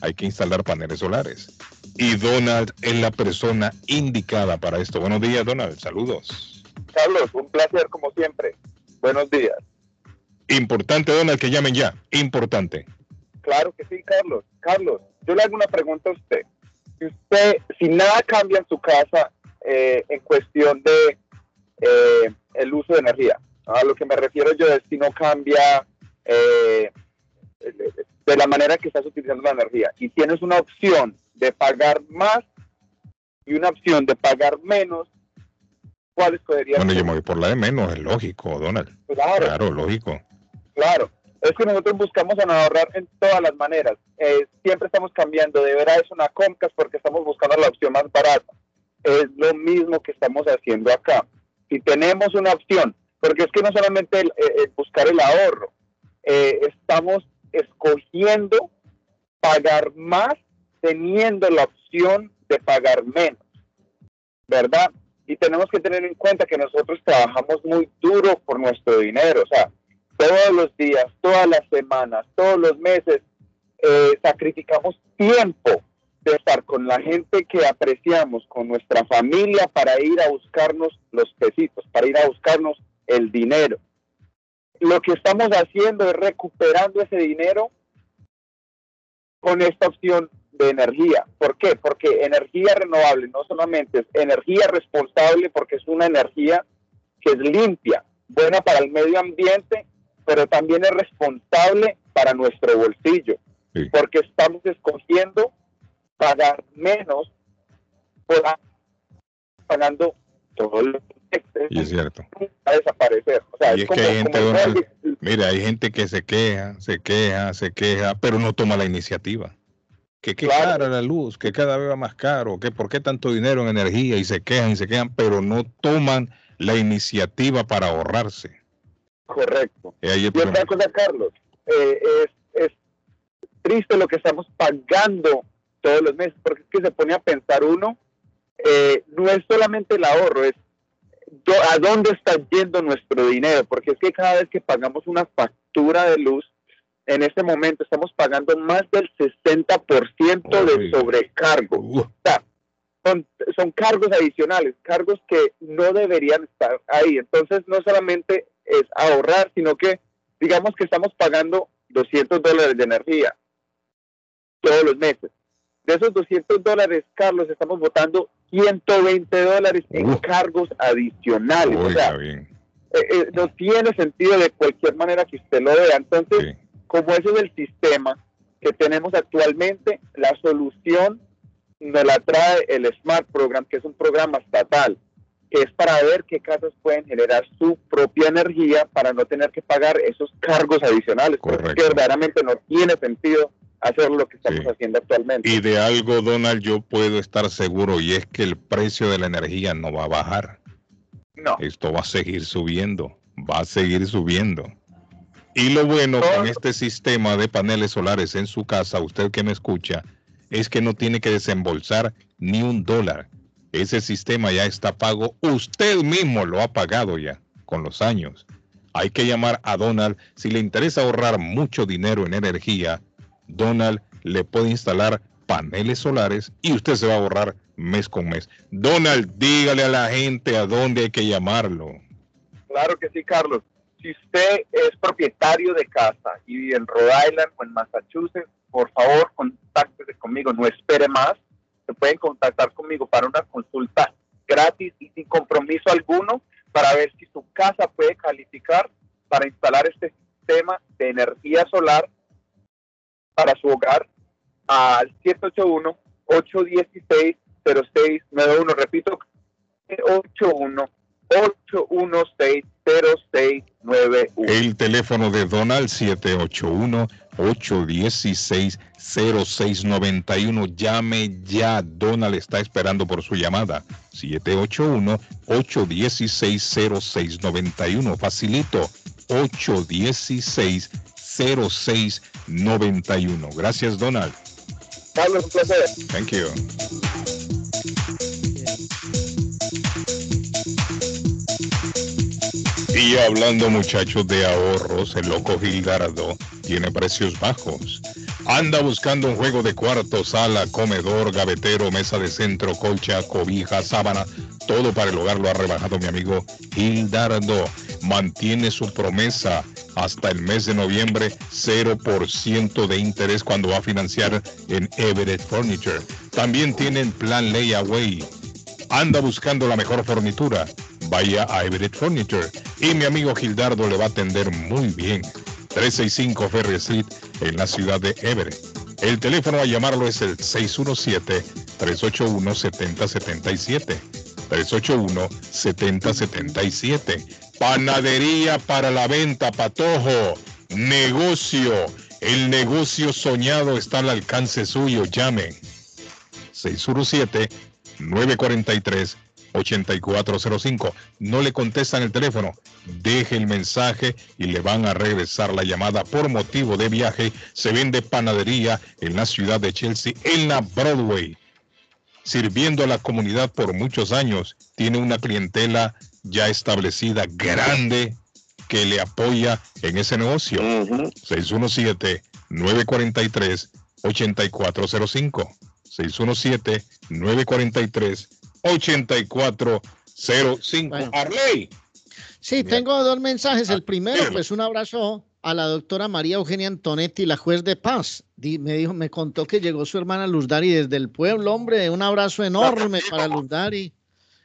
Hay que instalar paneles solares. Y Donald es la persona indicada para esto. Buenos días, Donald. Saludos. Carlos, un placer como siempre. Buenos días. Importante, Donald, que llamen ya. Importante. Claro que sí, Carlos. Carlos, yo le hago una pregunta a usted. Si usted, si nada cambia en su casa eh, en cuestión de eh, el uso de energía, a lo que me refiero yo es si no cambia eh, de la manera que estás utilizando la energía y tienes una opción de pagar más y una opción de pagar menos, ¿cuál escogerías? Bueno, yo me voy por la de menos, es lógico, Donald. Claro. Claro, lógico. Claro es que nosotros buscamos ahorrar en todas las maneras. Eh, siempre estamos cambiando de ver a eso una Comcast porque estamos buscando la opción más barata. Es lo mismo que estamos haciendo acá. Si tenemos una opción, porque es que no solamente el, buscar el ahorro, eh, estamos escogiendo pagar más teniendo la opción de pagar menos, ¿verdad? Y tenemos que tener en cuenta que nosotros trabajamos muy duro por nuestro dinero, o sea, todos los días, todas las semanas, todos los meses, eh, sacrificamos tiempo de estar con la gente que apreciamos, con nuestra familia, para ir a buscarnos los pesitos, para ir a buscarnos el dinero. Lo que estamos haciendo es recuperando ese dinero con esta opción de energía. ¿Por qué? Porque energía renovable no solamente es energía responsable, porque es una energía que es limpia, buena para el medio ambiente pero también es responsable para nuestro bolsillo, porque estamos escogiendo pagar menos por pagando todo lo que y es cierto. a desaparecer. O sea, y es, que hay gente, mira, hay gente que se queja, se queja, se queja, pero no toma la iniciativa. Que qué cara la luz, que cada vez va más caro, que por qué tanto dinero en energía y se quejan y se quejan, pero no toman la iniciativa para ahorrarse. Correcto. Y otra cosa, Carlos, eh, es, triste lo que estamos pagando todos los meses, porque es que se pone a pensar uno, eh, no es solamente el ahorro, es a dónde está yendo nuestro dinero, porque es que cada vez que pagamos una factura de luz, en este momento estamos pagando más del 60% de sobrecargo. O sea, son, son cargos adicionales, cargos que no deberían estar ahí. Entonces, no solamente es ahorrar, sino que digamos que estamos pagando 200 dólares de energía todos los meses. De esos 200 dólares, Carlos, estamos votando 120 dólares en cargos adicionales. o sea, eh, eh, no tiene sentido de cualquier manera que usted lo vea. Entonces, como ese es el sistema que tenemos actualmente, la solución nos la trae el Smart Program, que es un programa estatal que es para ver qué casas pueden generar su propia energía para no tener que pagar esos cargos adicionales, porque verdaderamente no tiene sentido hacer lo que estamos haciendo actualmente. Y de algo, Donald, yo puedo estar seguro, y es que el precio de la energía no va a bajar. No. Esto va a seguir subiendo, va a seguir subiendo. Y lo bueno con este sistema de paneles solares en su casa, usted que me escucha, es que no tiene que desembolsar ni un dólar ese sistema ya está pago. Usted mismo lo ha pagado ya con los años. Hay que llamar a Donald. Si le interesa ahorrar mucho dinero en energía, Donald le puede instalar paneles solares y usted se va a ahorrar mes con mes. Donald, dígale a la gente a dónde hay que llamarlo. Claro que sí, Carlos. Si usted es propietario de casa y vive en Rhode Island o en Massachusetts, por favor, contáctese conmigo, no espere más se pueden contactar conmigo para una consulta gratis y sin compromiso alguno para ver si su casa puede calificar para instalar este sistema de energía solar para su hogar al 781-816-0691. Repito, 816-0691. El teléfono de Donald 781-816-0691. Llame ya. Donald está esperando por su llamada. 781-816-0691. Facilito. 816-0691. Gracias, Donald. Carlos, un placer. Thank you. Y hablando muchachos de ahorros, el loco Gildardo tiene precios bajos. Anda buscando un juego de cuarto, sala, comedor, gavetero, mesa de centro, colcha, cobija, sábana, todo para el hogar lo ha rebajado mi amigo Gildardo. Mantiene su promesa hasta el mes de noviembre, 0% de interés cuando va a financiar en Everett Furniture. También tienen plan layaway. Anda buscando la mejor fornitura. Vaya a Everett Furniture y mi amigo Gildardo le va a atender muy bien. 365 Ferry Street en la ciudad de Everett. El teléfono a llamarlo es el 617-381-7077. 381-7077. Panadería para la venta, Patojo. Negocio. El negocio soñado está al alcance suyo. Llamen. 617 943-8405. No le contestan el teléfono, deje el mensaje y le van a regresar la llamada por motivo de viaje. Se vende panadería en la ciudad de Chelsea, en la Broadway. Sirviendo a la comunidad por muchos años, tiene una clientela ya establecida, grande, que le apoya en ese negocio. 617-943-8405. 617-943-8405. Arley. Sí, tengo dos mensajes. El primero, pues un abrazo a la doctora María Eugenia Antonetti, la juez de paz. Me dijo, me contó que llegó su hermana Luz Dari desde el pueblo, hombre. Un abrazo enorme para Luz Dari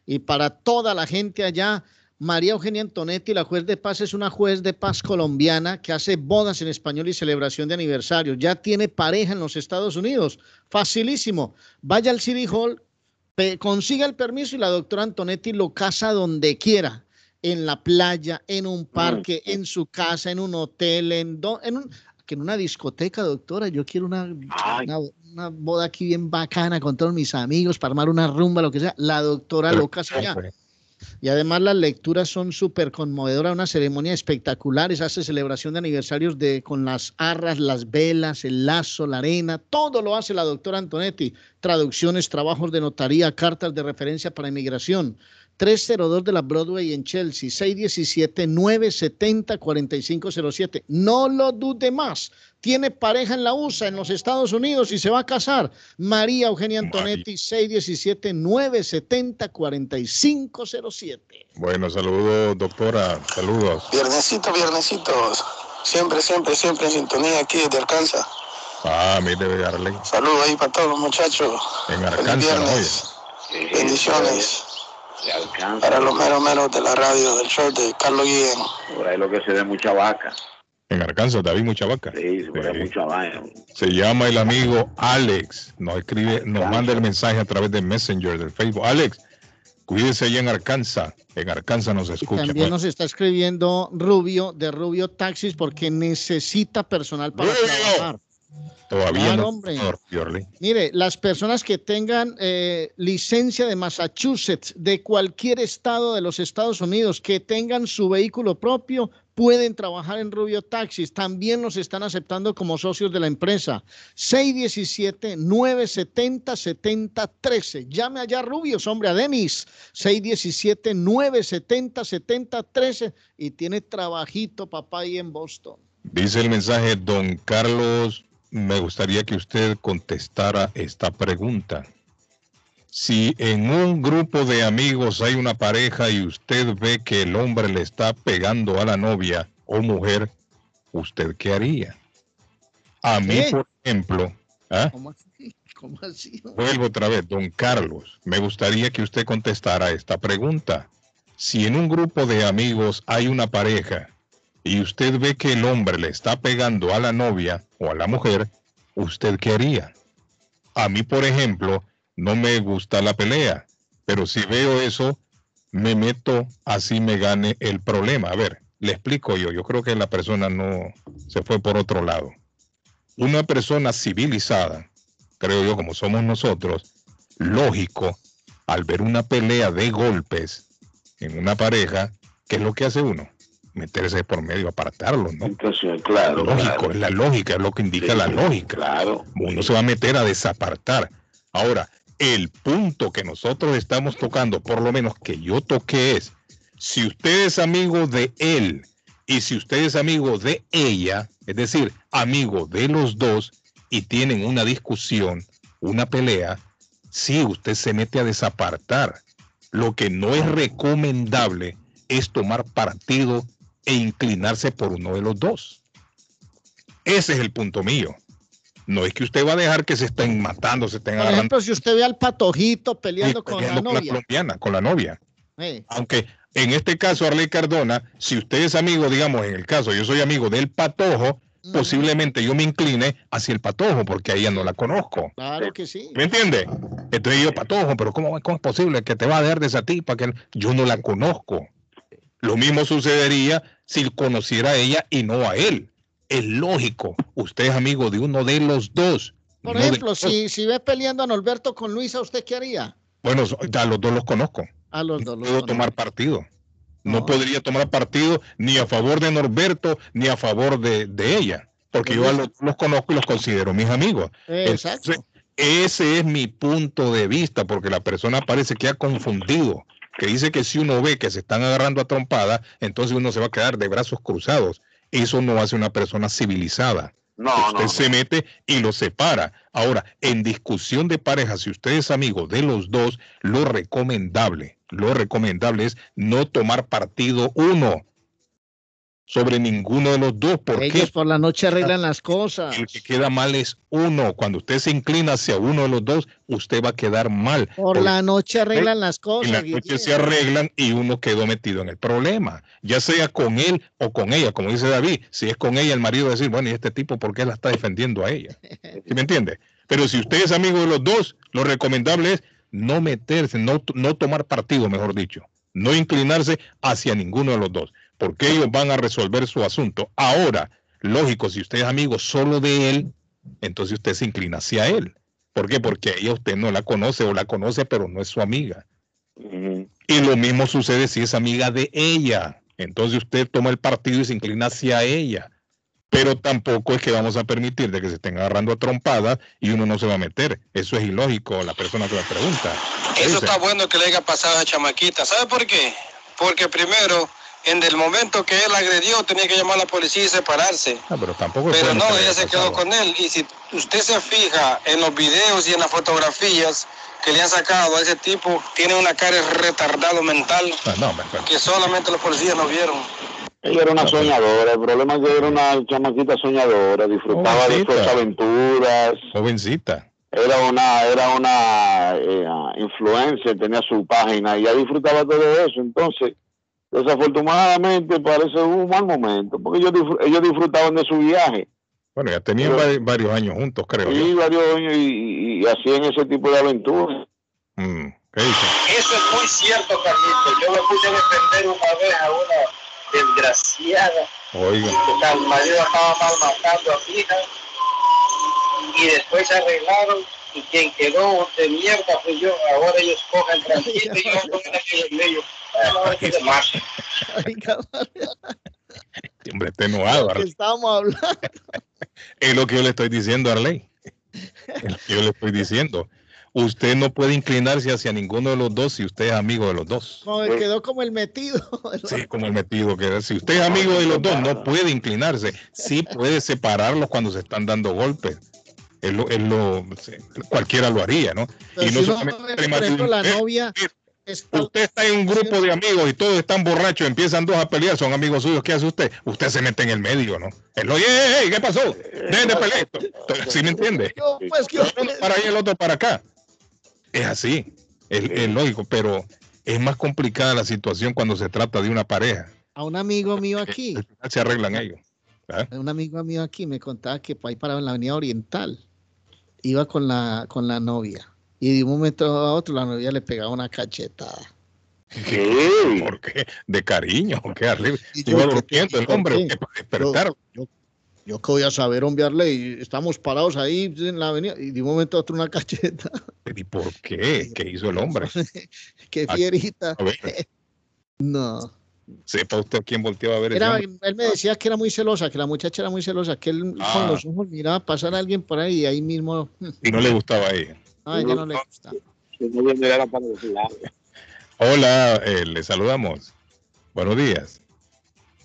y para toda la gente allá. María Eugenia Antonetti, la juez de paz, es una juez de paz colombiana que hace bodas en español y celebración de aniversario. Ya tiene pareja en los Estados Unidos. Facilísimo. Vaya al City Hall, consiga el permiso y la doctora Antonetti lo casa donde quiera. En la playa, en un parque, en su casa, en un hotel, en, do- en, un- que en una discoteca, doctora. Yo quiero una, una, una boda aquí bien bacana con todos mis amigos para armar una rumba, lo que sea. La doctora lo casa allá. Y además las lecturas son súper conmovedoras, una ceremonia espectacular, se hace celebración de aniversarios de, con las arras, las velas, el lazo, la arena, todo lo hace la doctora Antonetti, traducciones, trabajos de notaría, cartas de referencia para inmigración. 302 de la Broadway en Chelsea, 617-970-4507. No lo dude más. Tiene pareja en la USA, en los Estados Unidos y se va a casar. María Eugenia Antonetti, 617-970-4507. Bueno, saludos, doctora. Saludos. Viernesito, viernesitos. Siempre, siempre, siempre en sintonía aquí desde Arkansas. Ah, mire, Arley. Saludos ahí para todos los muchachos. En Arkansas, viernes. Bendiciones. Para los meros meros de la radio del show de Carlos Guillén. Por ahí lo que se ve mucha vaca. En Arkansas, David Mucha Vaca. Sí, se ve mucha vaca. Se llama el amigo Alex. Nos escribe, nos manda el mensaje a través de Messenger del Facebook. Alex, cuídese allá en Arkansas. En Arkansas nos escucha. También nos está escribiendo Rubio de Rubio Taxis porque necesita personal para trabajar. Todavía Claro, no. hombre. señor Fiorli. Mire, las personas que tengan eh, licencia de Massachusetts, de cualquier estado de los Estados Unidos, que tengan su vehículo propio, pueden trabajar en Rubio Taxis. También los están aceptando como socios de la empresa. 617-970-7013. Llame allá, Rubios, hombre, a Denis. 617-970-7013. Y tiene trabajito, papá, ahí en Boston. Dice el mensaje, don Carlos, me gustaría que usted contestara esta pregunta. Si en un grupo de amigos hay una pareja y usted ve que el hombre le está pegando a la novia o mujer, ¿usted qué haría? A mí, ¿Qué? por ejemplo, ¿ah? ¿Cómo así? ¿Cómo así? Vuelvo otra vez, don Carlos. Me gustaría que usted contestara esta pregunta. Si en un grupo de amigos hay una pareja y usted ve que el hombre le está pegando a la novia o a la mujer, ¿usted qué haría? A mí, por ejemplo, no me gusta la pelea, pero si veo eso, me meto así me gane el problema. A ver, le explico yo. Yo creo que la persona no se fue por otro lado. Una persona civilizada, creo yo, como somos nosotros, lógico, al ver una pelea de golpes en una pareja, ¿qué es lo que hace uno? Meterse por medio, apartarlo, ¿no? Entonces, claro. Lógico, es la lógica, es lo que indica la lógica. Claro. Uno se va a meter a desapartar. Ahora, el punto que nosotros estamos tocando, por lo menos que yo toqué, es si usted es amigo de él y si usted es amigo de ella, es decir, amigo de los dos, y tienen una discusión, una pelea, sí, usted se mete a desapartar. Lo que no es recomendable es tomar partido e inclinarse por uno de los dos. Ese es el punto mío. No es que usted va a dejar que se estén matando, se estén Por ejemplo, si usted ve al patojito peleando, con peleando la con la novia. colombiana, con la novia. Aunque en este caso, Arley Cardona, si usted es amigo, digamos, en el caso, yo soy amigo del patojo, posiblemente yo me incline hacia el patojo porque a ella no la conozco. claro que sí. ¿Me entiende? Entonces yo, patojo, pero ¿cómo, cómo es posible que te va a dejar de esa tipa que yo no la conozco? Lo mismo sucedería si conociera a ella y no a él. Es lógico, usted es amigo de uno de los dos. Por no de ejemplo, si, si ve peleando a Norberto con Luisa, ¿usted qué haría? Bueno, ya los dos los conozco. A los dos. No los puedo conoce. tomar partido. No, podría tomar partido ni a favor de Norberto ni a favor de, de ella, porque yo a los, los conozco y los considero mis amigos. Exacto. Entonces, ese es mi punto de vista, porque la persona parece que ha confundido, que dice que si uno ve que se están agarrando a trompada, entonces uno se va a quedar de brazos cruzados. Eso no hace una persona civilizada. No, usted no, se mete y lo separa. Ahora, en discusión de pareja, si usted es amigo de los dos, lo recomendable, lo recomendable es no tomar partido uno sobre ninguno de los dos. ¿Por Ellos qué? por la noche arreglan las cosas. El que queda mal es uno. Cuando usted se inclina hacia uno de los dos, usted va a quedar mal. Por la noche arreglan las en cosas. la noche se arreglan y uno quedó metido en el problema, ya sea con él o con ella, como dice David, si es con ella el marido va a decir, bueno, ¿y este tipo por qué la está defendiendo a ella? ¿Sí me entiende? Pero si usted es amigo de los dos, lo recomendable es no meterse, no, no tomar partido, mejor dicho, no inclinarse hacia ninguno de los dos, porque ellos van a resolver su asunto. Ahora, lógico, si usted es amigo solo de él, entonces usted se inclina hacia él. ¿Por qué? Porque ella usted no la conoce o la conoce, pero no es su amiga. Y lo mismo sucede si es amiga de ella. Entonces usted toma el partido y se inclina hacia ella. Pero tampoco es que vamos a permitir de que se estén agarrando a trompadas y uno no se va a meter. Eso es ilógico, la persona que me pregunta. Eso Dice, está bueno que le haya pasado a esa chamaquita. ¿Sabe por qué? Porque primero, en el momento que él agredió, tenía que llamar a la policía y separarse. "Ah, pero tampoco Pero no, ella se quedó pasado". con él. Y si usted se fija en los videos y en las fotografías que le han sacado a ese tipo, tiene una cara de retardado mental Ah, no, me- me- que solamente los policías no vieron. Ella era una soñadora, el problema es que era una chamaquita soñadora, disfrutaba de Jovencita. sus aventuras. Jovencita. Era una, era una eh, influencer, tenía su página y ella disfrutaba todo eso. Entonces, desafortunadamente parece un mal momento, porque ellos, disfr- ellos disfrutaban de su viaje. Bueno, ya tenían Pero- vari- varios años juntos, creo yo. Y varios años y, y- y hacían ese tipo de aventuras. Mm, ¿Qué dice? Eso es muy cierto, Carlito. Yo me puse a defender una vez a una desgraciada. Oiga. que El marido estaba mal matando a mi hija. Y después se arreglaron. Y quien quedó de mierda fui yo. Ahora ellos cogen tranquilo y yo en aquel medio. Hombre, Arley. estábamos hablando. Es lo que yo le estoy diciendo, Arley. Es lo que yo le estoy diciendo. Usted no puede inclinarse hacia ninguno de los dos si usted es amigo de los dos. Quedó como el metido. Sí, como el metido que. Si usted es amigo de los dos, no puede inclinarse. Sí puede separarlos cuando se están dando golpes. Es lo, es lo- cualquiera lo haría, ¿no? Pero y no solamente entre por ejemplo, la matrimonios. novia está Usted está en un grupo de amigos y todos están borrachos, empiezan dos a pelear, son amigos suyos. ¿Qué hace usted? Usted se mete en el medio, ¿no? Él lo, "Ey, ey, ey, ¿qué pasó? Dejen de pelear. ¿Sí me entiende? Pues, Uno para allá el otro para acá. Es así, es, es lógico, pero es más complicada la situación cuando se trata de una pareja. a un amigo mío aquí, se arreglan ellos. ¿ah? un amigo mío aquí me contaba que ahí parado en la avenida Oriental iba con la, con la novia y de un momento a otro la novia le pegaba una cachetada. Sí. ¿Por qué? De cariño, ¿qué? Arriba. Y Iba yo, durmiendo el ¿por hombre, qué? ¿qué? para despertar. Yo, yo, yo que voy a saber, hombre, Arley, estamos parados ahí en la avenida y de un momento a otro una cacheta. ¿Y por qué? ¿Qué hizo el hombre? Qué fierita. A ver, No. sepa usted quién volteaba a ver Era, él me decía que era muy celosa, que la muchacha era muy celosa, que él Ah. con los ojos miraba pasar a alguien por ahí y ahí mismo. Y no le gustaba a ella. A ella no le gusta. Hola, eh, le saludamos. Buenos días.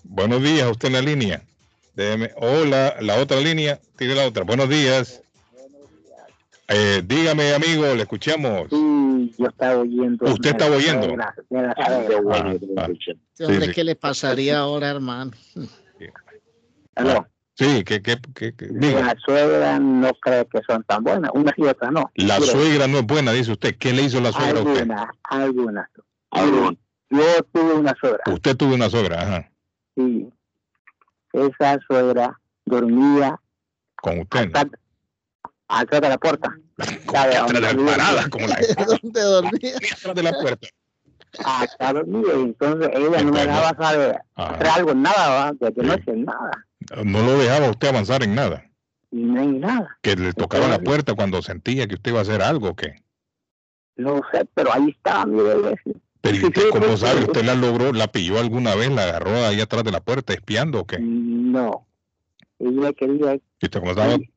Buenos días, usted en la línea. Déjeme. Hola, la otra línea. Tire la otra. Buenos días. Eh, dígame, amigo, le escuchamos. Sí, yo estaba oyendo. Usted estaba oyendo. De la- de la suegra. Ah, ah. Hombre, sí. ¿qué le pasaría ahora, hermano? Aló. Sí, que, que, que, que- De diga. La suegra no cree que son tan buenas, una y otra no. La suegra no es buena, dice usted. ¿Qué le hizo la suegra a usted? Algunas, algunas. Yo tuve una suegra, Usted tuvo una suegra, ajá, sí. Esa suegra dormía con usted. ¿no? atrás, de la puerta. Atrás de la parada, como la ¿Dónde dormía? atrás de la puerta. Acá dormía y entonces ella no me dejaba saber hacer algo, nada, ¿va? de que Sí. noche, nada. No lo dejaba usted avanzar en nada. No hay nada. Que le tocaba la puerta cuando sentía que usted iba a hacer algo, ¿qué? No sé, pero ahí estaba mi bebé. Pero ¿y usted cómo sabe? ¿Usted la logró, la pilló alguna vez, la agarró ahí atrás de la puerta espiando o qué? No. Ella quería ¿Y usted cómo ella,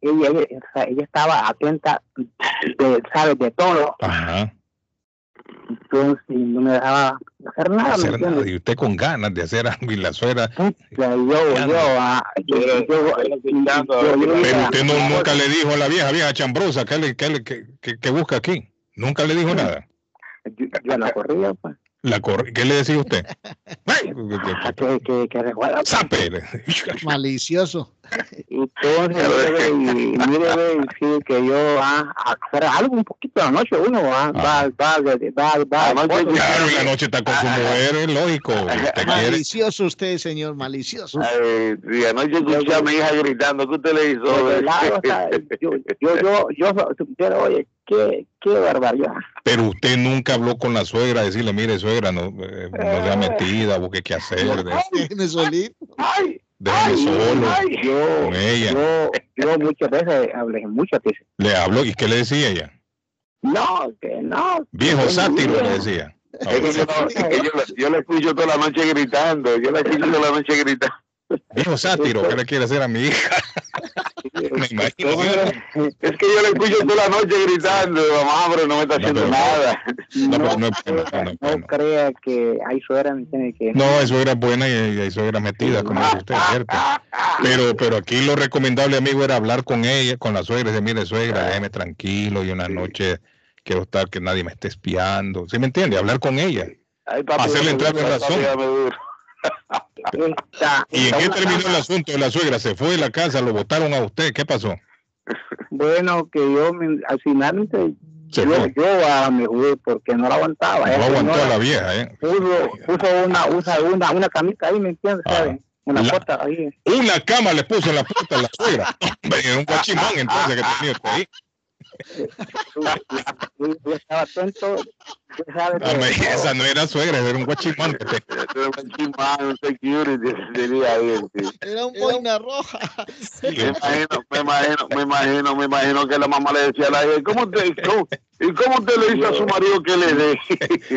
ella, estaba atenta, de, ¿sabes? De todo. Ajá, Entonces no me dejaba hacer nada. Y usted con ganas de hacer algo y la suegra. Yo, yo, yo, yo, yo, yo- yo- Pero usted no, nunca le dijo a la vieja, vieja chambrosa, ¿qué, le, qué, le- qué- qué- qué busca aquí? Nunca le dijo nada. yo, yo la corría, pues. La corre- ¿Qué le decía usted? Ah, Que, que. ¡Sape! Malicioso. Entonces, mire, y, mire, ve, sí, que yo ah, a hacer algo un poquito de la noche, uno ah, va, va, va, va, va, va, Claro, la noche está con su mujer, es lógico. Usted quiere. Malicioso usted, señor, malicioso. Ay, sí, anoche escuché a mi hija gritando. ¿Qué usted le hizo? de lado, o sea, yo, yo, yo, yo, pero, oye, qué, qué barbaridad. Pero usted nunca habló con la suegra, decirle, mire, suegra, no, eh, no sea metida, busque qué hacer, de- Déjeme solito. Déjeme solo Yo, con ella. yo, yo muchas veces hablé, muchas veces. Le habló, ¿y qué le decía ella? No, que no. Viejo sátiro le decía. Es que yo, yo, yo la escucho toda la noche gritando. Yo la escucho toda la noche gritando. Viejo sátiro, ¿qué le quiere hacer a mi hija? Me imagino. Es que yo la escucho toda la noche gritando. Mamá, pero no me está haciendo nada. No, crea que hay suegra, ¿me entiende? Que No, hay suegra buena y hay suegra metida, como dice usted, ¿cierto? Pero, pero aquí lo recomendable, amigo, era hablar con ella, con la suegra, y decir, mire, suegra, déjeme tranquilo y una noche quiero estar, que nadie me esté espiando. ¿Sí me entiende? Hablar con ella. Ay, papi, Hacerle entrar en razón. ¿Y en qué terminó el asunto de la suegra? ¿Se fue de la casa? ¿Lo votaron a usted? ¿Qué pasó? Bueno, que yo al final Se yo, ah, me jugué porque no la aguantaba. No Esa aguantó a la vieja, ¿eh? Puso, puso una, usa una, una camita ahí, ¿me entiendes? Ah. ¿sabe? Una La- puerta ahí. Una cama le puso en la puerta a la suegra. Era un guachimán entonces que tenía usted ahí. Yo, yo estaba atento. sabe que- Hombre, esa no era suegra, era un guachimán. Era un chimán, un security, sí. Era un boina roja. Me imagino, me imagino, me imagino, me imagino que la mamá le decía a la hija, ¿cómo te, cómo, ¿y cómo usted le dice a su marido que le dé?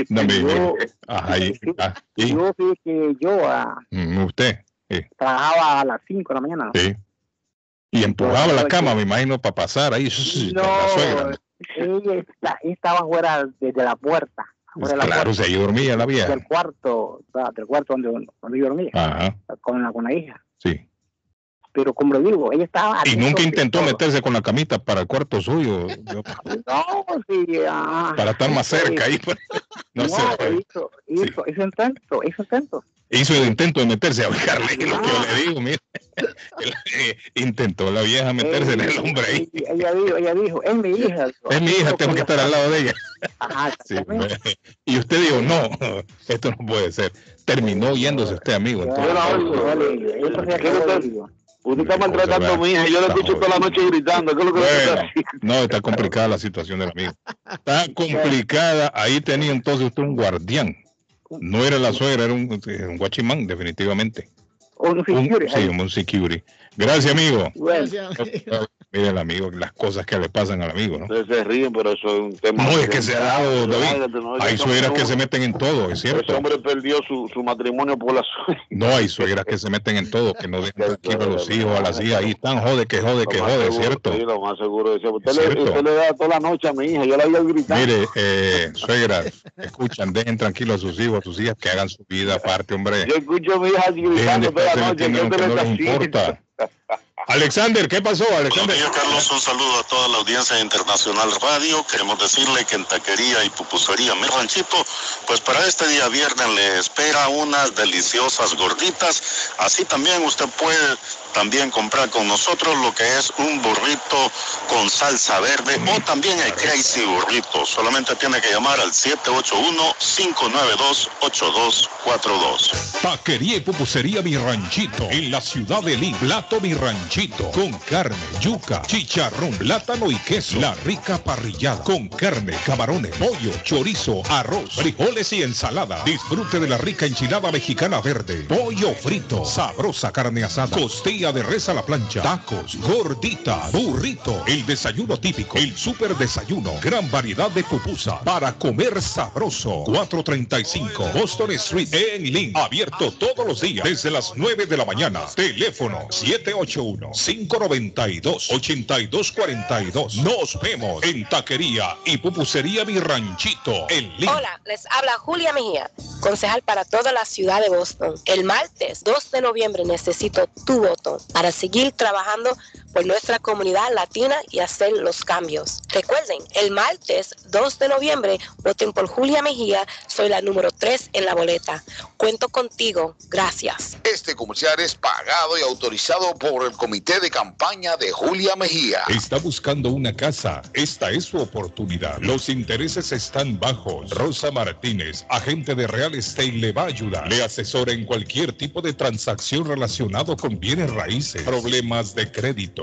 No, me- Yo- Ajá, y- ah, y- Yo fui que yo ah, mm, usted, sí, trabajaba a las 5 de la mañana. sí. Y empujaba la cama, me imagino, para pasar ahí. No, ella, estaba fuera desde la puerta. Fuera de la Claro, puerta si ahí dormía la vieja. del cuarto, del cuarto donde, donde yo dormía, Ajá, con la, con la hija. sí. Pero como le digo, ella estaba... Y nunca intentó meterse con la camita para el cuarto suyo, yo- No, sí, ah, para estar más cerca ahí. pues. No, No, sé. hizo, hizo, hizo intento, hizo intento. Hizo el intento de meterse a Carly, lo que yo le digo, mire. Él, eh, Intentó la vieja meterse en el hombre ahí. Ella dijo, ella dijo, es mi hija. Es mi hija, tengo que estar al lado de ella. Ajá, Sí, y usted dijo, no, esto no puede ser. Terminó yéndose usted, amigo. entonces. Yo la oigo. Usted está maltratando a mi hija, yo la escucho toda la noche gritando. ¿Qué es lo que usted está Bueno, no, está complicada la situación del amigo. Está complicada. Ahí tenía entonces usted un guardián. No era la suegra, era un, un guachimán, definitivamente. Un security. sí, un security. Gracias, amigo. Gracias. Mire el amigo, las cosas que le pasan al amigo, ¿no? Ustedes se ríen, pero eso es un tema. No, es que se ha dado, David. Hay ese suegras que se meten en todo, es Ese cierto. hombre perdió su, su matrimonio por la suegra. No hay suegras que se meten en todo, que no dejan tranquilo a los hijos, a las hijas, ahí están jode, que jode, que jode, seguro, ¿cierto? Sí, lo más seguro. Decía, usted, le, usted le da toda la noche a mi hija, yo la iba gritando. Mire, eh, suegras, escuchan, dejen tranquilos a sus hijos, a sus hijas, que hagan su vida aparte, hombre. Yo escucho a mi hija gritando toda la noche. ¿qué usted les importa. Alexander, ¿qué pasó, Alexander? Buenos días, Carlos. Un saludo a toda la audiencia de Internacional Radio. Queremos decirle que en Taquería y Pupusería Mi Ranchito, pues para este día viernes le espera unas deliciosas gorditas. Así también usted puede también comprar con nosotros lo que es un burrito con salsa verde o también el Crazy Burrito. Solamente tiene que llamar al 781-592-8242. Taquería y pupusería Mi Ranchito en la ciudad de Lima. Plato Mi Ranchito con carne, yuca, chicharrón, plátano y queso. La rica parrillada con carne, camarones, pollo, chorizo, arroz, frijoles y ensalada. Disfrute de la rica enchilada mexicana verde, pollo frito, sabrosa carne asada, costilla de res a la plancha, tacos, gordita, burrito, el desayuno típico, el super desayuno, gran variedad de pupusa para comer sabroso. 435 Boston Street en Lynn, abierto todos los días desde las 9 de la mañana. Teléfono 781-592-8242. Nos vemos en Taquería y Pupusería Mi Ranchito en Lynn. Hola, les habla Julia Mejía, concejal para toda la ciudad de Boston. El martes 2 de noviembre necesito tu voto para seguir trabajando por nuestra comunidad latina y hacer los cambios. Recuerden, el martes 2 de noviembre voten por Julia Mejía, soy la número 3 en la boleta. Cuento contigo, gracias. Este comercial es pagado y autorizado por el comité de campaña de Julia Mejía. Está buscando una casa. Esta es su oportunidad. Los intereses están bajos. Rosa Martínez, agente de Real Estate, le va a ayudar. Le asesora en cualquier tipo de transacción relacionado con bienes raíces, problemas de crédito.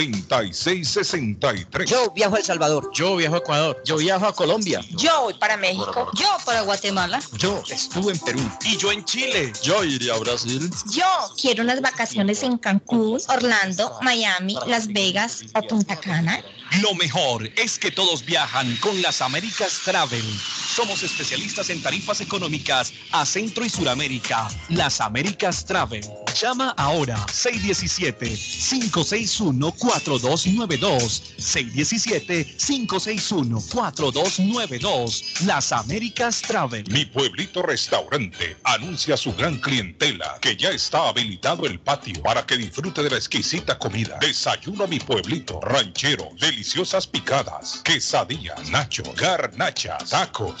857-991-3663. Yo viajo a El Salvador. Yo viajo a Ecuador. Yo viajo a Colombia. Yo voy para México. Yo para Guatemala. Yo estuve en Perú. Y yo en Chile. Yo iría a Brasil. Yo quiero unas vacaciones en Cancún, Orlando, Miami, Las Vegas o Punta Cana. Lo mejor es que todos viajan con las Américas Travel. Somos especialistas en tarifas económicas a Centro y Suramérica. Las Américas Travel. Llama ahora 617-561-4292. 617-561-4292. Las Américas Travel. Mi pueblito restaurante anuncia a su gran clientela que ya está habilitado el patio para que disfrute de la exquisita comida. Desayuno a mi pueblito, ranchero, deliciosas picadas, quesadillas, nacho, garnachas, tacos,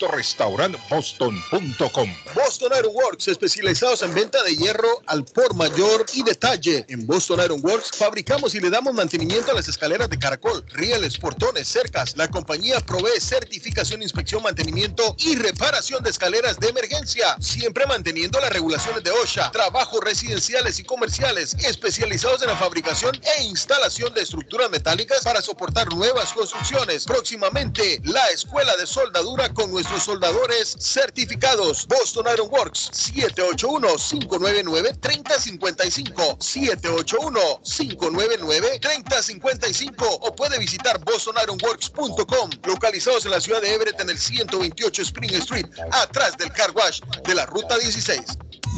restaurant boston.com. Boston Iron Works, especializados en venta de hierro al por mayor y detalle. En Boston Iron Works fabricamos y le damos mantenimiento a las escaleras de caracol, rieles, portones, cercas. La compañía provee certificación, inspección, mantenimiento y reparación de escaleras de emergencia, siempre manteniendo las regulaciones de OSHA. Trabajos residenciales y comerciales especializados en la fabricación e instalación de estructuras metálicas para soportar nuevas construcciones. Próximamente, la Escuela de Soldadura con nuestros soldadores certificados. Boston Iron Works 781-599-3055. 781-599-3055 o puede visitar bostonironworks.com localizados en la ciudad de Everett en el 128 Spring Street, atrás del car wash de la ruta 16.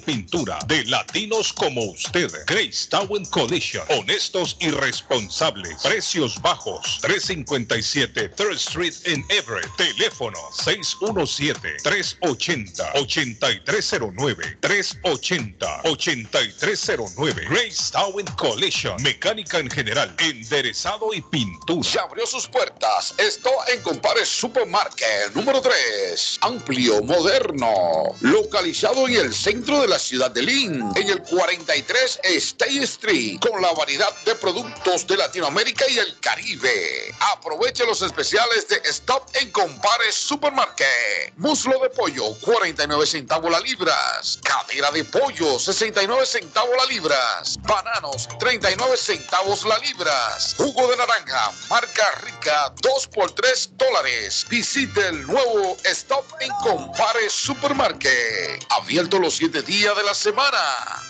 pintura de latinos como usted. Grace Town Collision. Honestos y responsables. Precios bajos. 357 3rd Street en Everett. Teléfono 617-380-8309. 380-8309. Grace Town Collision. Mecánica en general. Enderezado y pintura. Se abrió sus puertas. Esto en Compare Supermarket número 3. Amplio, moderno. Localizado en el centro de la ciudad de Lynn. En el 43 State Street. Con la variedad de productos de Latinoamérica y el Caribe. Aproveche los especiales de Stop en Compare Supermarket. Muslo de pollo, 49 centavos la libras. Cadera de pollo, 69 centavos la libras. Bananos, 39 centavos la libras. Jugo de naranja, marca rica, 2 por 3 dólares. Visite el nuevo Stop en Compare Supermarket. Abierto los 7 días de la semana.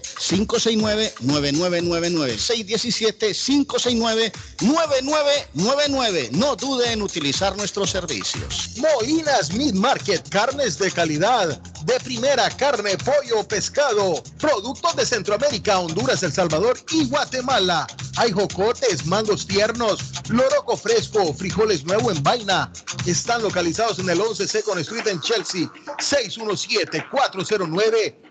617-569-9999. 617-569-9999. No dude en utilizar nuestros servicios. Moinas Meat Market, carnes de calidad, de primera carne, pollo, pescado, productos de Centroamérica, Honduras, El Salvador y Guatemala. Hay jocotes, mangos tiernos, loroco fresco, frijoles nuevo en vaina. Están localizados en el 11 Second Street en Chelsea, 617 409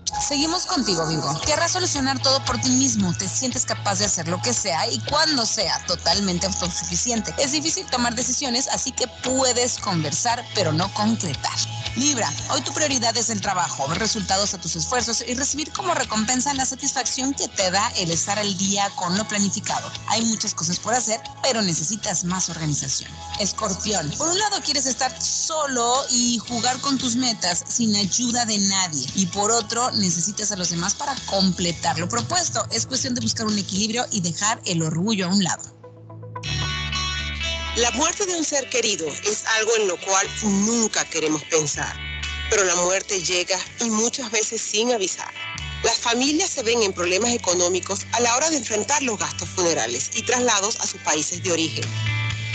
Seguimos contigo, Bingo. Querrás solucionar todo por ti mismo. Te sientes capaz de hacer lo que sea y cuando sea totalmente autosuficiente. Es difícil tomar decisiones, así que puedes conversar, pero no concretar. Libra, hoy tu prioridad es el trabajo, ver resultados a tus esfuerzos y recibir como recompensa la satisfacción que te da el estar al día con lo planificado. Hay muchas cosas por hacer, pero necesitas más organización. Escorpión, por un lado quieres estar solo y jugar con tus metas sin ayuda de nadie y por otro necesitas a los demás para completar lo propuesto. Es cuestión de buscar un equilibrio y dejar el orgullo a un lado. La muerte de un ser querido es algo en lo cual nunca queremos pensar, pero la muerte llega y muchas veces sin avisar. Las familias se ven en problemas económicos a la hora de enfrentar los gastos funerales y traslados a sus países de origen.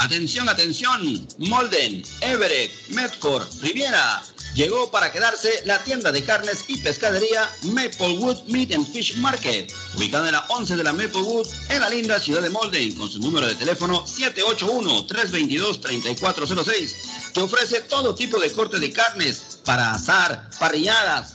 Atención, atención. Molden, Everett, Medford, Riviera Llegó para quedarse la tienda de carnes y pescadería Maplewood Meat and Fish Market, ubicada en la 11 de la Maplewood, en la linda ciudad de Molden, con su número de teléfono 781-322-3406, que ofrece todo tipo de corte de carnes para asar, parrilladas,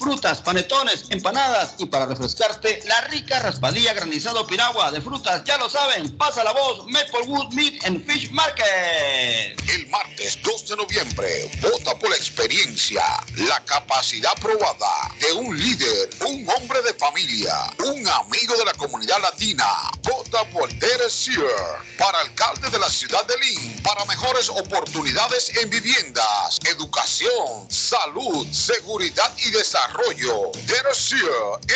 frutas, panetones, empanadas y para refrescarte, la rica raspadilla granizado piragua de frutas, ya lo saben, pasa la voz, Maplewood Meat and Fish Market. El martes 2 de noviembre, vota por la experiencia, la capacidad probada de un líder, un hombre de familia, un amigo de la comunidad latina. Vota por Derek para alcalde de la ciudad de Lynn, para mejores oportunidades en viviendas, educación, salud, seguridad y desarrollo desarrollo.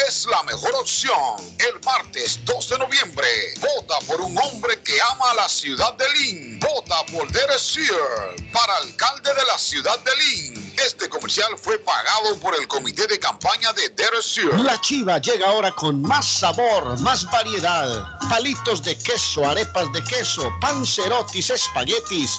es la mejor opción. El martes 2 de noviembre, vota por un hombre que ama la ciudad de Lynn. Vota por Deresier para alcalde de la ciudad de Lynn. Este comercial fue pagado por el comité de campaña de Deresier. La chiva llega ahora con más sabor, más variedad. Palitos de queso, arepas de queso, pancerotis, espaguetis,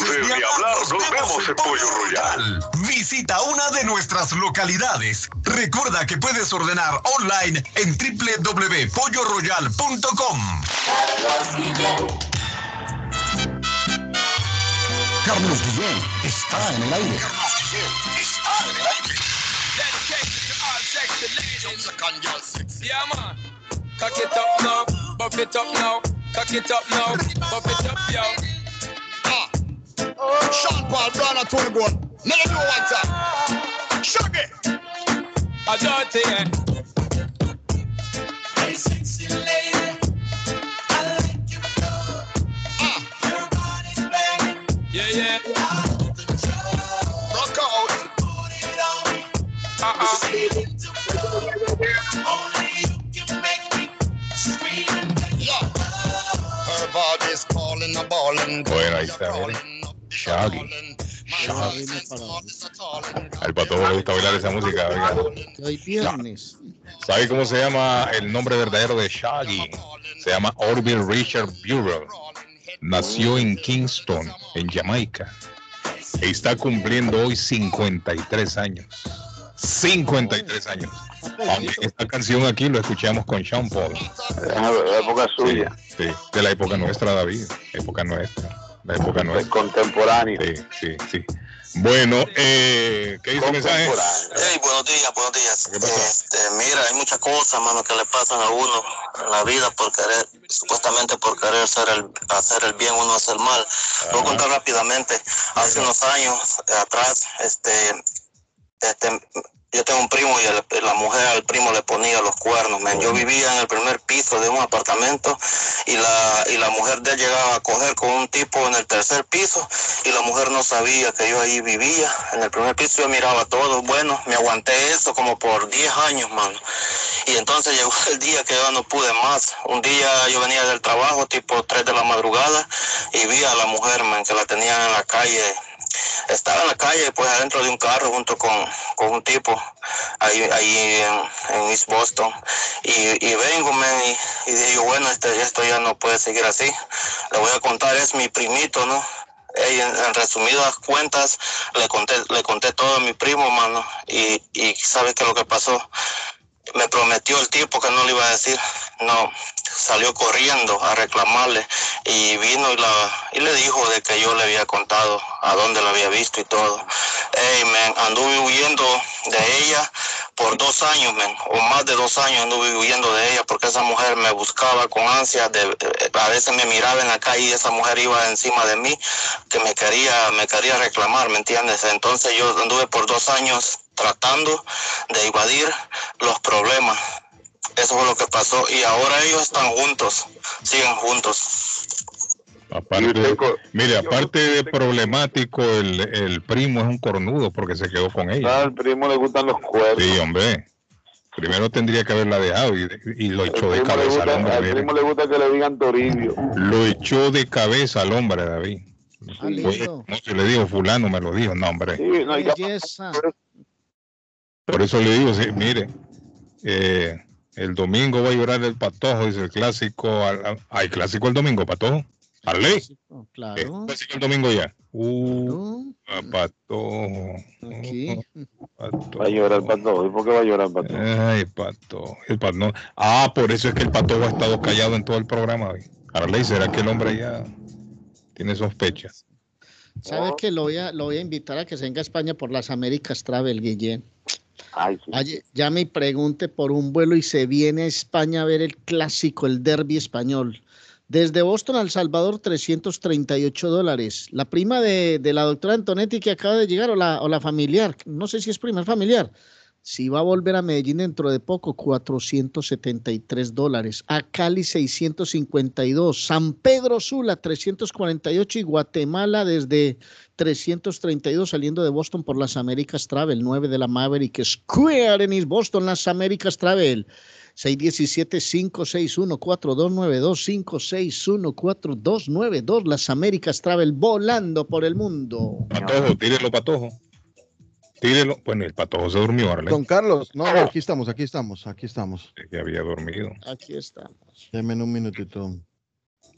ni hablar, nos, vemos en Pollo Royal. Visita una de nuestras localidades. Recuerda que puedes ordenar online en www.polloroyal.com. Carlos Guillén está en el aire. Carlos Guillén está en el aire. Yeah, man. Cock it up now, buff it up now, cock it up now, buff it up, yo. Ah. Sean Paul Brown at Tony Gold. Never know what's up. Shaggy. I don't think Hey, sexy lady. I like you good. Ah. Your body's banging. Yeah, yeah. Rock out. Uh-uh. Only you can make me scream and yeah. Her body's calling a ballin'. Bueno, ahí está, miren. Shaggy. Shaggy. Al patojo le gusta bailar esa música. Hoy viernes. ¿Sabe cómo se llama el nombre verdadero de Shaggy? Se llama Orville Richard Bureau. Nació en Kingston, en Jamaica. E está cumpliendo hoy 53 años. 53 años. Aunque esta canción aquí lo escuchamos con Sean Paul. La época suya. Sí, sí, de la época nuestra, David. Época nuestra. La época nuestra. Contemporáneo. Sí, sí, sí. Bueno, eh, ¿qué dice el mensaje? Hey, buenos días, buenos días. Este, mira, hay muchas cosas, mano, que le pasan a uno en la vida por querer, supuestamente por querer hacer el, hacer el bien, uno hace el mal. Voy a contar rápidamente. Hace unos años atrás, este, este, yo tengo un primo y el- la mujer al primo le ponía los cuernos. man. Yo vivía en el primer piso de un apartamento y la, y la mujer de él llegaba a coger con un tipo en el tercer piso y la mujer no sabía que yo ahí vivía. En el primer piso yo miraba todo. Bueno, me aguanté eso como por 10 años, mano. Y entonces llegó el día que yo no pude más. Un día yo venía del trabajo, tipo 3 de la madrugada, y vi a la mujer, man, que la tenían en la calle estaba en la calle, pues adentro de un carro junto con, con un tipo ahí, ahí en, en East Boston. Y, y vengo, man, y, y digo, bueno, este, esto ya no puede seguir así. Le voy a contar, es mi primito, ¿no? En, resumidas cuentas, le conté, le conté todo a mi primo, mano. Y, y ¿sabe qué es lo que pasó? me prometió el tipo que no le iba a decir, no, salió corriendo a reclamarle y vino y, la, y le dijo de que yo le había contado a dónde la había visto y todo. Ey, man, anduve huyendo de ella por dos años, man, o más de dos años anduve huyendo de ella porque esa mujer me buscaba con ansia, de, a veces me miraba en la calle y esa mujer iba encima de mí que me quería, me quería reclamar, ¿me entiendes? Entonces yo anduve por dos años tratando de evadir los problemas. Eso fue lo que pasó y ahora ellos están juntos, siguen juntos. Aparte, mire, aparte de problemático, el, el primo es un cornudo porque se quedó con ella. Al primo le gustan los cuernos. Sí, hombre. Primero tendría que haberla dejado y, y lo echó de cabeza al hombre. al primo le gusta que le digan Toribio. Lo echó de cabeza al hombre, David. Pues, no se le dijo, fulano me lo dijo, no, hombre. Belleza. Por eso le digo, sí, mire, eh, el domingo va a llorar el patojo, dice el clásico. ¿Hay clásico el domingo, patojo? ¿Arley? Claro. ¿Qué el domingo ya? Uh, Patojo. Va a llorar el patojo. ¿Y por qué va a llorar el patojo? Ay, pato. El pato. no. Ah, por eso es que el patojo ha estado callado en todo el programa hoy. Arley, ¿será que el hombre ya tiene sospechas? ¿Sabe que lo voy, a, lo voy a invitar a que se venga a España por las Américas Travel, Guillén? Ay, ya me pregunte por un vuelo y se viene a España a ver el clásico, el derby español. Desde Boston a El Salvador, 338 dólares. La prima de, de la doctora Antonetti que acaba de llegar o la, o la familiar, no sé si es prima, es familiar. Si va a volver a Medellín dentro de poco, 473 dólares. A Cali, 652. San Pedro Sula, 348. Y Guatemala desde 332 saliendo de Boston por las Américas Travel. 9 de la Maverick Square en East Boston, las Américas Travel. 617-561-4292, 561-4292, las Américas Travel volando por el mundo. Patojo, tírelo, patojo. Tírelo. Bueno, el patojo se durmió, Arley. Don Carlos, no, no, aquí estamos, aquí estamos, aquí estamos. Que había dormido. Aquí estamos. Deme un minutito.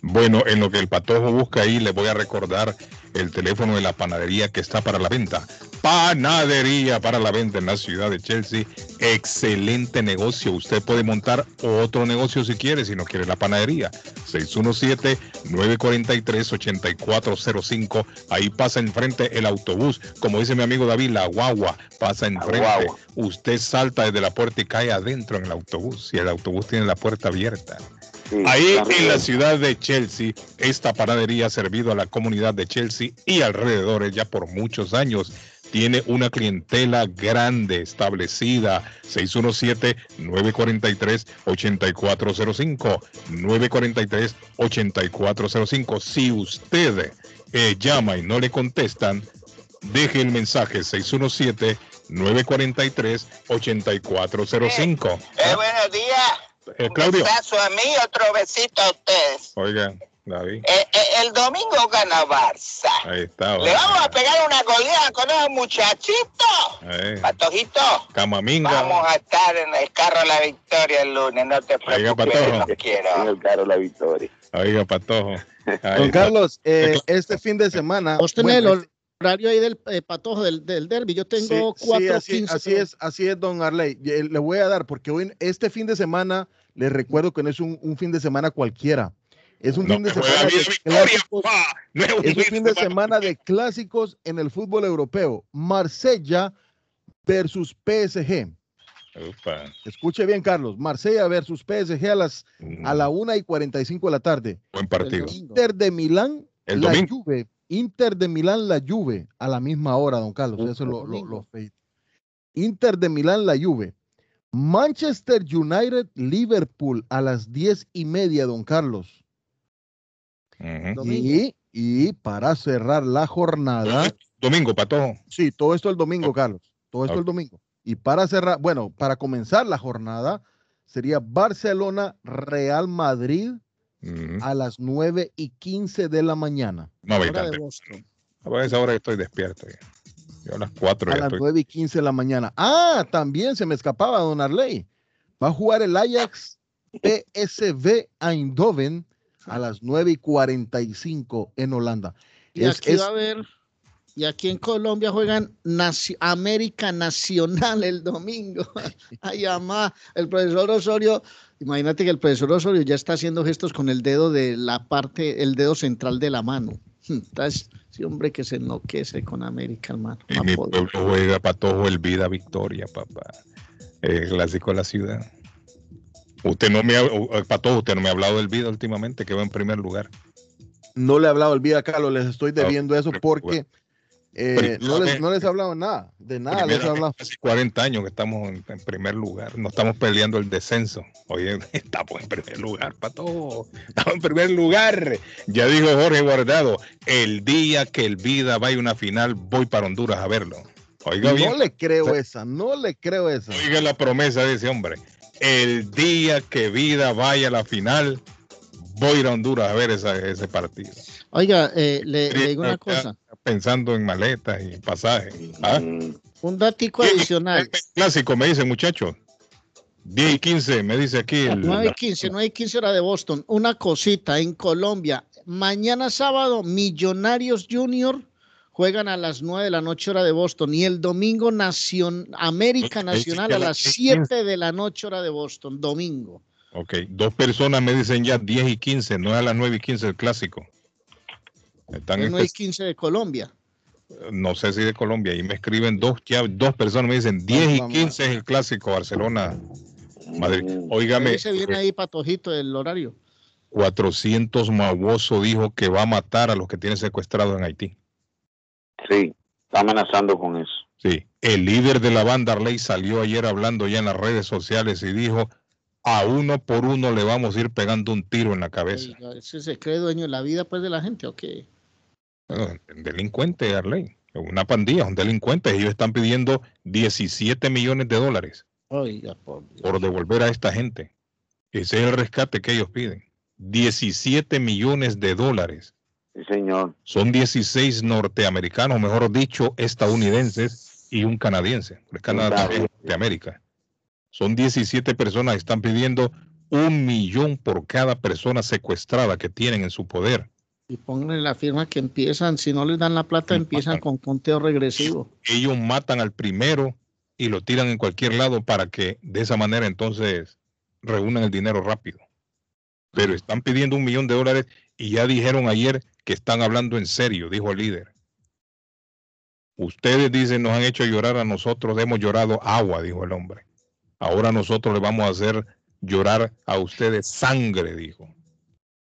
Bueno, en lo que el patojo busca ahí, le voy a recordar el teléfono de la panadería que está para la venta. Panadería para la venta en la ciudad de Chelsea. Excelente negocio. Usted puede montar otro negocio si quiere, si no quiere la panadería. 617-943-8405. Ahí pasa enfrente el autobús. Como dice mi amigo David, la guagua pasa enfrente. guagua. Usted salta desde la puerta y cae adentro en el autobús. Y el autobús tiene la puerta abierta. Ahí en la ciudad de Chelsea, esta panadería ha servido a la comunidad de Chelsea y alrededores ya por muchos años. Tiene una clientela grande establecida. 617-943-8405. 943-8405. Si usted eh, llama y no le contestan, deje el mensaje 617-943-8405. Eh, buenos días. Eh, Claudio. Un besazo a mí otro besito a ustedes. Oiga, David. Eh, eh, el domingo gana Barça. Ahí está. Le vamos a pegar una goleada con esos muchachitos. Eh, Patojito, Camaminga. vamos a estar en el carro de la victoria el lunes, no te Oiga, preocupes, Patojo. los quiero. En el carro la victoria. Oiga, Patojo. Ahí Don está. Carlos, eh, este fin de semana. Tenés bueno, horario ahí del eh, patojo del, del derby. Yo tengo Sí, sí, cuatro así, quince, así pero- es, así es, don Arley. Eh, Le voy a dar, porque hoy, este fin de semana, les recuerdo que no es un, un fin de semana cualquiera. Es un No, fin de semana de clásicos. No es un Es un fin de semana de clásicos en el fútbol europeo. Marsella versus PSG. Upa. Escuche bien, Carlos. Marsella versus PSG a las a la 1 y 45 de la tarde. Buen partido. Inter de Milán, El la domingo. Juve. Inter de Milán, la Juve, a la misma hora, don Carlos. Eso lo, lo, lo fe- Inter de Milán, la Juve. Manchester United, Liverpool, a las 10 y media, don Carlos. Y, y para cerrar la jornada. Domingo, Patojo. Sí, todo esto el domingo, Carlos. Todo esto el domingo. Y para cerrar, bueno, para comenzar la jornada, sería Barcelona, Real Madrid a las 9 y 15 de la mañana. No, ve tanto. A esa hora estoy despierto. Ya. Yo a las 4 A ya las estoy. 9 y 15 de la mañana. Ah, también se me escapaba, don Arley. Va a jugar el Ajax PSV Eindhoven a las 9 y 45 en Holanda. Y Es- aquí es- va a haber, y aquí en Colombia juegan Naci- América Nacional el domingo. Ay, amá, el profesor Osorio, imagínate que el profesor Osorio ya está haciendo gestos con el dedo de la parte, el dedo central de la mano. Entonces, sí, hombre que se enloquece con América, hermano. Y mi pueblo juega Patojo el Vida Victoria, papá. El clásico de la ciudad. Usted no me ha, o- Patojo, usted no me ha hablado del Vida últimamente, que va en primer lugar. no le he hablado el vida, Carlos, les estoy debiendo eso porque eh, no, les, no les he hablado nada, de nada les he hablado. casi 40 años que estamos en, en primer lugar. No estamos peleando el descenso. Oye, estamos en primer lugar, Patojo. Estamos en primer lugar. Ya dijo Jorge Guardado, el día que el Vida vaya a una final, voy para Honduras a verlo. Oiga No bien. le creo esa, no le creo esa. Oiga la promesa de ese hombre. El día que Vida vaya a la final, voy a ir a Honduras a ver esa- ese partido. Oiga, eh, le, le digo una cosa, Pensando en maletas y pasajes. ¿ah? un datico adicional. Clásico, me dice muchacho. 10 y 15, me dice aquí. el- 9 y 15, 9 y 15 hora de Boston. Una cosita, en Colombia, mañana sábado, Millonarios Junior juegan a las 9 de la noche hora de Boston y el domingo Nación, América Nacional a las 7 de la noche hora de Boston, domingo. Ok, dos personas me dicen ya 10 y 15, no es a las 9 y 15 el clásico. Están 9 y 15 de Colombia. No sé si de Colombia, y me escriben dos, ya, dos personas me dicen 10 y 15 es el clásico Barcelona. Madrid. Óigame. se viene ahí patojito el horario. 400 Mabuoso dijo que va a matar a los que tienen secuestrados en Haití. Sí, está amenazando con eso. Sí, el líder de la banda Arley salió ayer hablando ya en las redes sociales y dijo, a uno por uno le vamos a ir pegando un tiro en la cabeza. ¿Ese se cree dueño de la vida pues de la gente o qué? Delincuente, Arley. Una pandilla, un delincuente. Ellos están pidiendo 17 millones de dólares por, por devolver a esta gente. Ese es el rescate que ellos piden. 17 millones de dólares. Sí, señor. Son 16 norteamericanos, mejor dicho, estadounidenses y un canadiense. El Canadá de América. Son 17 personas que están pidiendo un millón por cada persona secuestrada que tienen en su poder. Y pónganle la firma que empiezan, si no les dan la plata, empiezan con conteo regresivo. Ellos matan al primero y lo tiran en cualquier lado para que de esa manera entonces reúnan el dinero rápido. Pero están pidiendo un millón de dólares y ya dijeron ayer que están hablando en serio, dijo el líder. Ustedes dicen, nos han hecho llorar a nosotros, hemos llorado agua, dijo el hombre. Ahora nosotros le vamos a hacer llorar a ustedes sangre, dijo.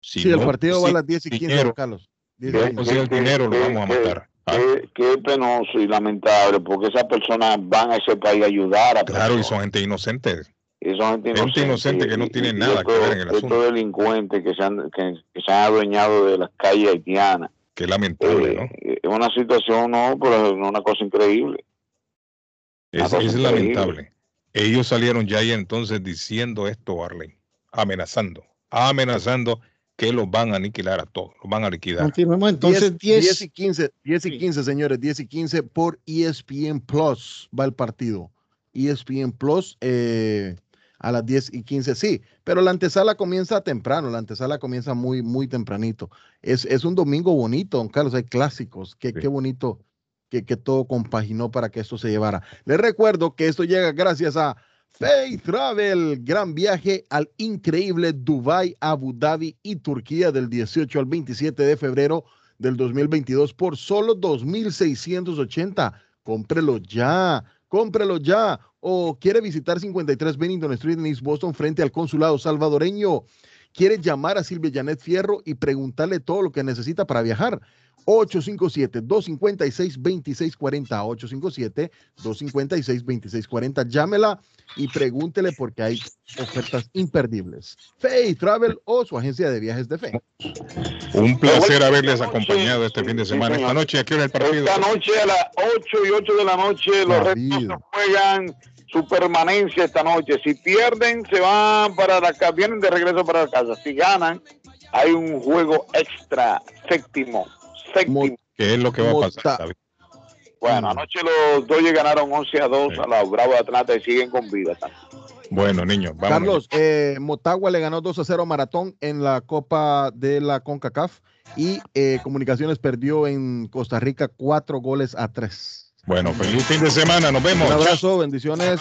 Si el partido va a las 10 y 15, Carlos. Si el dinero lo vamos a matar. Ah. Qué, penoso y lamentable, porque esas personas van a ese país a ayudar a Claro, y son gente inocente. Y son gente inocente, que no tiene nada que ver en el asunto. delincuentes que se, han, que, se han adueñado de las calles haitianas. Qué lamentable, ¿no? Eh, es una situación, no, pero es una cosa increíble. Es, es lamentable. Ellos salieron ya y entonces diciendo esto, Arley, amenazando, amenazando que los van a aniquilar a todos, los van a liquidar. Confirmemos entonces 10, 10, y 15, 10 y 15, señores, 10 y 15 por ESPN Plus va el partido. ESPN Plus eh, a las 10 y 15, sí, pero la antesala comienza temprano, la antesala comienza muy, muy tempranito. Es, es un domingo bonito, don Carlos, hay clásicos, qué, qué bonito que, que todo compaginó para que esto se llevara. Les recuerdo que esto llega gracias a Faith Travel, gran viaje al increíble Dubai, Abu Dhabi y Turquía del 18 al 27 de febrero del 2022 por solo 2.680. Cómprelo ya, cómprelo ya. O quiere visitar 53 Bennington Street en Boston frente al consulado salvadoreño. Quiere llamar a Silvia Janet Fierro y preguntarle todo lo que necesita para viajar. 857-256-2640. 857-256-2640. Llámela y pregúntele porque hay ofertas imperdibles. Fay Travel o su agencia de viajes de fe. Un placer haberles acompañado este fin de semana. Esta noche, ¿a qué hora el partido? Esta noche a las 8 y 8 de la noche los juegan su permanencia esta noche. Si pierden, se van para la casa, vienen de regreso para la casa. Si ganan, hay un juego extra, séptimo séptimo. ¿Qué es lo que va a pasar? Bueno, anoche los Dodgers ganaron 11 a 2 a los Bravos de Atlanta y siguen con vida. Bueno, niños, vamos. Carlos, eh, Motagua le ganó 2 a 0 a Maratón en la Copa de la CONCACAF y eh, Comunicaciones perdió en Costa Rica 4 goles a 3. Bueno, feliz fin de semana, nos vemos. Un abrazo, bendiciones.